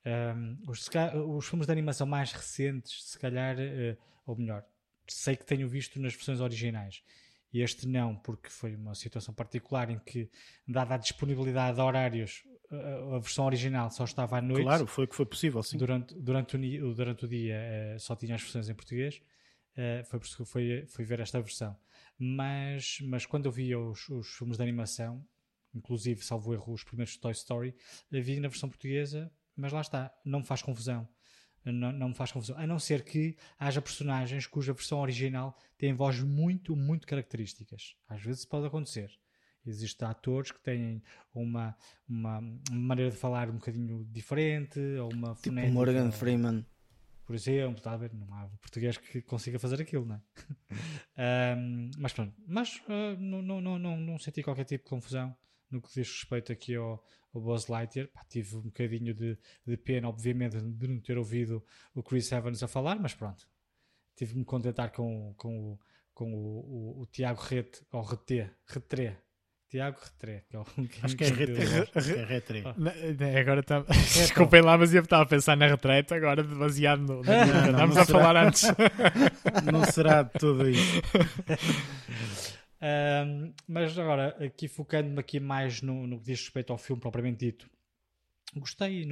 Um, os, os, filmes de animação mais recentes, se calhar, uh, ou melhor, sei que tenho visto nas versões originais. E este não, porque foi uma situação particular em que, dada a disponibilidade de horários, a, a versão original só estava à noite. Claro, foi que foi possível, sim. Durante, durante, o, durante o dia uh, só tinha as versões em português. Uh, foi por isso que fui, fui ver esta versão. Mas, mas quando eu via os, os filmes de animação, inclusive, salvo erro, os primeiros Toy Story, vi na versão portuguesa, mas lá está, não me faz confusão. Não, não, me faz confusão. A não ser que haja personagens cuja versão original tem vozes muito, muito características. Às vezes pode acontecer. Existem atores que têm uma, uma maneira de falar um bocadinho diferente, ou uma tipo fonética. Morgan Freeman por exemplo, está a ver? Não há português que consiga fazer aquilo, não é? um, mas pronto, mas uh, não, não, não, não, senti qualquer tipo de confusão no que diz respeito aqui ao, ao Buzz Lightyear. Pá, tive um bocadinho de, de pena, obviamente, de não ter ouvido o Chris Evans a falar, mas pronto, tive de me contentar com, com, o, com o, o, o Tiago Rete, ou Reté, Retré, Tiago Retré, que é o Acho que é Retré. É agora tá... Desculpem lá, mas eu estava a pensar na retreta, agora baseado no. Estamos a será... falar antes. não será de tudo isso. Um, mas agora, aqui focando-me aqui mais no, no que diz respeito ao filme propriamente dito, gostei,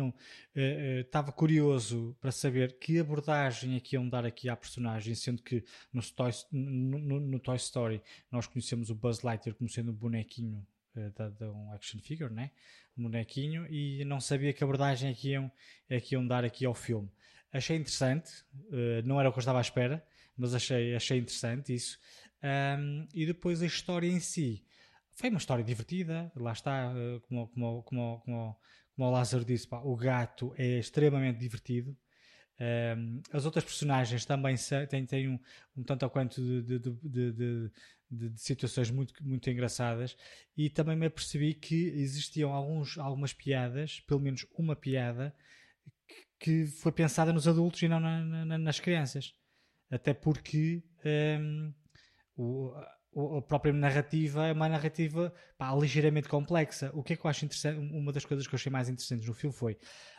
estava uh, uh, curioso para saber que abordagem é que iam dar aqui à personagem, sendo que no Toy, no, no, Toy Story nós conhecemos o Buzz Lightyear como sendo um bonequinho uh, da, um action figure, né? um bonequinho, e não sabia que abordagem é que iam, é que iam dar aqui ao filme. Achei interessante, não era o que eu estava à espera, mas achei, achei interessante isso. Um, e depois a história em si foi uma história divertida, lá está, como, como, como, como como o Lázaro disse, pá, o gato é extremamente divertido. Um, as outras personagens também têm, têm um, um tanto ou quanto de, de, de, de, situações muito, muito engraçadas e também me apercebi que existiam alguns, algumas piadas, pelo menos uma piada, que, que foi pensada nos adultos e não na, na, nas crianças. Até porque um, o, a própria narrativa é uma narrativa pá, ligeiramente complexa. O que é que eu acho interessante? Uma das coisas que eu achei mais interessantes no filme foi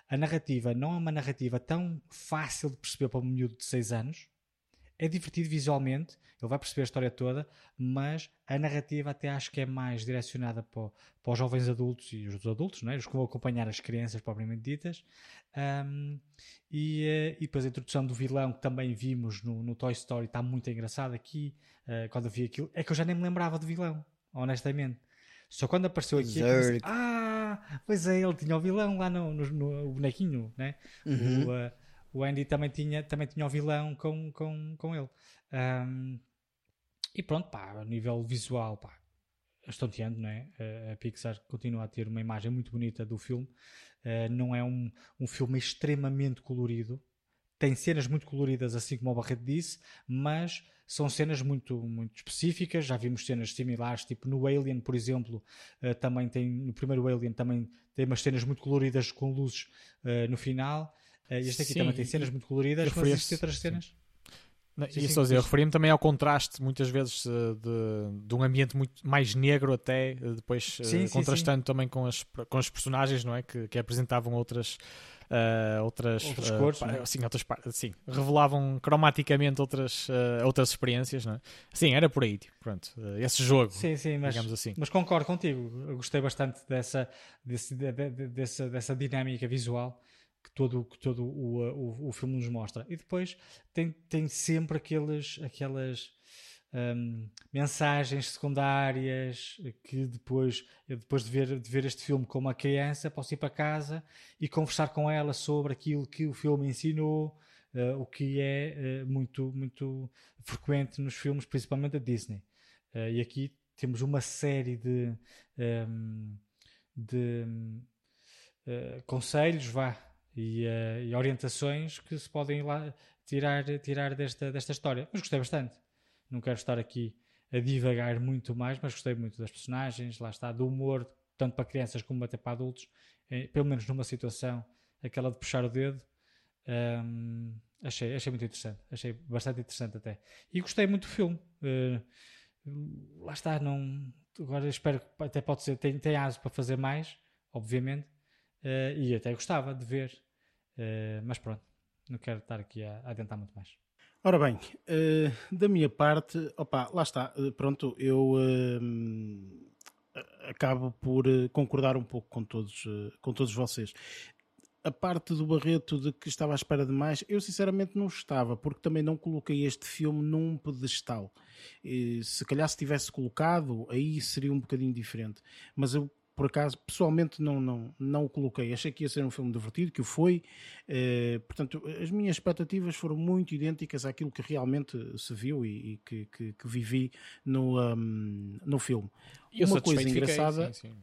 a narrativa não é uma narrativa tão fácil de perceber para um miúdo de 6 anos. É divertido visualmente, ele vai perceber a história toda, mas a narrativa até acho que é mais direcionada para, para os jovens adultos e os adultos, não é? os que vão acompanhar as crianças propriamente ditas. Um, e, eh, e, depois a introdução do vilão que também vimos no, no Toy Story está muito engraçada aqui. Uh, quando eu vi aquilo, é que eu já nem me lembrava do vilão, honestamente. Só quando apareceu aqui, é pensei, ah, pois é, ele tinha o vilão lá no, no, no bonequinho, né? Uhum. O, uh, o Andy também tinha, também tinha o vilão com, com, com ele. Um, e pronto, pá, a nível visual, pá, estonteante, não é? A Pixar continua a ter uma imagem muito bonita do filme. Uh, não é um, um filme extremamente colorido. Tem cenas muito coloridas, assim como o Barreto disse, mas são cenas muito, muito específicas. Já vimos cenas similares, tipo no Alien, por exemplo, uh, também tem, no primeiro Alien também tem umas cenas muito coloridas com luzes uh, no final. Uh, este aqui sim, também tem cenas muito coloridas, mas existem outras cenas. Sim. Não, sim, isso sim, eu referia-me também ao contraste, muitas vezes, de, de, um ambiente muito mais negro até, depois sim, contrastando também com as, com as personagens, não é? Que, que apresentavam outras uh, outras, outras uh, cores, é? sim, outras, sim, revelavam cromaticamente outras, uh, outras experiências, não é? Sim, era por aí, tipo, pronto, esse jogo, sim, sim, mas, assim. Mas concordo contigo, eu gostei bastante dessa, desse, de, de, dessa, dessa dinâmica visual que todo, que todo o, o, o filme nos mostra. E depois tem, tem sempre aqueles, aquelas um, mensagens secundárias que depois, depois de ver, de ver este filme com uma criança, posso ir para casa e conversar com ela sobre aquilo que o filme ensinou, uh, o que é uh, muito, muito frequente nos filmes, principalmente da Disney. Uh, e aqui temos uma série de, um, de conselhos, vá, e, e, orientações que se podem lá tirar, tirar desta, desta história. Mas gostei bastante. Não quero estar aqui a divagar muito mais, mas gostei muito das personagens, lá está, do humor, tanto para crianças como até para adultos, eh, pelo menos numa situação, aquela de puxar o dedo. Um, achei, achei muito interessante, achei bastante interessante até. E gostei muito do filme. Uh, lá está, não. Agora espero que até pode ser, tem, tem aso para fazer mais, obviamente, uh, e até gostava de ver, uh, mas pronto, não quero estar aqui a, a adentrar muito mais. Ora bem, uh, da minha parte, opa, lá está, uh, pronto, eu acabo por concordar um pouco com todos, com todos vocês. A parte do Barreto de que estava à espera de mais, eu sinceramente não estava, porque também não coloquei este filme num pedestal. E, se calhar se tivesse colocado, aí seria um bocadinho diferente. Mas eu por acaso, pessoalmente não, não, não o coloquei. Achei que ia ser um filme divertido, que o foi. Eh, portanto, as minhas expectativas foram muito idênticas àquilo que realmente se viu e, e que, que, que, vivi no, um, no filme. E Uma coisa engraçada. Sim, sim.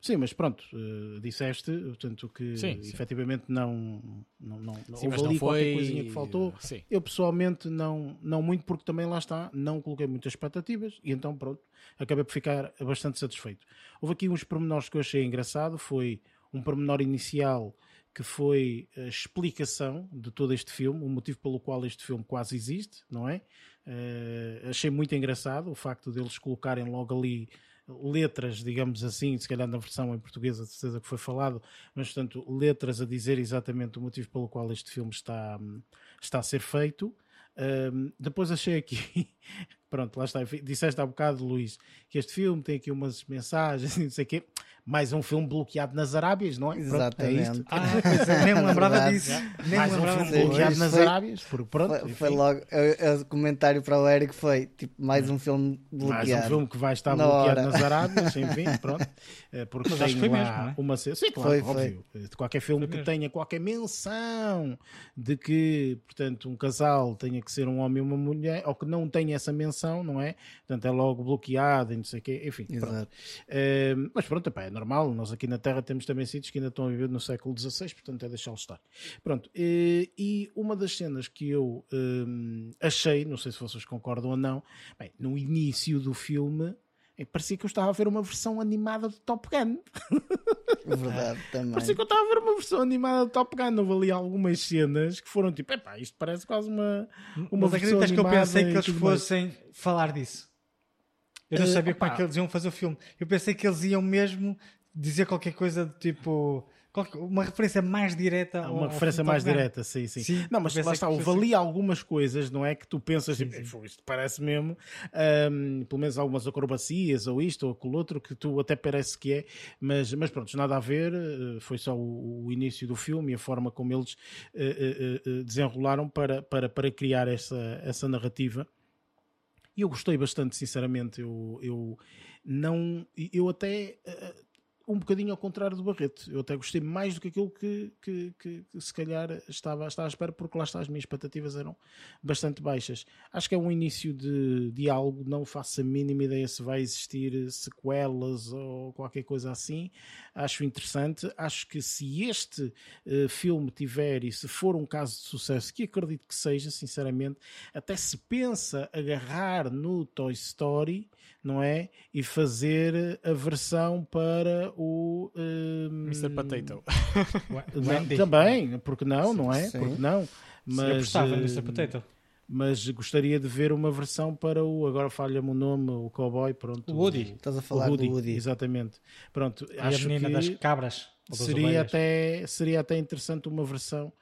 Sim, mas pronto, uh, disseste, portanto, que sim, sim. efetivamente não, não, não, sim, houve ali não foi... qualquer coisinha que faltou. Sim. Eu pessoalmente não, não muito, porque também lá está, não coloquei muitas expectativas e então pronto, acabei por ficar bastante satisfeito. Houve aqui uns pormenores que eu achei engraçado, foi um pormenor inicial que foi a explicação de todo este filme, o motivo pelo qual este filme quase existe, não é? Uh, achei muito engraçado o facto deles colocarem logo ali letras, digamos assim, se calhar na versão em português, a certeza que foi falado, mas portanto, letras a dizer exatamente o motivo pelo qual este filme está, está a ser feito. Um, depois achei aqui, pronto, lá está, disseste há bocado, Luís, que este filme tem aqui umas mensagens e não sei o quê mais um filme bloqueado nas Arábias, não é? Exatamente. Pronto, é ah, é, nem me lembrava disso. Nem mais um filme bloqueado nas foi, Arábias. Por, pronto, foi, foi logo, o, comentário para o Eric foi tipo, mais um filme bloqueado. Mais um filme que vai estar na bloqueado hora. nas Arábias, enfim, pronto. É, porque Mas tem lá mesmo, é? uma... Sim, claro, foi, óbvio. Foi. De qualquer filme foi que mesmo. tenha qualquer menção de que, portanto, um casal tenha que ser um homem e uma mulher, ou que não tenha essa menção, não é? Portanto, é logo bloqueado e não sei o quê, enfim. Pronto. É, mas pronto, é normal, nós aqui na Terra temos também sítios que ainda estão a viver no século XVI, portanto é deixá-los estar. Pronto, e, e, uma das cenas que eu hum, achei, não sei se vocês concordam ou não, bem, no início do filme é, parecia que eu estava a ver uma versão animada do Top Gun. Verdade, também. Parecia que eu estava a ver uma versão animada do Top Gun. Houve ali algumas cenas que foram tipo, epá, isto parece quase uma, uma Mas versão animada. que eu pensei que eles fossem mais. falar disso? Eu não uh, sabia opa. como é que eles iam fazer o filme. Eu pensei que eles iam mesmo dizer qualquer coisa de tipo uma referência mais direta uma referência mais direta sim, sim, sim. Não mas lá está houve ali algumas coisas não é? Que tu pensas sim, tipo, isto parece mesmo um, pelo menos algumas acrobacias ou isto ou aquilo outro que tu até parece que é. Mas, mas pronto, nada a ver eh, foi só o, o início do filme e a forma como eles uh, uh, desenrolaram para, para, para criar essa, essa narrativa. E eu gostei bastante sinceramente. Eu, eu não eu até um bocadinho ao contrário do Barreto. Eu até gostei mais do que aquilo que, que, que, que, se calhar estava, estava à espera, porque lá está, as minhas expectativas eram bastante baixas. Acho que é um início de, de algo, não faço a mínima ideia se vai existir sequelas ou qualquer coisa assim. Acho interessante. Acho que se este uh, filme tiver e se for um caso de sucesso, que acredito que seja, sinceramente, até se pensa agarrar no Toy Story não é? E fazer a versão para o um, Mr. Potato. não, também, porque não, não é? Sim. Porque não. Mas, Sim, eu Mr. Hum, Potato. Mas gostaria de ver uma versão para o, agora falha-me o nome, o cowboy, pronto. O Woody. O, Estás a falar o Woody, do Woody. Exatamente. Pronto, e acho a menina que das cabras. Seria até, seria até interessante uma versão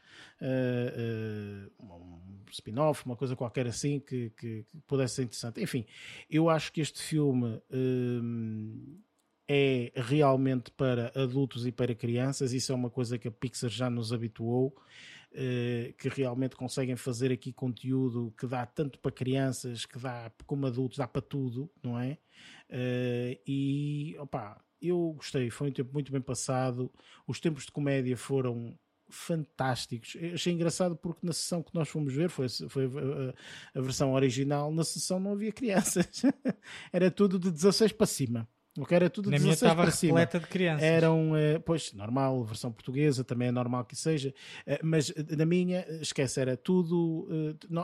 uh, uh, spin-off, uma coisa qualquer assim que, que, que, pudesse ser interessante. Enfim, eu acho que este filme hum, é realmente para adultos e para crianças. Isso é uma coisa que a Pixar já nos habituou. Uh, que realmente conseguem fazer aqui conteúdo que dá tanto para crianças, que dá como adultos, dá para tudo, não é? Uh, e opa, eu gostei, foi um tempo muito bem passado. Os tempos de comédia foram fantásticos. Eu achei engraçado porque na sessão que nós fomos ver, foi, foi a, a versão original, na sessão não havia crianças. Era tudo de 16 para cima. O que era tudo Na minha estava repleta de crianças. Eram, uh, pois, normal, versão portuguesa, também é normal que seja, uh, mas eh, na minha, esquece, era tudo,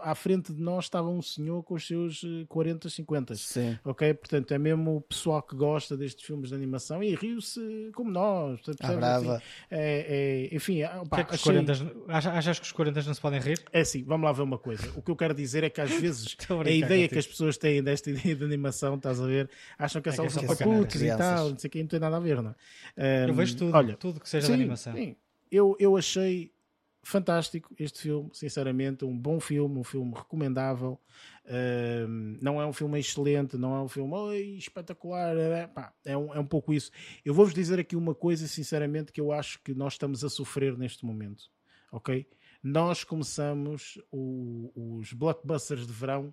à frente de nós estava um senhor com os seus 40, 50. Sim. Ok? Portanto, é mesmo o pessoal que gosta destes filmes de animação e riu-se como nós. Portanto, ah, brava. Assim, é, é, enfim, opa, que é que achei... 40, achas que os 40 não se podem rir? É assim, vamos lá ver uma coisa. O que eu quero dizer é que às vezes a ideia que as pessoas têm desta ideia de animação, estás a ver, acham que é só, é só para putos e tal, não sei o que, não tem nada a ver, não é? Um, eu vejo tudo, olha, tudo que seja sim, de animação. Sim, eu, eu achei fantástico este filme, sinceramente, um bom filme, um filme recomendável. Um, não é um filme excelente, não é um filme Oi, espetacular, é, pá, é, um, é um pouco isso. Eu vou-vos dizer aqui uma coisa, sinceramente, que eu acho que nós estamos a sofrer neste momento, ok? Nós começamos o, os blockbusters de verão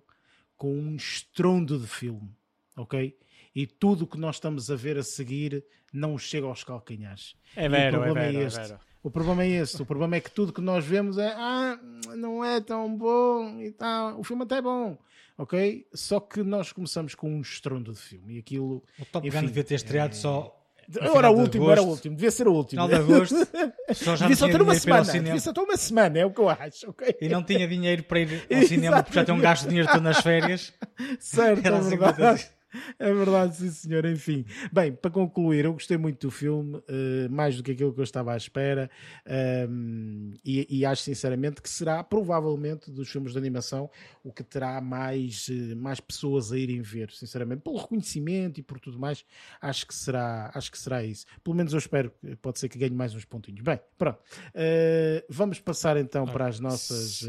com um estrondo de filme, ok? E tudo o que nós estamos a ver a seguir não chega aos calcanhares. É vero, o problema é, vero, é este. É o problema é esse. O problema é que tudo que nós vemos é ah, não é tão bom e tal. O filme até é bom, ok? Só que nós começamos com um estrondo de filme e aquilo. O Top Gun devia ter estreado é... só. Era o último, era o último, devia ser o último. Final de agosto, só já devia só ter uma semana, devia só ter uma semana, é o que eu acho. Okay? E não tinha dinheiro para ir ao cinema porque já tem um gasto de dinheiro todo nas férias. Certo, é verdade. É verdade, sim senhor. Enfim, bem, para concluir, eu gostei muito do filme, uh, mais do que aquilo que eu estava à espera, um, ehm, e, e, acho sinceramente que será provavelmente dos filmes de animação o que terá mais, uh, mais pessoas a irem ver, sinceramente, pelo reconhecimento e por tudo mais, acho que será, acho que será isso. Pelo menos eu espero, pode ser que ganhe mais uns pontinhos. Bem, pronto. Uh, vamos passar então para as nossas.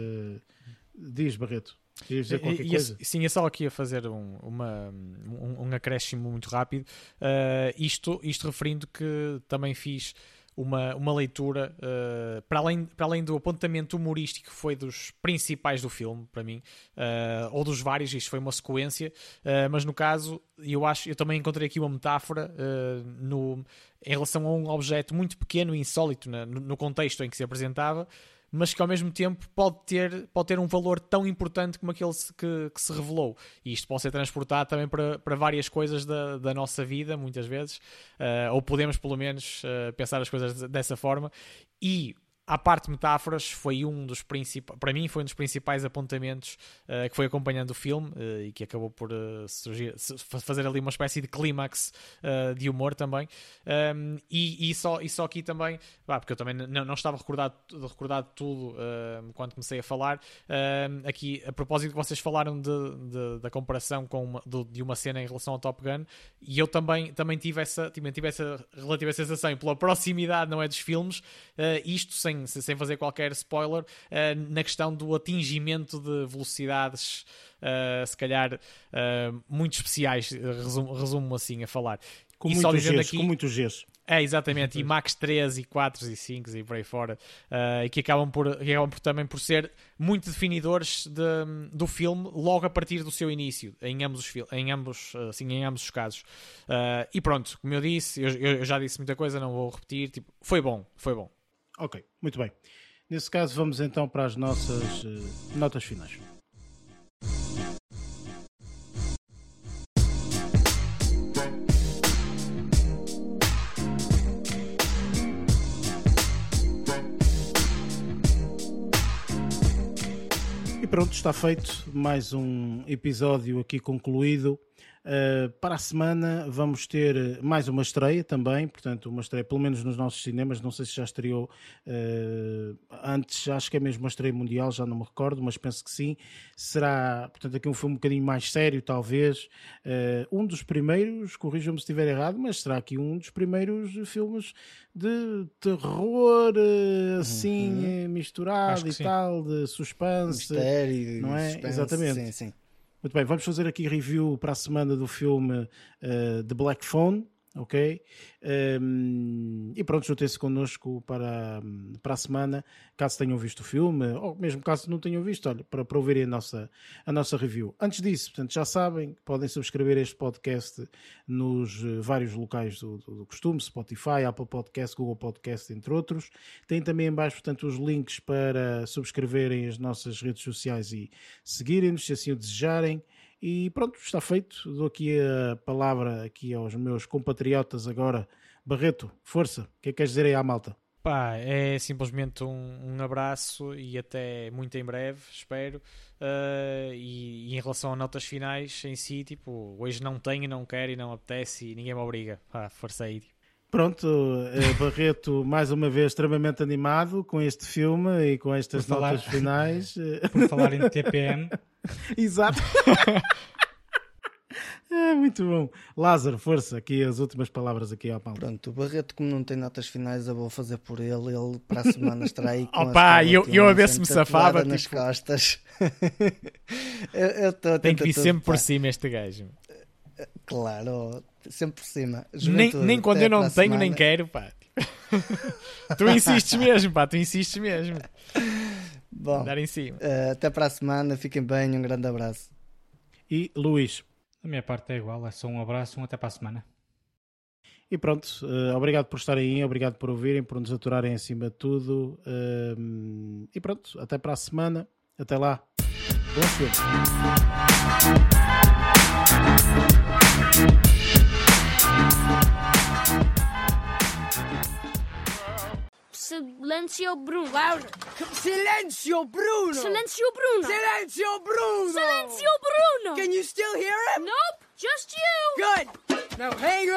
Diz, Barreto. Dizer qualquer coisa? sim, eu só aqui a fazer um, uma, um, um acréscimo muito rápido. Uh, isto, isto referindo que também fiz uma, uma leitura uh, para, além, para além do apontamento humorístico que foi dos principais do filme para mim uh, ou dos vários isto foi uma sequência uh, mas no caso eu acho eu também encontrei aqui uma metáfora no, em relação a um objeto muito pequeno e insólito no, no contexto em que se apresentava mas que ao mesmo tempo pode ter, pode ter um valor tão importante como aquele que, que se revelou. E isto pode ser transportado também para, para várias coisas da, da nossa vida, muitas vezes, uh, ou podemos pelo menos uh, pensar as coisas dessa forma. E à parte metáforas, foi um dos principais, para mim, foi um dos principais apontamentos uh, que foi acompanhando o filme uh, e que acabou por uh, surgir, fazer ali uma espécie de clímax de humor também. Um, e, e, só, e só aqui também, bah, porque eu também não, não estava recordado, recordado tudo quando comecei a falar. aqui, a propósito que vocês falaram de, de, da comparação com uma, de, de, uma cena em relação ao Top Gun, e eu também, também tive essa, também tive essa relativa sensação, pela proximidade, não é, dos filmes, isto sem sem, sem fazer qualquer spoiler, uh, na questão do atingimento de velocidades, uh, se calhar, uh, muito especiais, resumo, resumo assim a falar Com, e muitos Gs, aqui, com muitos Gs. É, exatamente, e Max 3 e 4 e 5 e por aí fora, uh, e que acabam, por, que acabam por, também por ser muito definidores de, do filme logo a partir do seu início, em ambos os, em ambos, assim, em ambos os casos. Uh, e pronto, como eu disse, eu, eu, já disse muita coisa, não vou repetir, tipo, foi bom, foi bom. Ok, muito bem. Nesse caso, vamos então para as nossas uh, notas finais. pronto, está feito. Mais um episódio aqui concluído. Uh, para a semana vamos ter mais uma estreia também, portanto, uma estreia, pelo menos nos nossos cinemas. Não sei se já estreou uh, antes, acho que é mesmo uma estreia mundial, já não me recordo, mas penso que sim. Será, portanto, aqui um filme um bocadinho mais sério, talvez. Uh, um dos primeiros, corrijam-me se estiver errado, mas será aqui um dos primeiros filmes de terror assim uhum. misturado e sim. tal, de suspense, mistério, não é? Suspense, Exatamente. Sim, sim. Muito bem, vamos fazer aqui review para a semana do filme uh, The Black Phone ok? Um, e pronto, juntem-se connosco para, para a semana, caso tenham visto o filme, ou mesmo caso não tenham visto, olha, para, para ouvirem a nossa, a nossa review. Antes disso, portanto, já sabem, podem subscrever este podcast nos uh, vários locais do, do, do, costume, Spotify, Apple Podcast, Google Podcast, entre outros. Tem também em baixo, portanto, os links para subscreverem as nossas redes sociais e seguirem-nos, se assim o desejarem. E pronto, está feito. Dou aqui a palavra aqui aos meus compatriotas agora. Barreto, força. O que é que queres dizer aí à malta? Pá, é simplesmente um, um abraço e até muito em breve, espero. Uh, e, e, em relação a notas finais em si, tipo, hoje não tenho, não quero e não apetece e ninguém me obriga. Pá, força aí. Pronto, eh, Barreto, mais uma vez extremamente animado com este filme e com estas falar, notas finais. Por falar em TPM. Exato. É, muito bom. Lázaro, força, aqui as últimas palavras aqui ao Paulo. Pronto, o Barreto, como não tem notas finais, eu vou fazer por ele. Ele para a semana estará aí com Opa, eu, eu a ver se me safava. nas tipo... costas. eu, eu tô, Tem que vir sempre por cima este gajo. Claro, sempre por cima. nem, nem quando eu não tenho, semana. nem quero, pá. tu insistes mesmo, pá, tu insistes mesmo. Bom, Dar em cima. Uh, até para a semana, fiquem bem, um grande abraço. E Luís? A minha parte é igual, é só um abraço, um até para a semana. E pronto, uh, obrigado por estarem aí, obrigado por ouvirem, por nos aturarem acima de tudo. Uh, e pronto, até para a semana. Até lá. Bom filme. Silêncio Bruno. Louder. Silêncio Bruno. Silêncio Bruno. Silêncio Bruno. Silêncio Bruno. Can you still hear him? Nope, just you. Good. Now, hey.